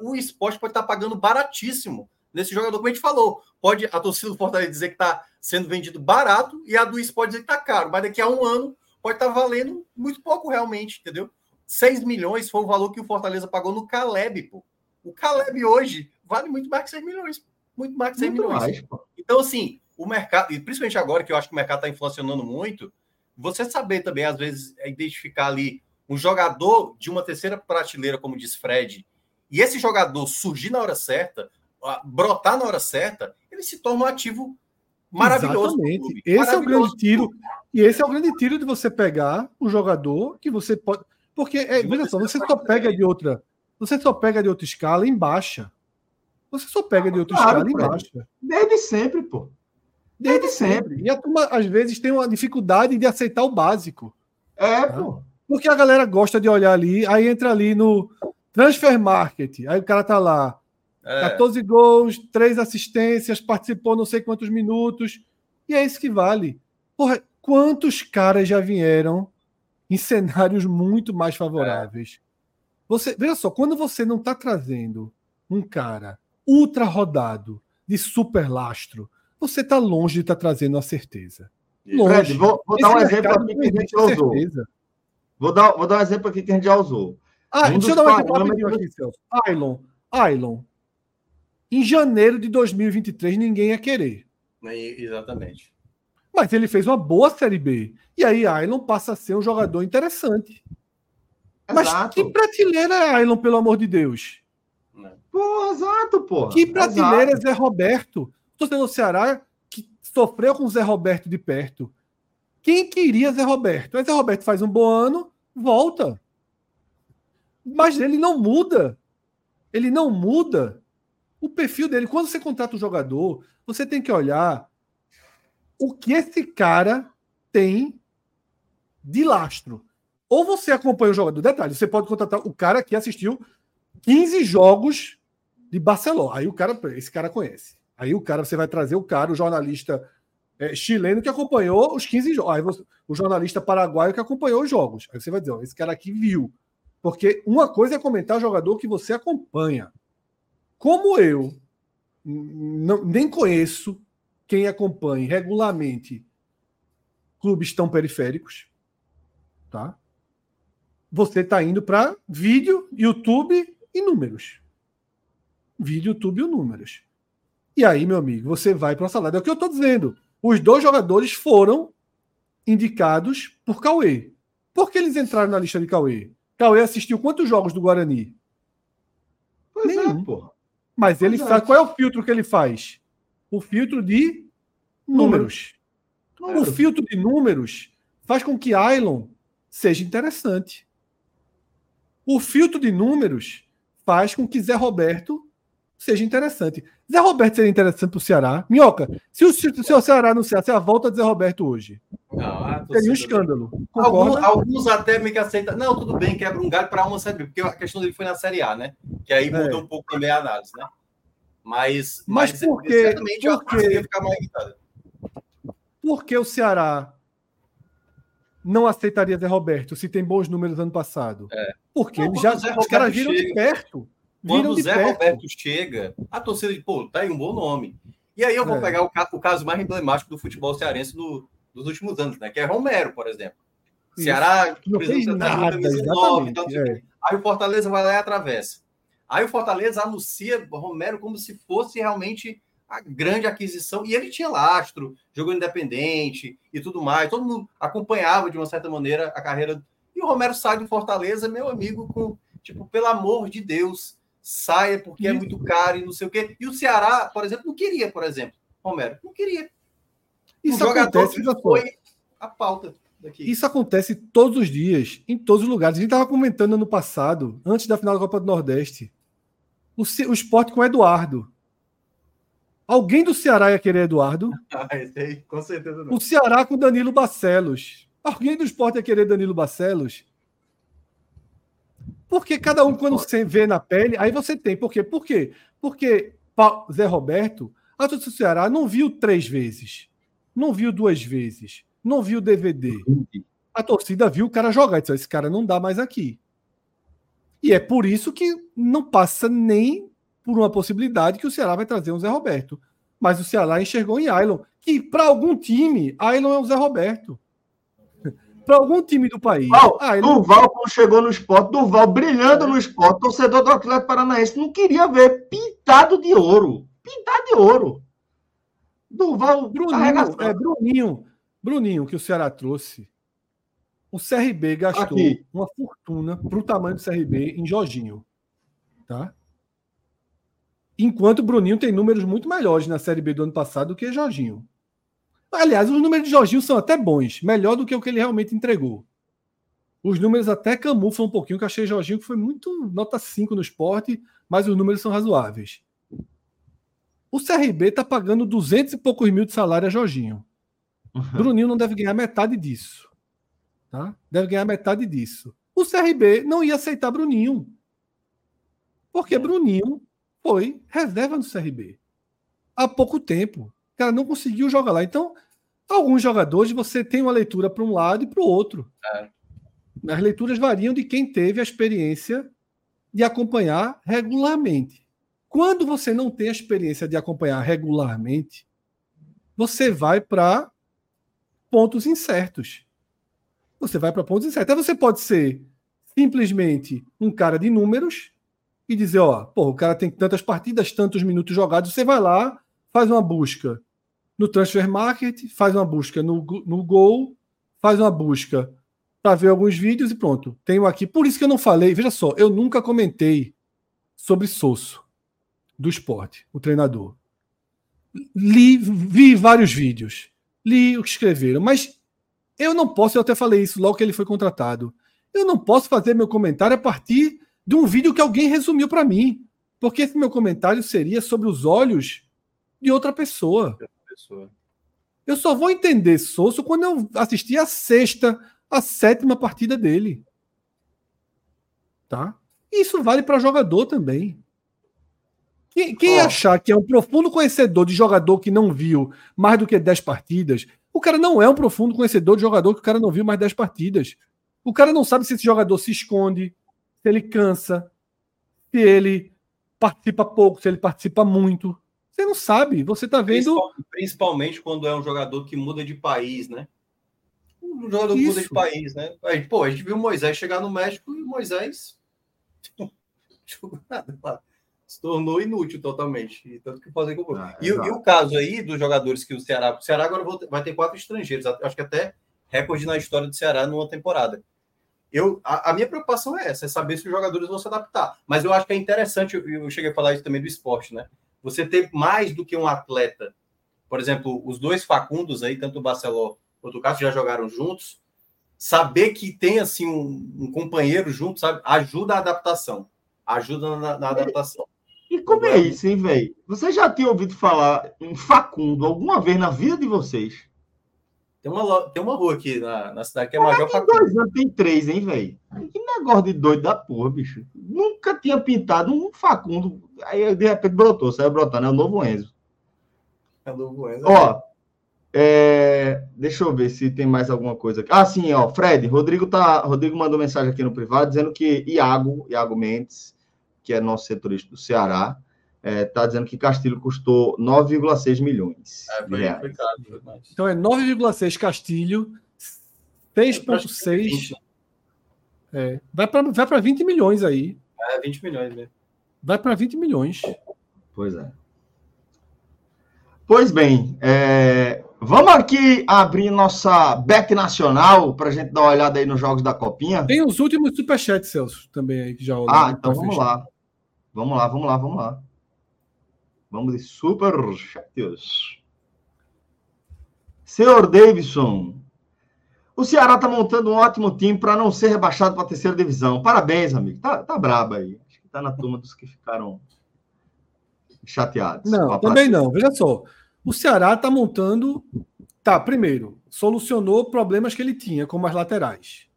C: o esporte pode estar tá pagando baratíssimo nesse jogador, como a gente falou. Pode a torcida do Fortaleza dizer que está sendo vendido barato e a do Sport dizer que está caro, mas daqui a um ano pode estar tá valendo muito pouco realmente, entendeu? 6 milhões foi o valor que o Fortaleza pagou no Caleb, pô. O Caleb hoje vale muito mais que 6 milhões. Muito mais que 6 muito milhões. Mais, então, assim, o mercado, e principalmente agora que eu acho que o mercado está inflacionando muito, você saber também, às vezes, é identificar ali um jogador de uma terceira prateleira, como diz Fred, e esse jogador surgir na hora certa, brotar na hora certa, ele se torna um ativo maravilhoso.
B: Exatamente. Esse maravilhoso é o grande tiro. E esse é o grande tiro de você pegar o jogador que você pode. Porque, é, veja só, você só pega de outra. Você só pega de outra escala em baixa. Você só pega de outra claro, escala em baixa.
A: Desde sempre, pô.
B: Desde, Desde sempre. sempre. E a turma, às vezes, tem uma dificuldade de aceitar o básico.
A: É, tá? pô.
B: Porque a galera gosta de olhar ali, aí entra ali no Transfer Market, aí o cara tá lá, é. 14 gols, 3 assistências, participou não sei quantos minutos. E é isso que vale. Porra, quantos caras já vieram em cenários muito mais favoráveis? É. Você, veja só, quando você não está trazendo um cara ultra rodado, de super lastro, você está longe de estar tá trazendo a certeza.
A: Longe. Fred, vou, vou dar um exemplo aqui que a gente já usou. Vou dar, vou dar um exemplo aqui que a gente já usou.
B: Ah, um deixa eu dar um exemplo rapidinho aqui, Celso. Ailon. Ailon. Em janeiro de 2023, ninguém ia querer.
C: Exatamente.
B: Mas ele fez uma boa Série B. E aí, Ailon passa a ser um jogador interessante. Exato. Mas que prateleira é Ailon, pelo amor de Deus?
A: Pô, exato, pô.
B: Que prateleira exato. é Zé Roberto? Torcedor do Ceará que sofreu com o Zé Roberto de perto. Quem queria Zé Roberto? Mas Zé Roberto faz um bom ano, volta. Mas ele não muda. Ele não muda o perfil dele. Quando você contrata um jogador, você tem que olhar o que esse cara tem de lastro. Ou você acompanha o jogador. Detalhe, você pode contratar o cara que assistiu 15 jogos de Barcelona. Aí o cara, esse cara conhece. Aí o cara, você vai trazer o cara, o jornalista é, chileno que acompanhou os 15 jogos. O jornalista paraguaio que acompanhou os jogos. Aí você vai dizer, ó, esse cara aqui viu. Porque uma coisa é comentar jogador que você acompanha. Como eu não, nem conheço quem acompanhe regularmente clubes tão periféricos, tá? Você está indo para vídeo, YouTube e números. Vídeo, YouTube e números. E aí, meu amigo, você vai para a salada. É o que eu estou dizendo. Os dois jogadores foram indicados por Cauê. Por que eles entraram na lista de Cauê? Cauê assistiu quantos jogos do Guarani?
A: Pois é, Nenhum. é, porra.
B: Mas ele faz. Qual é o filtro que ele faz? O filtro de números. números. O filtro de números faz com que Ailon seja interessante. O filtro de números faz com que Zé Roberto seja interessante. Zé Roberto seria interessante para o Ceará. Minhoca, se o, se o Ceará não se a volta de Zé Roberto hoje. Não, seria um escândalo.
C: Alguns, alguns, até me que aceitam. Não, tudo bem, quebra um galho para uma série B, porque a questão dele foi na série A, né? Que aí mudou é. um pouco também a análise, né? Mas,
B: mas, mas por que, por que, ficar mais irritado. Por que o Ceará não aceitaria Zé Roberto se tem bons números ano passado? É. Porque não, já, os caras viram chega, de perto.
C: Quando o Zé perto. Roberto chega, a torcida diz, pô, tá aí um bom nome. E aí eu vou é. pegar o, o, caso mais emblemático do futebol cearense do, dos últimos anos, né? Que é Romero, por exemplo. Isso. Ceará nada, então, é. Aí o Fortaleza vai lá e atravessa. Aí o Fortaleza anuncia Romero como se fosse realmente a grande aquisição. E ele tinha lastro, jogou independente e tudo mais. Todo mundo acompanhava de uma certa maneira a carreira. E o Romero sai do Fortaleza, meu amigo, com tipo, pelo amor de Deus, saia porque é muito caro e não sei o quê. E o Ceará, por exemplo, não queria, por exemplo, Romero, não queria.
B: Isso o acontece, foi
C: a pauta. Daqui.
B: Isso acontece todos os dias, em todos os lugares. A gente estava comentando ano passado, antes da final da Copa do Nordeste, o, o esporte com o Eduardo. Alguém do Ceará ia querer Eduardo?
C: Ah, aí, com certeza não.
B: O Ceará com Danilo Barcelos. Alguém do esporte ia querer Danilo Barcelos? Porque cada um, quando você vê na pele, aí você tem. Por quê? Por quê? Porque Zé Roberto, a torcida do Ceará não viu três vezes, não viu duas vezes, não viu DVD. A torcida viu o cara jogar e disse: esse cara não dá mais aqui. E é por isso que não passa nem por uma possibilidade que o Ceará vai trazer um Zé Roberto. Mas o Ceará enxergou em Ailon, que para algum time, Ailon é o Zé Roberto. Para algum time do país.
A: Ailon... Durval, quando chegou no esporte, Durval brilhando no esporte, torcedor do Atlético Paranaense não queria ver pintado de ouro. Pintado de ouro.
B: Durval, Bruninho, é, Bruninho, Bruninho, que o Ceará trouxe o CRB gastou Aqui. uma fortuna para o tamanho do CRB em Jorginho. Tá? Enquanto o Bruninho tem números muito melhores na Série B do ano passado do que Jorginho. Aliás, os números de Jorginho são até bons, melhor do que o que ele realmente entregou. Os números até camuflam um pouquinho, que eu achei Jorginho que foi muito nota 5 no esporte, mas os números são razoáveis. O CRB está pagando 200 e poucos mil de salário a Jorginho. Uhum. Bruninho não deve ganhar metade disso. Tá? Deve ganhar metade disso. O CRB não ia aceitar Bruninho. Porque Bruninho foi reserva no CRB. Há pouco tempo. O cara não conseguiu jogar lá. Então, alguns jogadores você tem uma leitura para um lado e para o outro. É. As leituras variam de quem teve a experiência de acompanhar regularmente. Quando você não tem a experiência de acompanhar regularmente, você vai para pontos incertos você vai para pontos incertos. Até você pode ser simplesmente um cara de números e dizer, ó, pô, o cara tem tantas partidas, tantos minutos jogados, você vai lá, faz uma busca no Transfer Market, faz uma busca no, no Gol, faz uma busca para ver alguns vídeos e pronto. Tenho aqui. Por isso que eu não falei, veja só, eu nunca comentei sobre Sosso do esporte, o treinador. Li, vi vários vídeos, li o que escreveram, mas eu não posso, eu até falei isso logo que ele foi contratado. Eu não posso fazer meu comentário a partir de um vídeo que alguém resumiu para mim. Porque esse meu comentário seria sobre os olhos de outra pessoa. Eu só vou entender Souza quando eu assistir a sexta, a sétima partida dele. Tá? Isso vale para jogador também. Quem, quem oh. achar que é um profundo conhecedor de jogador que não viu mais do que 10 partidas, o cara não é um profundo conhecedor de jogador que o cara não viu mais 10 partidas. O cara não sabe se esse jogador se esconde, se ele cansa, se ele participa pouco, se ele participa muito. Você não sabe, você tá vendo.
C: Principalmente quando é um jogador que muda de país, né? Um jogador que muda de país, né? Aí, pô, a gente viu o Moisés chegar no México e o Moisés. nada se tornou inútil totalmente. tanto que fazer com ah, e, e, o caso aí dos jogadores que o Ceará. O Ceará agora vai ter quatro estrangeiros. Acho que até recorde na história do Ceará numa temporada. Eu, a, a, minha preocupação é essa, é saber se os jogadores vão se adaptar. Mas eu acho que é interessante, eu, eu cheguei a falar isso também do esporte, né? Você ter mais do que um atleta. Por exemplo, os dois Facundos aí, tanto o Barceló quanto o Cássio já jogaram juntos. Saber que tem assim um, um companheiro junto, sabe? Ajuda a adaptação. Ajuda na, na adaptação.
A: E como é isso, hein, velho? Você já tinha ouvido falar em Facundo alguma vez na vida de vocês?
C: Tem uma, tem uma rua aqui na, na cidade que é
A: Major Facundo. Dois anos tem três, hein, velho? Que negócio de doido da porra, bicho. Nunca tinha pintado um Facundo. Aí, de repente, brotou. Saiu brotando. É o novo Enzo.
C: É o novo Enzo.
A: Ó, é... deixa eu ver se tem mais alguma coisa aqui. Ah, sim, ó. Fred, Rodrigo, tá... Rodrigo mandou mensagem aqui no privado dizendo que Iago, Iago Mendes que é nosso setorista do Ceará, está é, tá dizendo que Castilho custou 9,6 milhões. É, foi,
B: caro, então é 9,6 Castilho, 6,6. É, vai para vai 20 milhões aí.
C: É, 20 milhões mesmo.
B: Vai para 20 milhões.
A: Pois é. Pois bem, é, vamos aqui abrir nossa back nacional para a gente dar uma olhada aí nos jogos da Copinha.
B: Tem os últimos superchats, Celso, também aí que já
A: Ah, então vamos lá. Vamos lá, vamos lá, vamos lá. Vamos de superchats. Senhor Davidson, o Ceará está montando um ótimo time para não ser rebaixado para a terceira divisão. Parabéns, amigo. Tá, tá brabo aí. Acho que está na turma dos que ficaram chateados.
B: Não, também não. Veja só. O Ceará está montando. Tá, primeiro, solucionou problemas que ele tinha, como as laterais.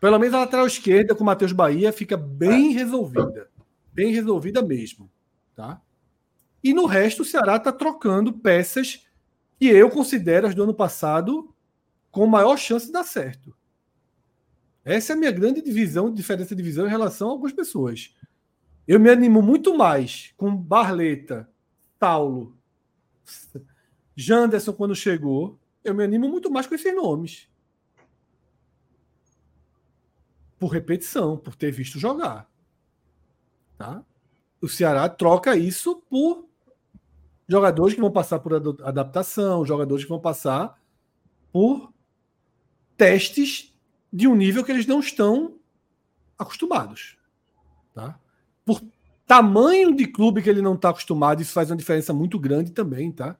B: Pelo menos a lateral esquerda com o Matheus Bahia fica bem é. resolvida. Bem resolvida mesmo. Tá? E no resto, o Ceará está trocando peças que eu considero as do ano passado com maior chance de dar certo. Essa é a minha grande divisão, diferença de visão em relação a algumas pessoas. Eu me animo muito mais com Barleta, Paulo, Janderson quando chegou. Eu me animo muito mais com esses nomes. Por repetição, por ter visto jogar. Tá? O Ceará troca isso por jogadores que vão passar por adaptação, jogadores que vão passar por testes de um nível que eles não estão acostumados. Tá? por tamanho de clube que ele não está acostumado, isso faz uma diferença muito grande também, tá?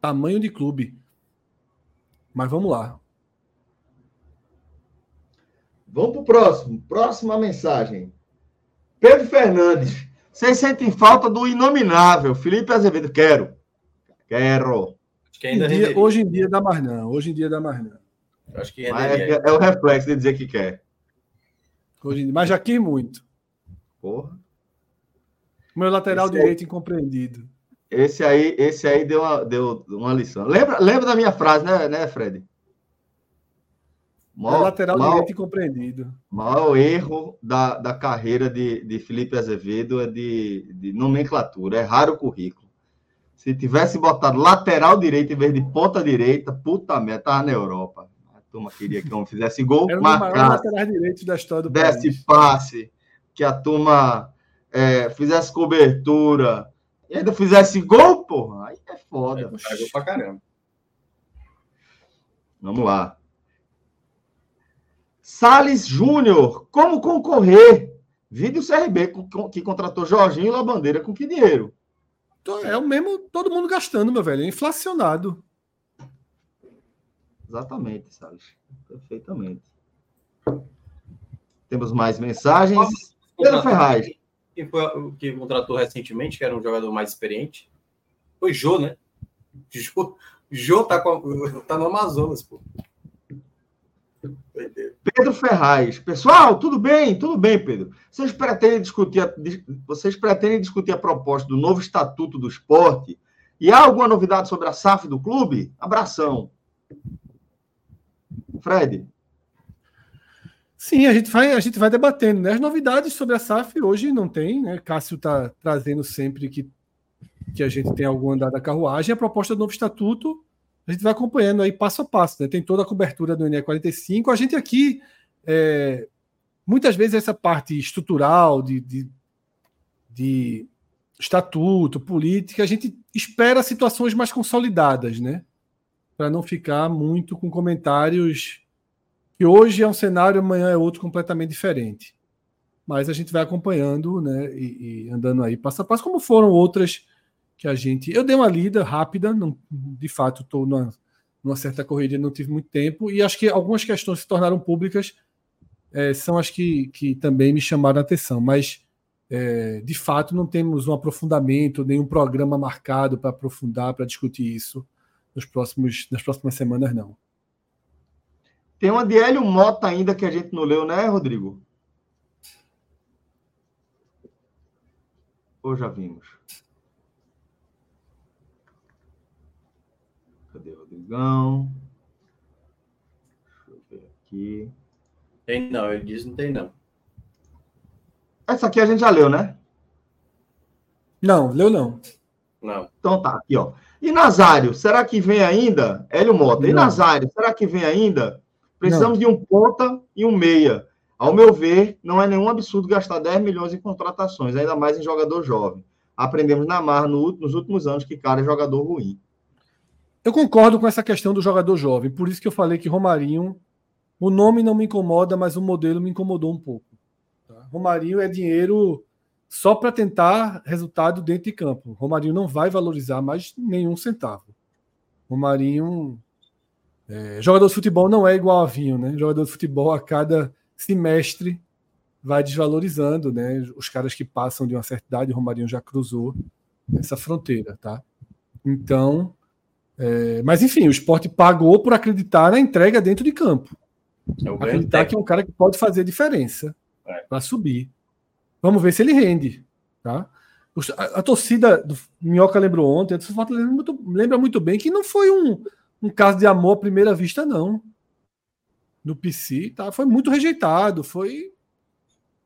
B: Tamanho de clube. Mas vamos lá.
A: Vamos para o próximo. Próxima mensagem. Pedro Fernandes. Vocês sentem falta do inominável. Felipe Azevedo. Quero. Quero.
B: Dia, hoje em dia dá mais não. Hoje em dia dá mais não.
A: Acho que é, é, o reflexo de dizer que quer.
B: Hoje, mas já quis muito.
A: Porra.
B: Meu lateral esse direito aí, incompreendido.
A: Esse aí, esse aí deu uma, deu uma lição. Lembra, lembra da minha frase, né, né Fred?
B: Maior, lateral maior, direito incompreendido.
A: Maior erro da, da carreira de, de Felipe Azevedo é de, de nomenclatura, é raro o currículo. Se tivesse botado lateral direito em vez de ponta direita, puta merda, tava na Europa. A turma queria que não fizesse gol,
B: Era o maior lateral direito da história do
A: Desse país. passe que a turma é, fizesse cobertura e ainda fizesse gol, porra, aí é foda.
C: Aí, pra caramba.
A: Vamos lá. Sales Júnior, como concorrer? Vídeo CRB que contratou Jorginho e Labandeira com que dinheiro?
B: É o mesmo, todo mundo gastando, meu velho, é inflacionado.
A: Exatamente, Salles. Perfeitamente. Temos mais mensagens. Pedro Ferraz.
C: Quem foi o que contratou recentemente, que era um jogador mais experiente? Foi Jô, né? Jô, Jô tá, com, tá no Amazonas, pô.
A: Pedro Ferraz. Pessoal, tudo bem? Tudo bem, Pedro. Vocês pretendem discutir a, vocês pretendem discutir a proposta do novo estatuto do esporte? E há alguma novidade sobre a SAF do clube? Abração. Fred.
B: Sim, a gente vai, a gente vai debatendo. Né? As novidades sobre a SAF hoje não tem, né? Cássio está trazendo sempre que, que a gente tem algum andar da carruagem. A proposta do novo estatuto, a gente vai acompanhando aí passo a passo. Né? Tem toda a cobertura do NE 45. A gente aqui, é, muitas vezes, essa parte estrutural de, de, de estatuto, política, a gente espera situações mais consolidadas, né? Para não ficar muito com comentários que hoje é um cenário, amanhã é outro completamente diferente. Mas a gente vai acompanhando, né, e, e andando aí passo a passo, como foram outras que a gente. Eu dei uma lida rápida, não, de fato estou numa, numa certa corrida, não tive muito tempo, e acho que algumas questões se tornaram públicas, é, são as que, que também me chamaram a atenção, mas é, de fato não temos um aprofundamento, nenhum programa marcado para aprofundar, para discutir isso nos próximos, nas próximas semanas, não.
A: Tem uma de Hélio Mota ainda que a gente não leu, né, Rodrigo? Ou já vimos? Cadê o Rodrigão? Deixa eu ver aqui.
C: Tem não, ele diz não tem não.
A: Essa aqui a gente já leu, né?
B: Não, leu não.
A: Não. Então tá, aqui, ó. E Nazário, será que vem ainda? Hélio Mota. E Nazário, será que vem ainda? Precisamos não. de um ponta e um meia. Ao meu ver, não é nenhum absurdo gastar 10 milhões em contratações, ainda mais em jogador jovem. Aprendemos na mar no, nos últimos anos que cara é jogador ruim.
B: Eu concordo com essa questão do jogador jovem, por isso que eu falei que Romarinho, o nome não me incomoda, mas o modelo me incomodou um pouco. Tá? Romarinho é dinheiro só para tentar resultado dentro de campo. Romarinho não vai valorizar mais nenhum centavo. Romarinho. É, jogador de futebol não é igual a vinho, né? Jogador de futebol a cada semestre vai desvalorizando, né? Os caras que passam de uma certa idade, Romarinho já cruzou essa fronteira, tá? Então, é, mas enfim, o esporte pagou por acreditar na entrega dentro de campo. É acreditar que é um cara que pode fazer diferença é. para subir. Vamos ver se ele rende. Tá? A, a torcida do Minhoca lembrou ontem, a torcida lembra muito, lembra muito bem que não foi um, um caso de amor à primeira vista, não. No PC, tá? Foi muito rejeitado, foi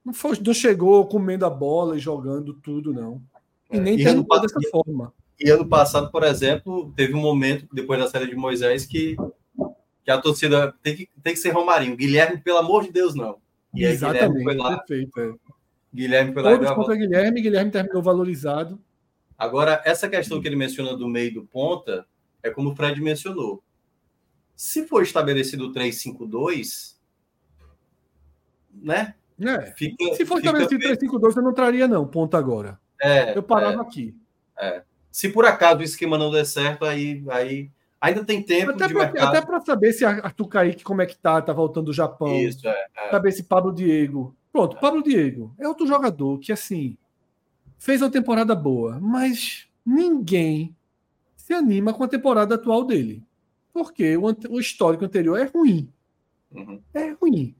B: não, foi, não chegou comendo a bola e jogando tudo, não. E é, nem é, terminou dessa forma.
C: E ano passado, por exemplo, teve um momento, depois da série de Moisés, que, que a torcida tem que, tem que ser Romarinho. Guilherme, pelo amor de Deus, não.
B: E aí, Exatamente, foi lá, perfeito. É.
C: Guilherme foi lá
B: Todos contra Guilherme, Guilherme terminou valorizado.
C: Agora, essa questão que ele menciona do meio do ponta, é como o Fred mencionou. Se for estabelecido o 3-5-2, né?
B: É. Fica, Se for estabelecido o 3-5-2, eu não traria, não, ponta agora. É, eu parava
C: é,
B: aqui.
C: É. Se por acaso o esquema não der certo, aí, aí ainda tem tempo
B: até
C: de
B: pra,
C: mercado.
B: Até para saber se Arthur Kaique como é que tá, tá voltando do Japão.
C: Isso, é, é.
B: Saber se Pablo Diego Pronto, Pablo Diego é outro jogador que, assim, fez uma temporada boa, mas ninguém se anima com a temporada atual dele. Porque o, o histórico anterior é ruim. Uhum. É ruim.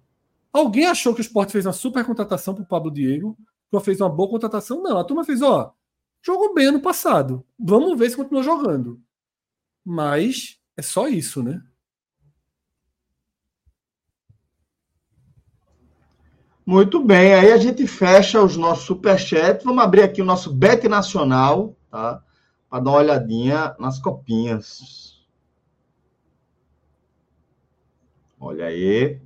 B: Alguém achou que o Sport fez uma super contratação para o Pablo Diego, que fez uma boa contratação? Não, a turma fez, ó, jogou bem ano passado. Vamos ver se continua jogando. Mas é só isso, né?
A: Muito bem, aí a gente fecha os nossos superchats. Vamos abrir aqui o nosso Bet Nacional, tá? Para dar uma olhadinha nas copinhas. Olha aí.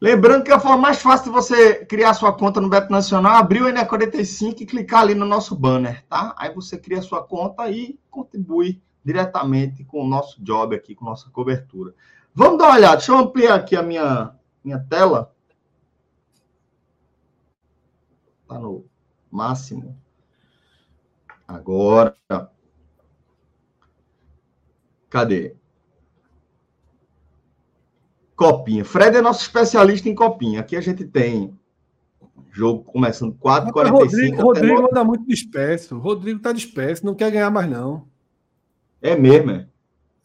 A: Lembrando que a forma mais fácil de você criar sua conta no Bet Nacional é abrir o NE45 e clicar ali no nosso banner, tá? Aí você cria sua conta e contribui diretamente com o nosso job aqui, com nossa cobertura. Vamos dar uma olhada. Deixa eu ampliar aqui a minha minha tela está no máximo. Agora. Cadê? Copinha. Fred é nosso especialista em copinha. Aqui a gente tem jogo começando 4
B: 45 Rodrigo, Rodrigo anda muito disperso. Rodrigo tá disperso, não quer ganhar mais não.
A: É mesmo, é?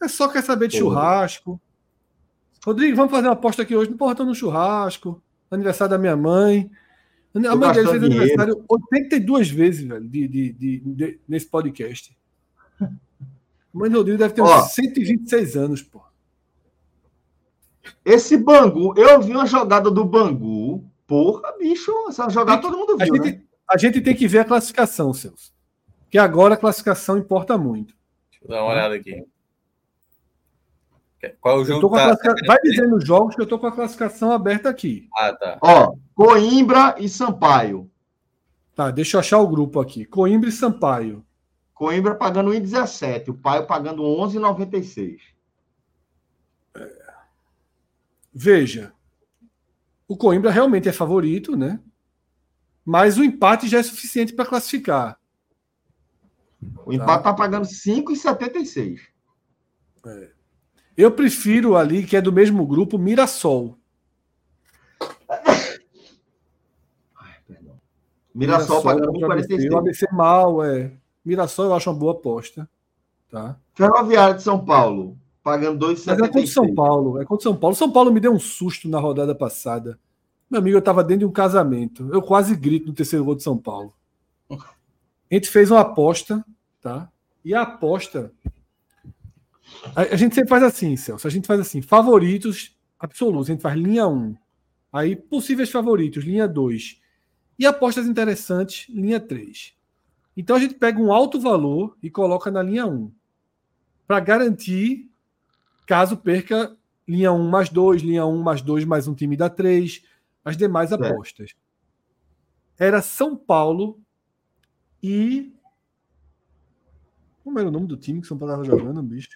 B: É só quer saber de Porra. churrasco. Rodrigo, vamos fazer uma aposta aqui hoje. Porra, tô no churrasco. Aniversário da minha mãe. A mãe dele fez dinheiro. aniversário 82 vezes, velho, de, de, de, de, nesse podcast. A mãe do Rodrigo deve ter Ó, uns 126 anos, pô.
A: Esse Bangu, eu vi uma jogada do Bangu. Porra, bicho, essa jogada todo mundo viu,
B: a gente,
A: né?
B: A gente tem que ver a classificação, Celso. Que agora a classificação importa muito.
C: Deixa eu dar uma olhada aqui. Qual é o
B: jogo? Tá... Vai dizendo os jogos que eu tô com a classificação aberta aqui.
C: Ah, tá.
A: Ó, Coimbra e Sampaio.
B: Tá, deixa eu achar o grupo aqui. Coimbra e Sampaio.
A: Coimbra pagando 1,17, o Paio pagando 11,96.
B: É. Veja, o Coimbra realmente é favorito, né? Mas o empate já é suficiente para classificar.
A: O empate tá, tá pagando 5,76.
B: É. Eu prefiro ali, que é do mesmo grupo, Mirassol.
A: Ai, perdão. Mirassol, Mirassol pagando 46. O
B: ABC mal, é. Mirassol eu acho uma boa aposta. Tá?
A: Ferroviário de São Paulo, pagando 2,76. Mas
B: é contra São Paulo. É contra São Paulo. São Paulo me deu um susto na rodada passada. Meu amigo, eu estava dentro de um casamento. Eu quase grito no terceiro gol de São Paulo. A gente fez uma aposta, tá? E a aposta a, a, gente sempre faz assim, Celso. A gente faz assim: favoritos absolutos. A gente faz linha 1. Aí, possíveis favoritos, linha 2. E apostas interessantes, linha 3. Então a gente pega um alto valor e coloca na linha 1. Para garantir, caso perca linha 1 mais 2, linha 1 mais 2 mais um time da 3, as demais é. apostas. Era São Paulo e. Como era o nome do time que São Paulo estava jogando, bicho?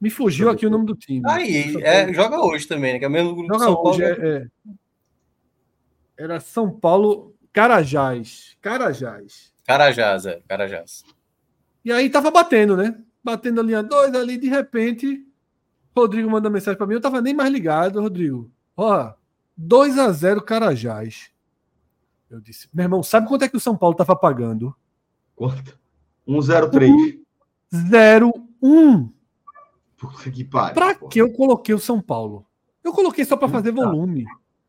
B: Me fugiu aqui o nome do time.
C: Aí, é, joga hoje também, né? Que é o mesmo grupo
B: joga São hoje, Paulo. É, é. Era São Paulo, Carajás. Carajás.
C: Carajás, é, Carajás.
B: E aí tava batendo, né? Batendo a linha 2 ali, de repente, Rodrigo manda mensagem para mim. Eu tava nem mais ligado, Rodrigo. Ó, 2 a 0 Carajás. Eu disse, meu irmão, sabe quanto é que o São Paulo tava pagando?
A: Quanto? 103.
B: 01.
A: Puta que pariu.
B: Pra que eu coloquei o São Paulo? Eu coloquei só para fazer volume.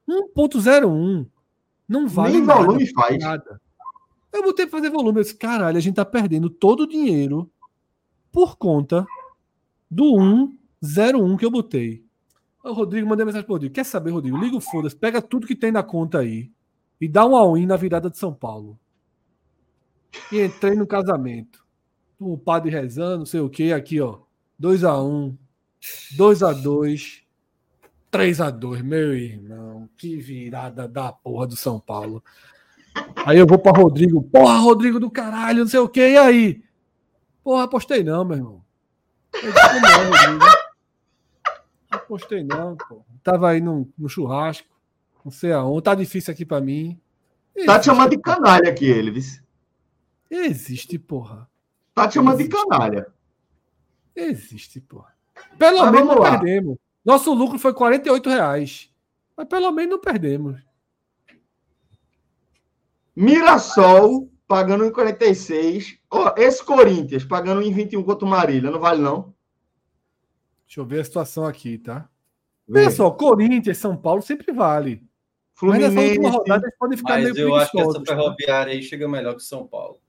B: 1.01. Não vale
A: Nem nada, volume faz.
B: Nada. Eu botei pra fazer volume. Eu disse, caralho, a gente tá perdendo todo o dinheiro por conta do 101 que eu botei. O Rodrigo mandei mensagem pro Rodrigo. Quer saber, Rodrigo? Liga o foda-se, pega tudo que tem na conta aí e dá um all-in na virada de São Paulo. E entrei no casamento. O padre rezando, não sei o que, aqui, ó. 2x1, 2x2, 3x2. Meu irmão, que virada da porra do São Paulo. Aí eu vou para Rodrigo. Porra, Rodrigo do caralho, não sei o que. E aí? Porra, apostei não, meu irmão. Eu disse, não, Rodrigo. Apostei não, pô. Tava aí no, no churrasco. Não sei aonde. Tá difícil aqui para mim.
A: Existe, tá te chamando de canalha aqui, ele?
B: Existe, porra.
A: Tá te chamando Existe. de canalha.
B: Existe, porra. Pelo Mas menos não lá. perdemos. Nosso lucro foi 48 reais. Mas pelo menos não perdemos.
A: Mirassol pagando em 46. Oh, esse Corinthians pagando em 21 contra o Marília, não vale não?
B: Deixa eu ver a situação aqui, tá? Vê. só, Corinthians, São Paulo sempre vale.
C: Fluminense, Mas nessa última rodada eles podem ficar Mas meio eu acho que essa tá? ferroviária aí chega melhor que o São Paulo.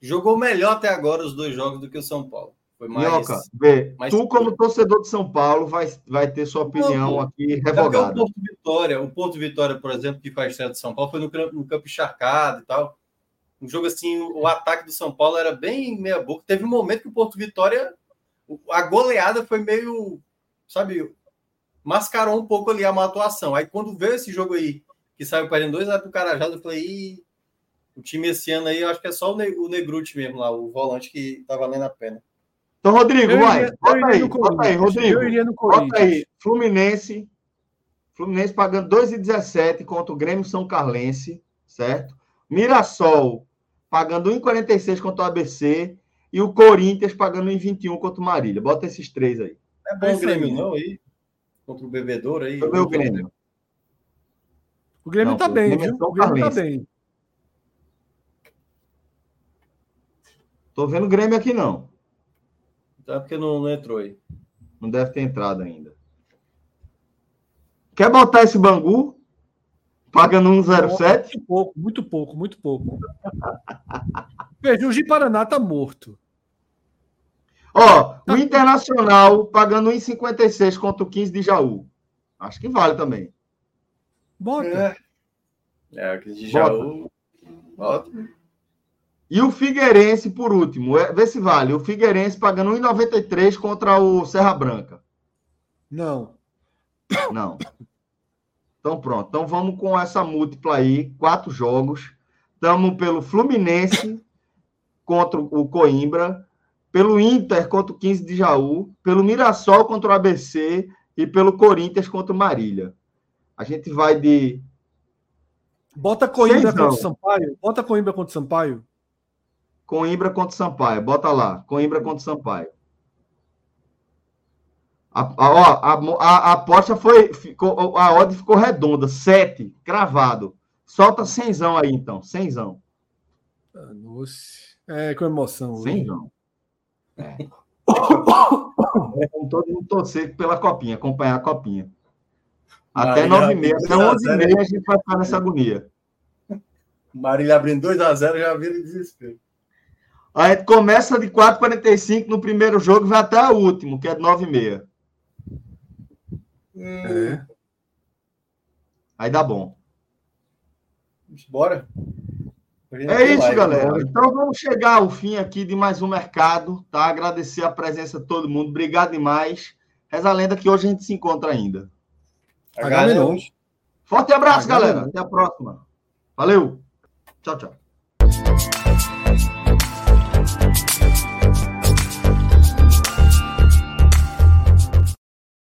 C: Jogou melhor até agora os dois jogos do que o São Paulo.
A: Foi mais. Minhoca, vê, mais tu, como torcedor de São Paulo, vai, vai ter sua opinião não, aqui é revogada.
C: O Porto Vitória, o Porto Vitória, por exemplo, que faz estreia de São Paulo, foi no, no campo encharcado e tal. Um jogo assim, o ataque do São Paulo era bem meia boca. Teve um momento que o Porto Vitória, a goleada foi meio, sabe, mascarou um pouco ali a má atuação. Aí quando veio esse jogo aí, que saiu perdendo dois lá pro Carajás, eu falei, Ih, o time esse ano aí, eu acho que é só o, Negruti mesmo lá, o volante que tá valendo a pena.
A: Então, Rodrigo, eu vai. Iria, bota aí, bota aí, Rodrigo. Eu iria no Corinthians. Bota aí. Fluminense. Fluminense pagando 2,17 contra o Grêmio São Carlense, certo? Mirassol pagando 1,46 contra o ABC e o Corinthians pagando 1,21 contra o Marília. Bota esses três aí.
C: É bom o Grêmio, não, aí? Contra o Bebedouro aí?
A: o Grêmio.
B: O Grêmio não, tá bem, Grêmio viu? O Grêmio tá bem.
A: Tô vendo o Grêmio aqui, não.
C: Tá porque não, não entrou aí.
A: Não deve ter entrado ainda. Quer botar esse Bangu? Pagando 1,07?
B: Muito pouco, muito pouco, muito pouco. Veja, o de Paraná tá morto.
A: Ó, tá. o Internacional pagando 1,56 contra o 15 de Jaú. Acho que vale também.
B: Bota.
C: É, é o 15 de Jaú.
A: Bota. Bota. E o Figueirense, por último, é, vê se vale. O Figueirense pagando 1,93 contra o Serra Branca.
B: Não.
A: Não. Então pronto. Então vamos com essa múltipla aí, quatro jogos. Estamos pelo Fluminense contra o Coimbra, pelo Inter contra o 15 de Jaú, pelo Mirassol contra o ABC e pelo Corinthians contra o Marília. A gente vai de.
B: Bota Coimbra contra o Sampaio. Bota Coimbra contra o Sampaio.
A: Coimbra contra Sampaio. Bota lá. Coimbra contra Sampaio. A, a, a, a, aposta foi. Ficou, a odd ficou redonda. Sete. Cravado. Solta cenzão aí, então. Cenzão.
B: Ah, nossa. É, com emoção.
A: Cenzão. É. é todo mundo torcer pela copinha, acompanhar a copinha. Até nove e meia, até onze e meia a gente vai ficar nessa agonia.
C: Marília abrindo 2x0 já vira desespero.
A: A gente começa de 4h45 no primeiro jogo e vai até o último, que é de 9h30. É. Aí dá bom.
B: Bora.
A: É isso, live, galera. Bora. Então vamos chegar ao fim aqui de mais um mercado, tá? Agradecer a presença de todo mundo. Obrigado demais. Reza a lenda que hoje a gente se encontra ainda. Forte abraço, galera. Até a próxima. Valeu. Tchau, tchau.